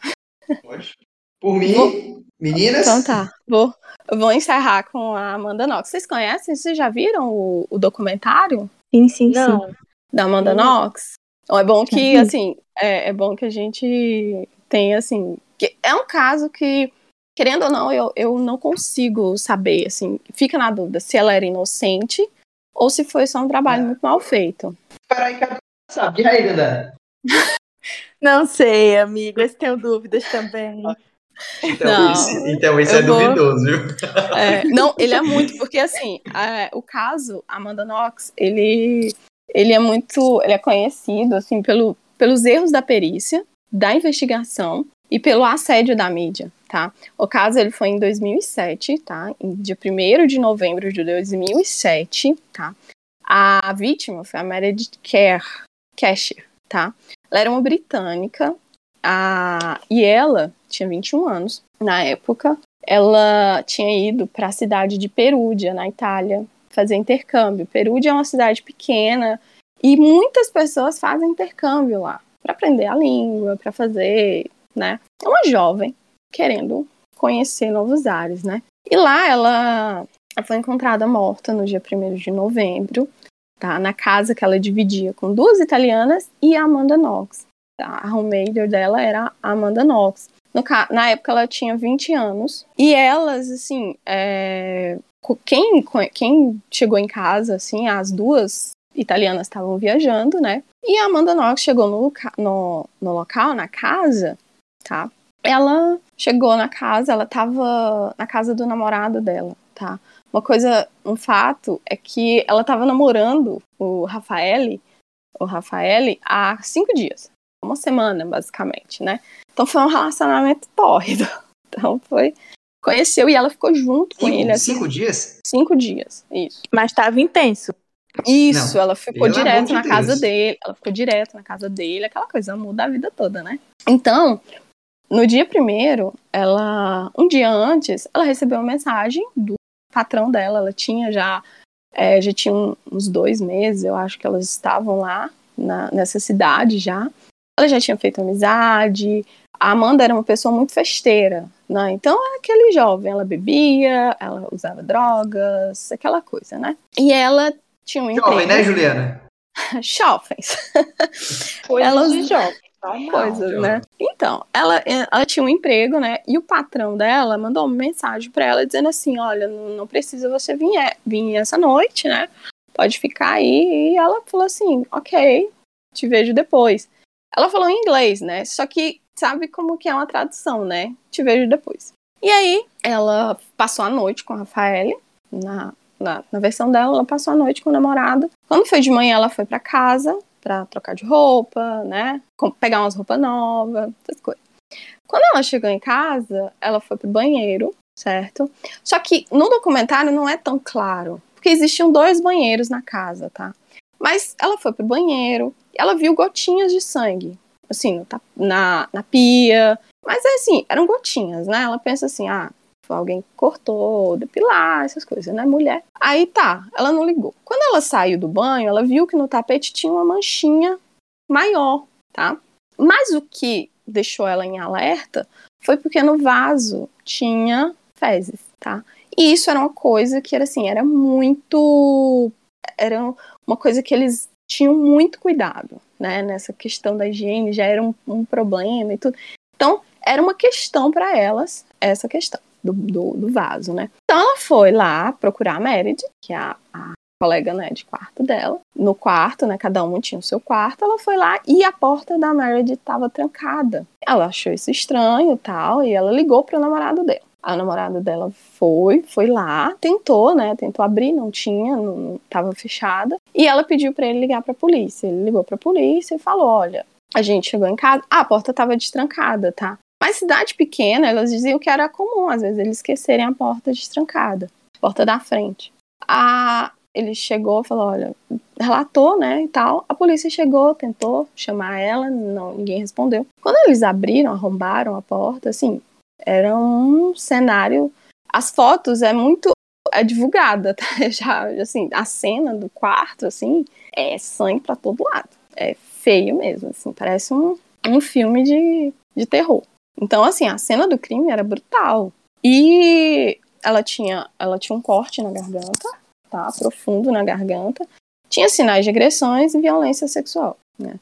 Pode. Por mim, vou... meninas. Então tá. Vou, vou encerrar com a Amanda Knox. Vocês conhecem? Vocês já viram o, o documentário? Sim, sim, Não. sim. Da Amanda Knox? Então é bom que, assim, é, é bom que a gente tem, assim, Que é um caso que, querendo ou não, eu, eu não consigo saber, assim, fica na dúvida se ela era inocente ou se foi só um trabalho É. muito mal feito. Peraí, que sabe. E aí, Dandara? Não sei, amigo. Eu tenho dúvidas também. Então, Não, isso, então isso eu é vou- duvidoso, viu? É, (laughs) não, ele é muito, porque assim, é, o caso Amanda Knox, ele, ele é muito, ele é conhecido assim pelo, pelos erros da perícia, da investigação e pelo assédio da mídia, tá? O caso ele foi em 2007, tá? Em dia 1 de novembro de 2007, tá? A vítima foi a Meredith Kerr, Casher, tá? Ela era uma britânica a, e ela tinha 21 anos na época ela tinha ido para a cidade de Perúdia, na Itália, fazer intercâmbio. Perúdia é uma cidade pequena e muitas pessoas fazem intercâmbio lá para aprender a língua, para fazer, né? É uma jovem querendo conhecer novos ares, né? E lá ela, foi encontrada morta no dia 1 de novembro, tá? Na casa que ela dividia com duas italianas e a Amanda Knox. Tá? A roommate dela era a Amanda Knox. No na época ela tinha 20 anos. E elas, assim, é, quem, quem chegou em casa, assim, as duas italianas estavam viajando, né? E a Amanda Knox chegou no, no, no local, na casa, tá? Ela chegou na casa, ela tava na casa do namorado dela, tá? Uma coisa, um fato é que ela tava namorando o Rafael, o Rafael, há cinco dias. Uma semana, basicamente, né? Então foi um relacionamento tórrido. (laughs) Então foi. Conheceu e ela ficou junto com ele Cinco, assim, cinco dias? cinco dias. Isso. Mas estava intenso. Isso, Não, ela ficou direto de na casa dele. Ela ficou direto na casa dele, aquela coisa muda a vida toda, né? Então, no dia primeiro, ela. Um dia antes, ela recebeu uma mensagem do patrão dela. Ela tinha já. é, já tinha um- uns dois meses, eu acho que elas estavam lá na- nessa cidade já. Ela já tinha feito amizade. A Amanda era uma pessoa muito festeira, né? Então, é aquele jovem, ela bebia, ela usava drogas, aquela coisa, né? E ela tinha um emprego. Jovem, né, Juliana? (laughs) Jovens. Coisas Elas- de normal. Coisas, jovem. né? Então, ela, ela tinha um emprego, né? E o patrão dela mandou uma mensagem pra ela dizendo assim: olha, não, precisa você vir, é- vir essa noite, né? Pode ficar aí. E ela falou assim: ok, te vejo depois. Ela falou em inglês, né? Só que sabe como que é uma tradução, né? Te vejo depois. E aí, ela passou a noite com a Rafael, na, na, na versão dela, ela passou a noite com o namorado. Quando foi de manhã, ela foi pra casa pra trocar de roupa, né? Pegar umas roupas novas, essas coisas. Quando ela chegou em casa, ela foi pro banheiro, certo? Só que no documentário não é tão claro, porque existiam dois banheiros na casa, tá? Mas ela foi pro banheiro, ela viu gotinhas de sangue, assim, na, na pia. Mas é assim, eram gotinhas, né? Ela pensa assim, ah, alguém cortou, depilar, essas coisas, né? Mulher. Aí tá, ela não ligou. Quando ela saiu do banho, ela viu que no tapete tinha uma manchinha maior, tá? Mas o que deixou ela em alerta foi porque no vaso tinha fezes, tá? E isso era uma coisa que era assim, era muito. Era uma coisa que eles tinham muito cuidado, né? Nessa questão da higiene, já era um, um problema e tudo. Então, era uma questão para elas, essa questão do, do, do vaso, né? Então, ela foi lá procurar a Meredith, que é a, a colega, né, de quarto dela. No quarto, né, cada um tinha o seu quarto. Ela foi lá e a porta da Meredith estava trancada. Ela achou isso estranho, tal, e ela ligou pro namorado dela. A namorada dela foi, foi lá, tentou, né? Tentou abrir, não tinha, não, não tava fechada. E ela pediu para ele ligar para a polícia. Ele ligou para a polícia e falou: "Olha, a gente chegou em casa, ah, a porta tava destrancada, tá? Mas cidade pequena, elas diziam que era comum, às vezes, eles esquecerem a porta destrancada, porta da frente. A, ele chegou falou, olha, relatou, né, e tal. A polícia chegou, tentou chamar ela, não, ninguém respondeu. Quando eles abriram, arrombaram a porta, assim, era um cenário. As fotos é muito é divulgada, (laughs) tá? Já, assim, a cena do quarto, assim, é sangue pra todo lado. É feio mesmo, assim, parece um, um filme de, de terror. Então, assim, a cena do crime era brutal. E ela tinha, ela tinha um corte na garganta, tá? Profundo na garganta. Tinha sinais de agressões e violência sexual, né?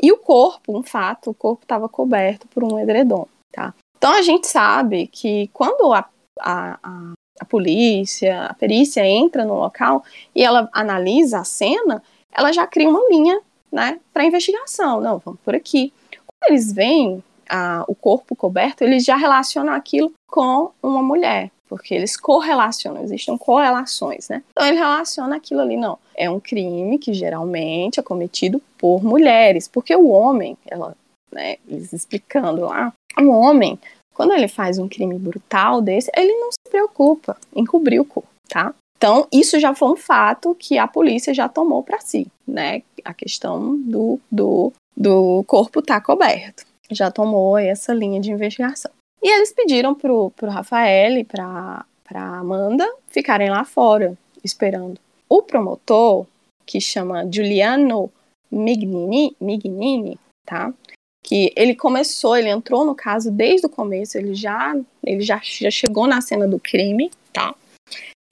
E o corpo, um fato, o corpo estava coberto por um edredom, tá? Então a gente sabe que quando a, a, a, a polícia, a perícia entra no local e ela analisa a cena, ela já cria uma linha né, para investigação. Não, vamos por aqui. Quando eles veem a, o corpo coberto, eles já relacionam aquilo com uma mulher, porque eles correlacionam, existem correlações, né? Então ele relaciona aquilo ali, não. É um crime que geralmente é cometido por mulheres, porque o homem, ela, né, eles explicando lá, o homem, quando ele faz um crime brutal desse, ele não se preocupa em cobrir o corpo, tá? Então, isso já foi um fato que a polícia já tomou para si, né? A questão do, do, do corpo tá coberto. Já tomou essa linha de investigação. E eles pediram pro, pro Rafael e pra, pra Amanda ficarem lá fora, esperando. O promotor, que chama Giuliano Mignini, Mignini tá? Que ele começou, ele entrou no caso desde o começo, ele já, ele já, já chegou na cena do crime, tá?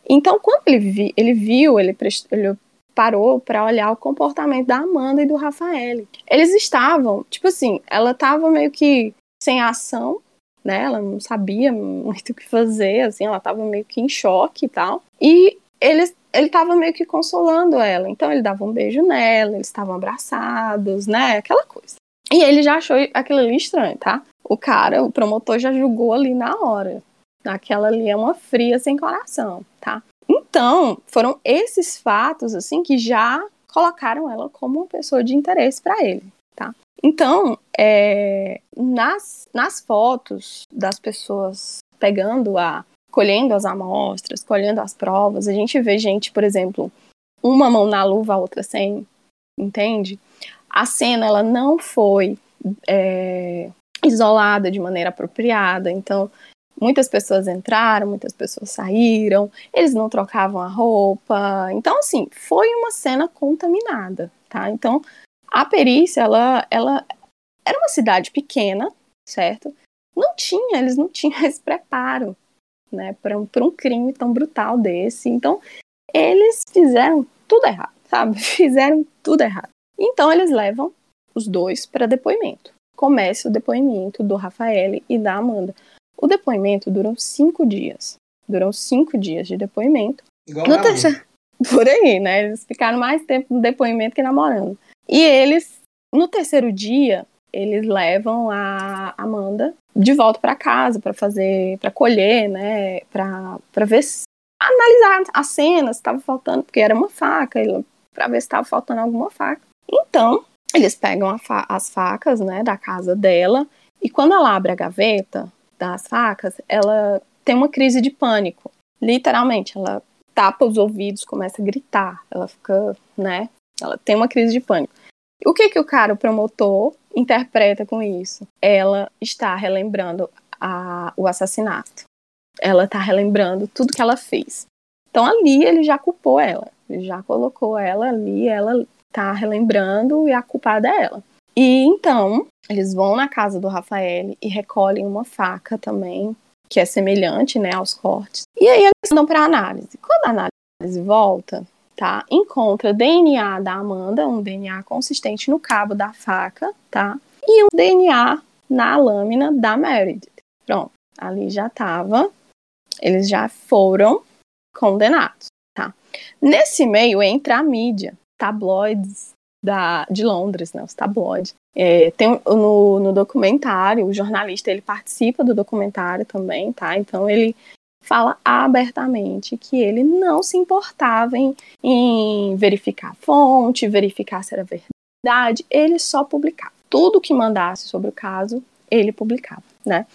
Então, quando ele, vi, ele viu, ele, ele parou para olhar o comportamento da Amanda e do Rafael. Eles estavam, tipo assim, ela estava meio que sem ação, né? Ela não sabia muito o que fazer, assim, ela estava meio que em choque e tal. E ele ele estava meio que consolando ela. Então ele dava um beijo nela, eles estavam abraçados, né? Aquela coisa. E ele já achou aquilo ali estranho, tá? O cara, o promotor já julgou ali na hora. Aquela ali é uma fria sem coração, tá? Então, foram esses fatos, assim, que já colocaram ela como uma pessoa de interesse para ele, tá? Então, é, nas, nas fotos das pessoas pegando a. colhendo as amostras, colhendo as provas, a gente vê gente, por exemplo, uma mão na luva, a outra sem, entende? A cena, ela não foi é, isolada de maneira apropriada, então Muitas pessoas entraram, muitas pessoas saíram, eles não trocavam a roupa. Então, assim, foi uma cena contaminada, tá? Então, a perícia, ela, ela era uma cidade pequena, certo? Não tinha, eles não tinham (laughs) esse preparo, né, para um, um crime tão brutal desse. Então, eles fizeram tudo errado, sabe? (laughs) Fizeram tudo errado. Então, eles levam os dois para depoimento. Começa o depoimento do Rafael e da Amanda. O depoimento durou cinco dias. Durou cinco dias de depoimento. Igual no terceiro... Por aí, né? Eles ficaram mais tempo no depoimento que namorando. E eles, no terceiro dia, eles levam a Amanda de volta para casa para fazer, para colher, né? Para ver, analisar a cena, se estava faltando, porque era uma faca, para ver se estava faltando alguma faca. Então, eles pegam fa as facas, né, da casa dela, e quando ela abre a gaveta, das facas, ela tem uma crise de pânico. Literalmente, ela tapa os ouvidos, começa a gritar, ela fica, né? Ela tem uma crise de pânico. O que que o cara, o promotor, interpreta com isso? Ela está relembrando a, o assassinato. Ela está relembrando tudo que ela fez. Então ali ele já culpou ela, já colocou ela ali, ela está relembrando e a culpada é ela. E então, eles vão na casa do Rafael e recolhem uma faca também, que é semelhante, né, aos cortes. E aí eles dão para análise. Quando a análise volta, tá, encontra DNA da Amanda, um DNA consistente no cabo da faca, tá, e um DNA na lâmina da Meredith. Pronto, ali já tava, eles já foram condenados, tá. Nesse meio entra a mídia, tabloides da, de Londres, né, os tabloides. É, tem no, no documentário, o jornalista ele participa do documentário também, tá? Então ele fala abertamente que ele não se importava em, em verificar a fonte, verificar se era verdade, ele só publicava. Tudo que mandasse sobre o caso, ele publicava, né?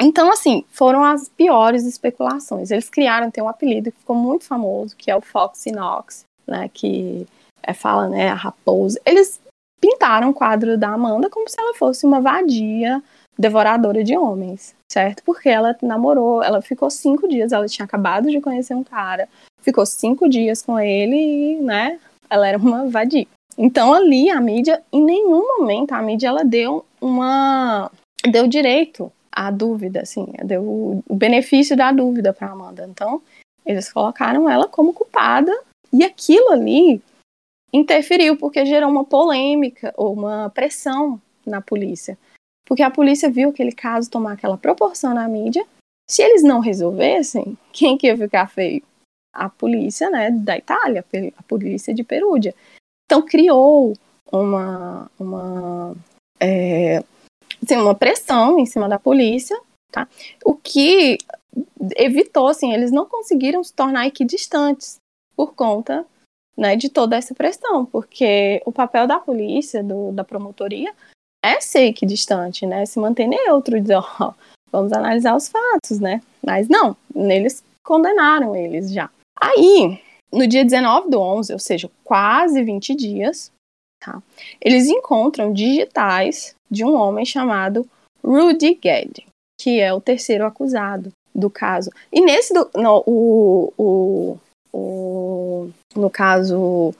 Então, assim, foram as piores especulações. Eles criaram, tem um apelido que ficou muito famoso, que é o Fox Knox, né? Que é, fala, né, a raposa. Eles pintaram o quadro da Amanda como se ela fosse uma vadia devoradora de homens, certo? Porque ela namorou, ela ficou cinco dias, ela tinha acabado de conhecer um cara, ficou cinco dias com ele e, né, ela era uma vadia. Então ali a mídia, em nenhum momento a mídia ela deu uma, deu direito à dúvida, assim, deu o benefício da dúvida para Amanda. Então eles colocaram ela como culpada e aquilo ali interferiu porque gerou uma polêmica ou uma pressão na polícia. Porque a polícia viu aquele caso tomar aquela proporção na mídia. Se eles não resolvessem, (laughs) quem que ia ficar feio? A polícia, né, da Itália, a polícia de Perúdia. Então criou uma, uma, é, assim, uma pressão em cima da polícia, tá? O que evitou, assim, eles não conseguiram se tornar equidistantes por conta né, de toda essa pressão, porque o papel da polícia, do, da promotoria, é ser equidistante, né, se manter neutro, dizer, ó, vamos analisar os fatos, né, mas não, eles condenaram eles já. Aí, no dia 19 do 11, ou seja, quase 20 dias, tá, eles encontram digitais de um homem chamado Rudy Gedd, que é o terceiro acusado do caso. E nesse, do, no, o, o, o, no caso,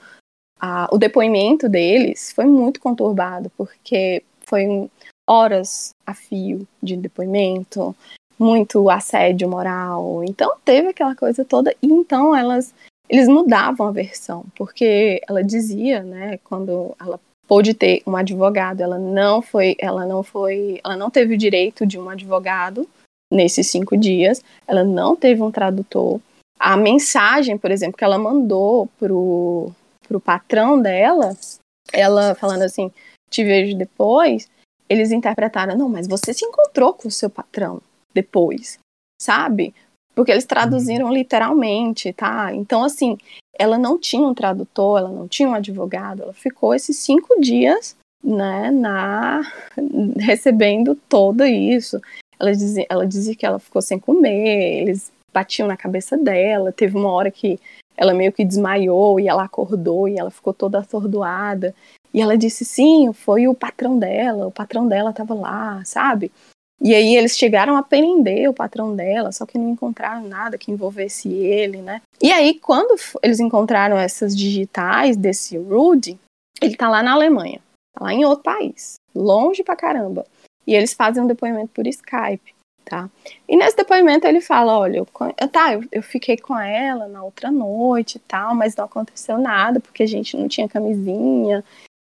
a, o depoimento deles foi muito conturbado, porque foi horas a fio de depoimento, muito assédio moral. Então teve aquela coisa toda. E então elas eles mudavam a versão, porque ela dizia, né, quando ela pôde ter um advogado, ela não foi, ela não foi, ela não teve o direito de um advogado nesses cinco dias, ela não teve um tradutor, a mensagem, por exemplo, que ela mandou pro, pro patrão dela, ela falando assim, te vejo depois, eles interpretaram, não, mas você se encontrou com o seu patrão depois, sabe? Porque eles traduziram uhum. literalmente, tá? Então, assim, ela não tinha um tradutor, ela não tinha um advogado, ela ficou esses cinco dias, né, na (laughs) recebendo todo isso. Ela dizia, ela dizia que ela ficou sem comer, eles batiam na cabeça dela. Teve uma hora que ela meio que desmaiou e ela acordou e ela ficou toda atordoada. E ela disse sim, foi o patrão dela, o patrão dela estava lá, sabe? E aí eles chegaram a prender o patrão dela, só que não encontraram nada que envolvesse ele, né? E aí quando eles encontraram essas digitais desse Rudy, ele tá lá na Alemanha, tá lá em outro país, longe pra caramba. E eles fazem um depoimento por Skype tá? E nesse depoimento ele fala, olha, eu, tá, eu, eu, fiquei com ela na outra noite e tal, mas não aconteceu nada porque a gente não tinha camisinha.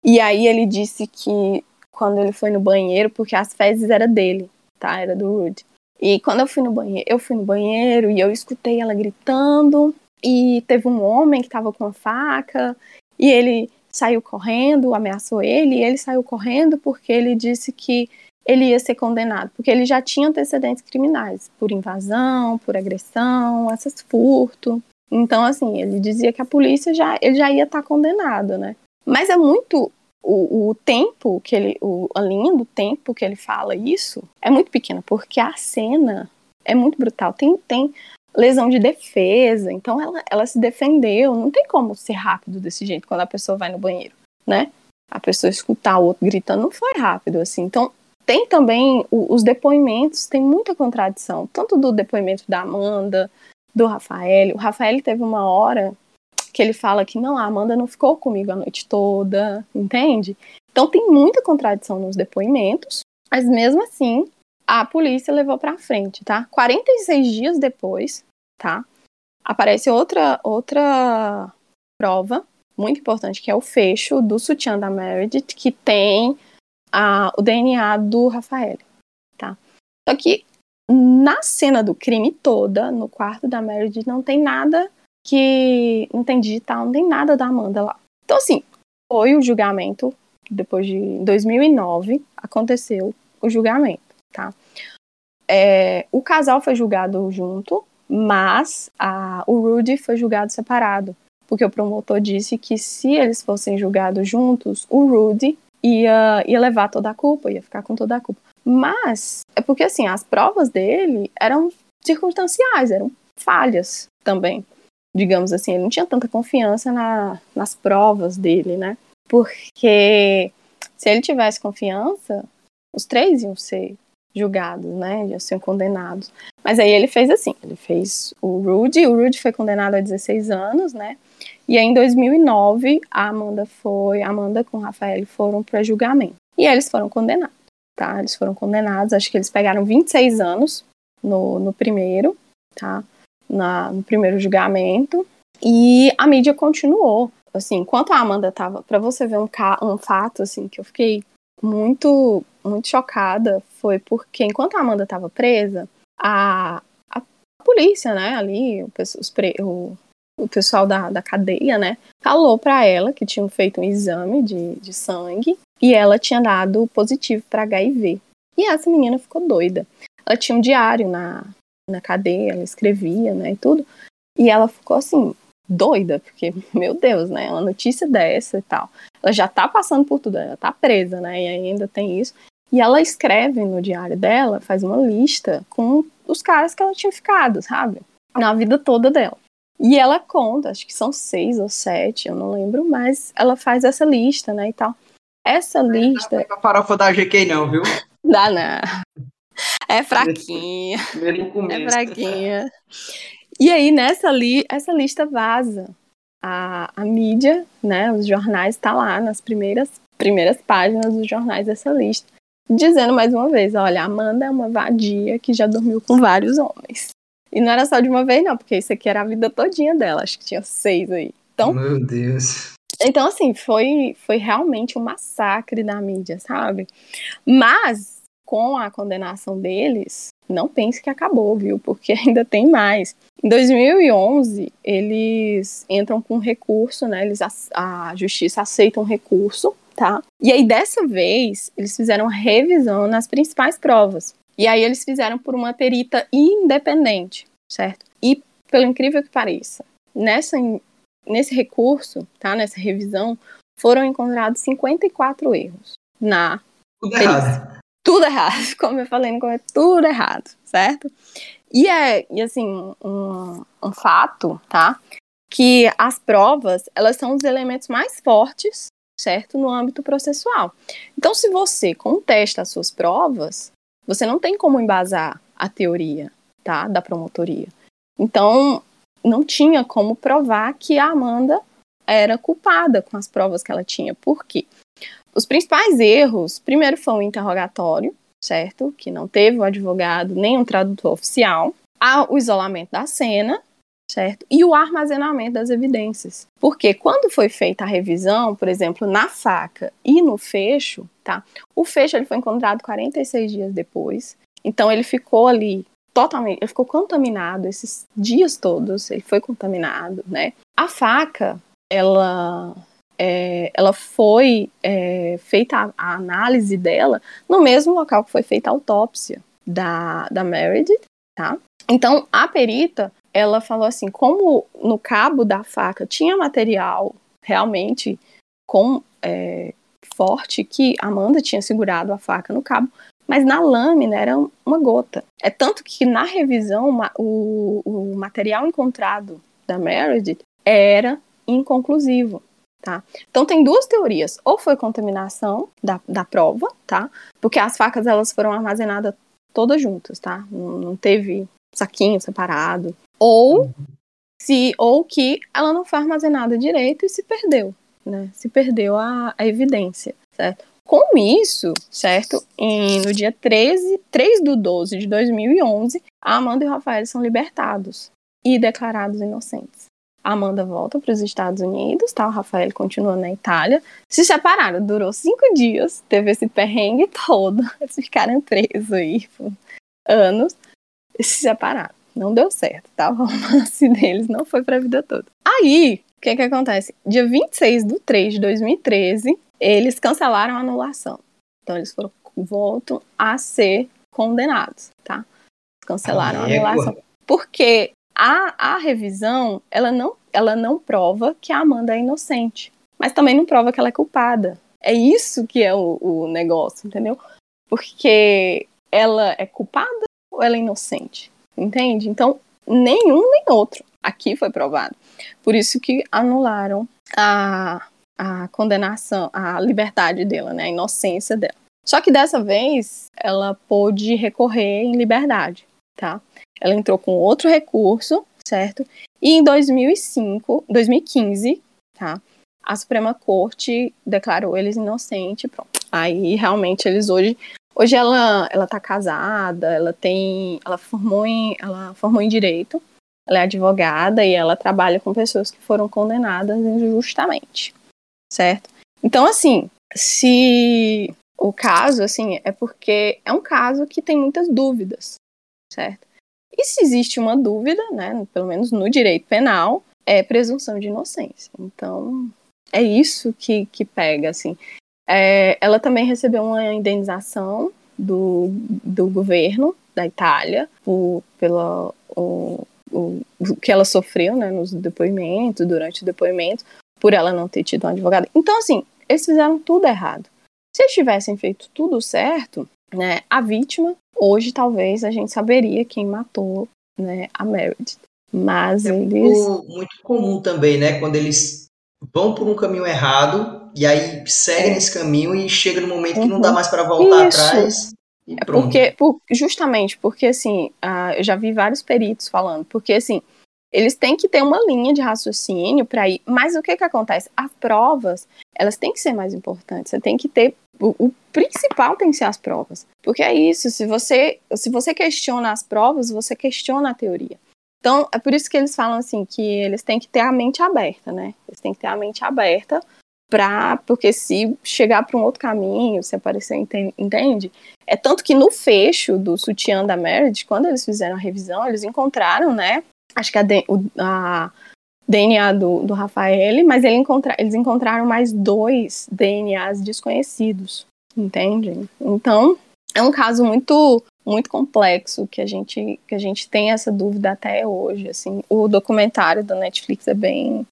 E aí ele disse que quando ele foi no banheiro, porque as fezes era dele, tá? Era do Rudy. E quando eu fui no banheiro, eu fui no banheiro e eu escutei ela gritando e teve um homem que tava com a faca e ele saiu correndo, ameaçou ele e ele saiu correndo porque ele disse que ele ia ser condenado, porque ele já tinha antecedentes criminais, por invasão, por agressão, essas furto. Então, assim, ele dizia que a polícia já, ele já ia estar tá condenado, né? Mas é muito o, o, tempo que ele, o, a linha do tempo que ele fala isso é muito pequena, porque a cena é muito brutal. Tem, tem lesão de defesa, então ela, ela se defendeu. Não tem como ser rápido desse jeito quando a pessoa vai no banheiro, né? A pessoa escutar o outro gritando não foi rápido assim. Então tem também os depoimentos, tem muita contradição, tanto do depoimento da Amanda, do Rafael. O Rafael teve uma hora que ele fala que não, a Amanda não ficou comigo a noite toda, entende? Então tem muita contradição nos depoimentos, mas mesmo assim a polícia levou para frente, tá? 46 dias depois, tá? Aparece outra outra prova muito importante que é o fecho do sutiã da Meredith que tem a, o DNA do Rafael, tá? Só que na cena do crime toda, no quarto da Meredith, não tem nada que. Não tem digital, não tem nada da Amanda lá. Então, assim, foi o julgamento, depois de 2009, aconteceu o julgamento, tá? É, o casal foi julgado junto, mas a, o Rudy foi julgado separado, porque o promotor disse que se eles fossem julgados juntos, o Rudy ia, ia levar toda a culpa, ia ficar com toda a culpa. Mas é porque assim, as provas dele eram circunstanciais, eram falhas também. Digamos assim, ele não tinha tanta confiança na, nas provas dele, né? Porque se ele tivesse confiança, os três iam ser julgados, né? Iam ser condenados. Mas aí ele fez assim, ele fez o Rudy, o Rudy foi condenado a 16 anos, né? E aí, em 2009, a Amanda foi, a Amanda com o Rafael foram para julgamento. E eles foram condenados, tá? Eles foram condenados, acho que eles pegaram 26 anos no, no primeiro, tá? Na, no primeiro julgamento. E a mídia continuou. Assim, enquanto a Amanda tava, para você ver um, um fato assim que eu fiquei muito muito chocada foi porque enquanto a Amanda estava presa, a, a polícia, né, ali, os, o, o pessoal da, da cadeia, né, falou para ela que tinham feito um exame de, de sangue e ela tinha dado positivo para HIV. E essa menina ficou doida. Ela tinha um diário na, na cadeia, ela escrevia, né, e tudo. E ela ficou assim, doida, porque, (laughs) meu Deus, né, uma notícia dessa e tal. Ela já tá passando por tudo, ela tá presa, né, e ainda tem isso. E ela escreve no diário dela, faz uma lista com os caras que ela tinha ficado, sabe? Na vida toda dela. E ela conta, acho que são seis ou sete, eu não lembro, mas ela faz essa lista, né, e tal. Essa lista... Não é farofa da GK não, viu? (laughs) Dá não. É fraquinha. É fraquinha. E aí, nessa li essa lista vaza. A, a mídia, né, os jornais, tá lá nas primeiras, primeiras páginas dos jornais dessa lista. Dizendo mais uma vez, olha, Amanda é uma vadia que já dormiu com vários homens. E não era só de uma vez, não, porque isso aqui era a vida todinha dela. Acho que tinha seis aí. Então, Meu Deus. Então, assim, foi, foi realmente um massacre da mídia, sabe? Mas, com a condenação deles, não pense que acabou, viu? Porque (laughs) ainda tem mais. Em 2011, eles entram com recurso, né? Eles, a, a justiça aceita um recurso, tá? E aí, dessa vez, eles fizeram revisão nas principais provas. E aí eles fizeram por uma perita independente, certo? E, pelo incrível que pareça, nessa, nesse recurso, tá? Nessa revisão, foram encontrados 54 erros na Tudo perícia. errado. Tudo errado, (laughs) como eu falei, é tudo errado, certo? E é, e assim, um, um fato, tá? Que as provas, elas são os elementos mais fortes, certo? No âmbito processual. Então, se você contesta as suas provas, você não tem como embasar a teoria, tá, da promotoria. Então, não tinha como provar que a Amanda era culpada com as provas que ela tinha. Por quê? Os principais erros, primeiro foi o interrogatório, certo? Que não teve o advogado nem um tradutor oficial. O isolamento da cena, certo? E o armazenamento das evidências. Porque quando foi feita a revisão, por exemplo, na faca e no fecho, tá? O fecho ele foi encontrado 46 dias depois. Então ele ficou ali totalmente, ele ficou contaminado esses dias todos, ele foi contaminado, né? A faca, ela é, ela foi é, feita a, a, análise dela no mesmo local que foi feita a autópsia da, da Meredith, tá? Então, a perita, ela falou assim, como no cabo da faca tinha material realmente com é, forte que Amanda tinha segurado a faca no cabo, mas na lâmina era uma gota. É tanto que na revisão o, o material encontrado da Meredith era inconclusivo. Tá? Então tem duas teorias, ou foi contaminação da, da prova, tá? Porque as facas elas foram armazenadas todas juntas, tá? Não, não teve saquinho separado. Ou se ou que ela não foi armazenada direito e se perdeu, né? Se perdeu a, a evidência, certo? Com isso, certo? E no dia 13, 3 do 12 de 2011, a Amanda e o Rafael são libertados e declarados inocentes. A Amanda volta para os Estados Unidos, tá? O Rafael continua na Itália. Se separaram, durou cinco dias, teve esse perrengue (laughs) todo. Eles ficaram presos aí por anos se separaram. Não deu certo, tá? O romance (laughs) deles não foi para a vida toda. Aí, o que que acontece? Dia 26 de 3 de 2013, eles cancelaram a anulação. Então, eles foram, voltam a ser condenados, tá? Cancelaram a anulação. Porque a, a revisão, ela não, ela não prova que a Amanda é inocente, mas também não prova que ela é culpada. É isso que é o, o negócio, entendeu? Porque ela é culpada ou ela é inocente, entende? Então, nenhum nem outro aqui foi provado. Por isso que anularam a, a condenação, a liberdade dela, né, a inocência dela. Só que dessa vez ela pôde recorrer em liberdade, tá? Ela entrou com outro recurso, certo? E em 2005, 2015, tá? A Suprema Corte declarou eles inocentes, pronto. Aí realmente eles hoje hoje ela ela tá casada, ela tem ela formou em ela formou em direito, ela é advogada e ela trabalha com pessoas que foram condenadas injustamente, certo? Então assim, se o caso, assim, é porque é um caso que tem muitas dúvidas, certo? E se existe uma dúvida, né, pelo menos no direito penal, é presunção de inocência. Então, é isso que, que pega, assim. É, ela também recebeu uma indenização do, do governo da Itália por, pela, o, o, o que ela sofreu né, nos depoimentos, durante o depoimento, por ela não ter tido um advogado. Então, assim, eles fizeram tudo errado. Se eles tivessem feito tudo certo, né, a vítima, hoje talvez a gente saberia quem matou né, a Meredith. Mas é eles. Muito, muito comum também, né? Quando eles vão por um caminho errado e aí seguem É. esse caminho e chega no momento que não Uhum. dá mais para voltar Isso. atrás. É porque, por- justamente porque, assim, ah, eu já vi vários peritos falando, porque, assim, eles têm que ter uma linha de raciocínio para ir, mas o que que acontece? As provas, elas têm que ser mais importantes, você tem que ter, o, o principal tem que ser as provas, porque é isso, se você, se você questiona as provas, você questiona a teoria. Então, é por isso que eles falam, assim, que eles têm que ter a mente aberta, né? Eles têm que ter a mente aberta pra, porque se chegar para um outro caminho, se aparecer, enten- entende? É tanto que no fecho do sutiã da Meredith, quando eles fizeram a revisão, eles encontraram, né? Acho que a, o- a DNA do, do Rafael, mas ele encontra, eles encontraram mais dois DNAs desconhecidos, entende? Então, é um caso muito muito complexo que a gente que a gente tem essa dúvida até hoje, assim. O documentário da Netflix é bem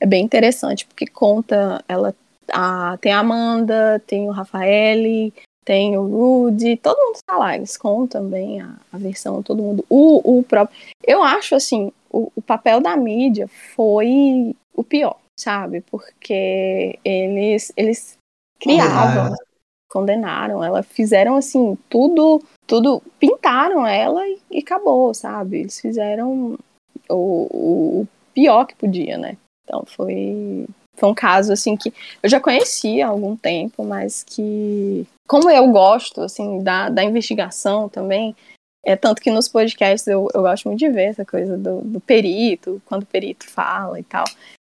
é bem interessante porque conta ela a, tem a Amanda, tem o Rafael, tem o Rudy, todo mundo tá lá, eles contam bem a, a versão, todo mundo. O, o próprio. Eu acho assim, o, o papel da mídia foi o pior, sabe? Porque eles, eles criavam, Condenaram. Condenaram ela, fizeram assim, tudo, tudo, pintaram ela e, e acabou, sabe? Eles fizeram o, o pior que podia, né? Então foi foi um caso assim que eu já conhecia há algum tempo, mas que como eu gosto assim da, da investigação também, é tanto que nos podcasts eu, eu gosto muito de ver essa coisa do, do perito, quando o perito fala e tal.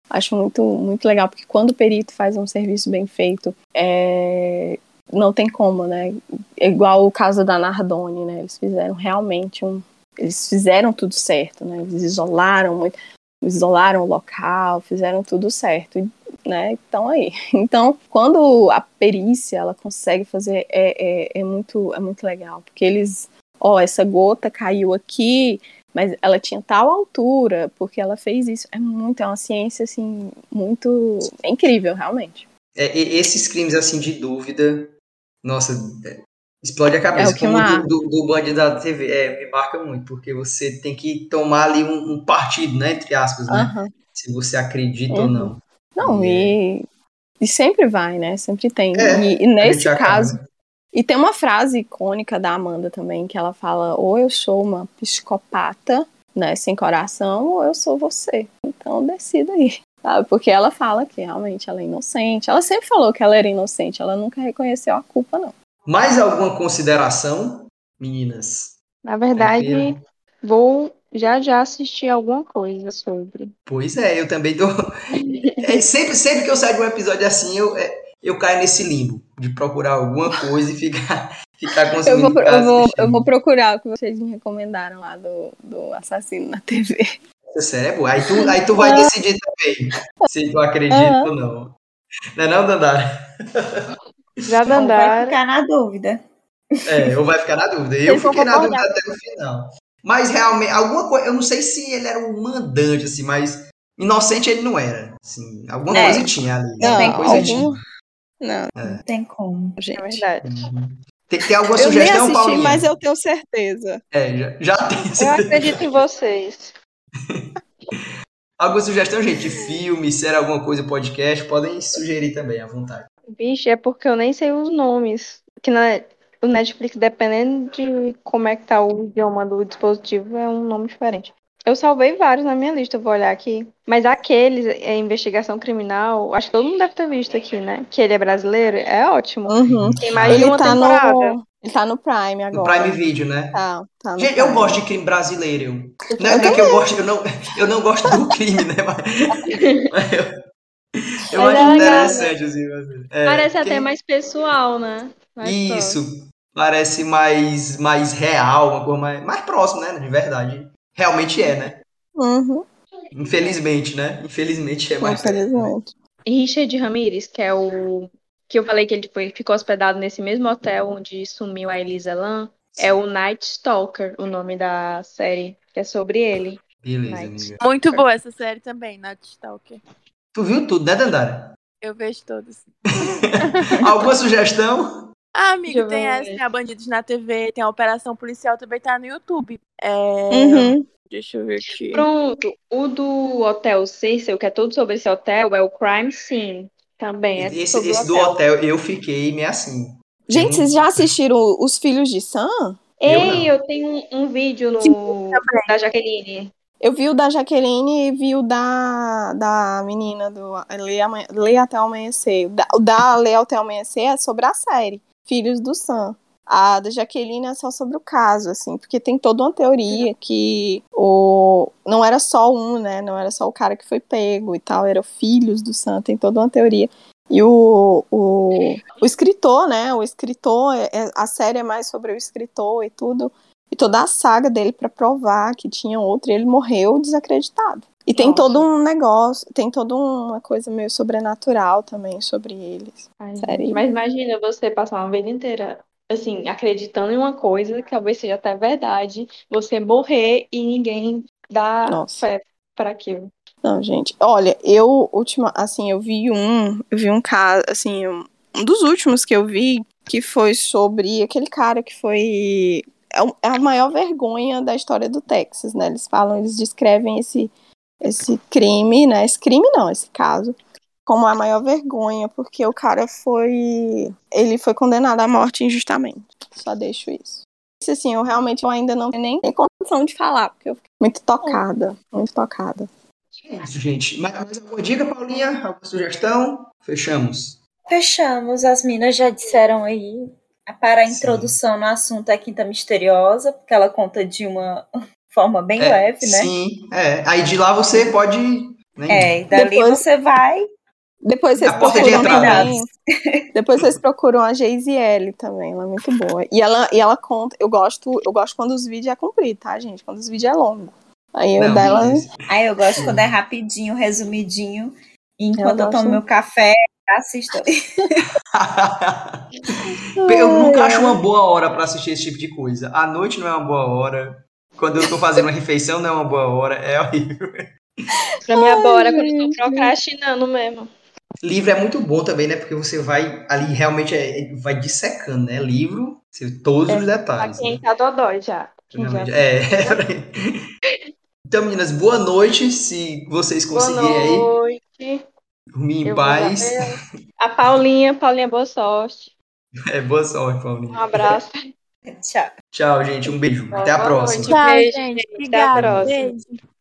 Acho muito, muito legal, porque quando o perito faz um serviço bem feito, é, não tem como, né? É igual o caso da Nardone, né? Eles fizeram realmente um. Eles fizeram tudo certo, né? Eles isolaram muito, isolaram o local, fizeram tudo certo, né? Então aí. (laughs) Então, quando a perícia ela consegue fazer, é, é, é muito, é muito legal, porque eles, ó, essa gota caiu aqui, mas ela tinha tal altura, porque ela fez isso. É muito, é uma ciência assim muito é incrível, realmente. É, esses crimes assim de dúvida, nossa, é, explode a cabeça. É o que Como do, do, do bandido da TV, é, me marca muito, porque você tem que tomar ali um, um partido, né, entre aspas, né? Se você acredita ou Uhum. não. Não, É. e, e sempre vai, né? Sempre tem. É, e, e nesse acaba, caso, né? E tem uma frase icônica da Amanda também, que ela fala: ou eu sou uma psicopata, né, sem coração, ou eu sou você. Então decida aí. Sabe? Porque ela fala que realmente ela é inocente. Ela sempre falou que ela era inocente, ela nunca reconheceu a culpa, não. Mais alguma consideração, meninas? Na verdade, Tranquilo. vou já já assistir alguma coisa sobre. Pois é, eu também tô. (laughs) É, sempre, sempre que eu saio de um episódio assim, eu, é, eu caio nesse limbo de procurar alguma coisa e ficar, (laughs) ficar Eu vou, eu, vou, eu vou procurar o que vocês me recomendaram lá do, do assassino na TV. Série é boa. Aí tu, aí tu vai decidir também se tu acredita Aham. ou não. Não é não, Dandara? Já Ou vai Dandara. ficar na dúvida. É, ou vai ficar na dúvida. Eu vão fiquei na dúvida concordar. até o final. Mas realmente, alguma coisa, eu não sei se ele era um mandante, assim, mas inocente ele não era. Assim, alguma É. coisa tinha ali. Não, alguma tem coisa algum- tinha. Não, Não tem como. gente. É verdade. Uhum. Tem que ter alguma Eu nem sugestão, assisti, Paulinha? mas eu tenho certeza. É, já, já tem. Eu acredito em vocês. (laughs) Alguma sugestão, gente? de Filme, série, alguma coisa, podcast, podem sugerir também, à vontade. Vixe, é porque eu nem sei os nomes. Que na, o Netflix, dependendo de como é que tá o idioma do dispositivo, é um nome diferente. Eu salvei vários na minha lista, vou olhar aqui. Mas aqueles, é investigação criminal, acho que todo mundo deve ter visto aqui, né? Que ele é brasileiro, é ótimo. Uhum. Tem mais de Ele uma tá, temporada. no, ele tá no Prime No agora. Prime Video, né? Tá, tá no Gente, eu Prime. gosto de crime brasileiro. eu. Não é, que eu gosto, eu não, eu não gosto do crime, né? Mas, (laughs) eu, Eu acho é interessante, assim. é, Parece tem- até mais pessoal, né? Mais próximo. Isso. Parece mais, mais real, uma coisa mais, mais próxima, né? De verdade. Realmente é, né? Uhum, Infelizmente, né? Infelizmente é mais. infelizmente. Richard Ramirez, que é o que eu falei que ele foi, ficou hospedado nesse mesmo hotel onde sumiu a Elisa Lam, é o Night Stalker, o nome da série, que é sobre ele. Beleza, Night. amiga. Muito boa essa série também, Night Stalker. Tu viu tudo, né, Dandara? Eu vejo todos. (laughs) Alguma sugestão? Ah, amigo, tem ver. essa, tem a Bandidos na TV, tem a Operação Policial, também tá no YouTube. É... Uhum. Deixa eu ver aqui. Pronto, o do Hotel Cecil, que é todo sobre esse hotel, é o Crime Scene. Também é Esse, sobre esse do hotel. hotel eu fiquei meio assim. Gente, vocês já assistiram Os Filhos de Sam? Eu não. Ei, eu tenho um, um vídeo no da Jaqueline. Eu vi o da Jaqueline e vi o da, da menina do Lê, Amanhe- Lê Até Amanhecer. O da, o da Lê Até Amanhecer é sobre a série, Filhos do Sam. A da Jaqueline é só sobre o caso, assim, porque tem toda uma teoria que o não era só um, né? Não era só o cara que foi pego e tal, eram filhos do Sam, tem toda uma teoria. E o, o, o escritor, né? O escritor, é- é- a série é mais sobre o escritor e tudo. E toda a saga dele pra provar que tinha outro, e ele morreu desacreditado. E tem Nossa. todo um negócio, tem toda uma coisa meio sobrenatural também sobre eles. Ai, Mas imagina você passar uma vida inteira, assim, acreditando em uma coisa que talvez seja até verdade, você morrer e ninguém dá Nossa. fé para aquilo. Não, gente. Olha, eu última, assim, eu vi um, eu vi um caso, assim, um, um dos últimos que eu vi que foi sobre aquele cara que foi é é a maior vergonha da história do Texas, né? Eles falam, eles descrevem esse esse crime, né? Esse crime não, esse caso como a maior vergonha, porque o cara foi ele foi condenado à morte injustamente. Só deixo isso. Isso assim, eu realmente eu ainda não tenho nem condição de falar, porque eu fiquei muito tocada, muito tocada. É isso, gente. Mais, mais alguma dica, Paulinha? Alguma sugestão? Fechamos. Fechamos, as minas já disseram aí. Para a Sim. introdução no assunto é Quinta Misteriosa, porque ela conta de uma (laughs) forma bem É, leve, né? Sim, é. Aí de lá você pode. Né? É, e dali Depois- você vai Depois vocês A procuram também. (laughs) Depois vocês procuram a Geisiele também, ela é muito boa. E ela, e ela conta, eu gosto, eu gosto quando os vídeos é comprido, tá, gente? Quando os vídeos é longo. Aí eu Não, dela. beleza. Aí eu gosto quando é rapidinho, resumidinho. E enquanto eu, gosto. tomo meu café, assisto. (laughs) (laughs) eu nunca acho uma boa hora pra assistir esse tipo de coisa. À noite não é uma boa hora. Quando eu tô fazendo uma refeição não é uma boa hora. É horrível. Pra mim, agora, é quando eu tô procrastinando mesmo. Livro é muito bom também, né? Porque você vai ali realmente é- vai dissecando, né? Livro, você- todos os Pra detalhes. quem né? tá dodói já. Já- Realmente, É. (laughs) então, meninas, boa noite. Se vocês Boa conseguirem aí noite. dormir em Eu paz. A Paulinha, (laughs) Paulinha, boa sorte. É, boa sorte, Um Paulinho. abraço. Tchau. Tchau, gente. Um beijo. Até a Boa próxima. noite. Tchau, Beijo, gente. gente. Até a Obrigada. próxima. Beijo.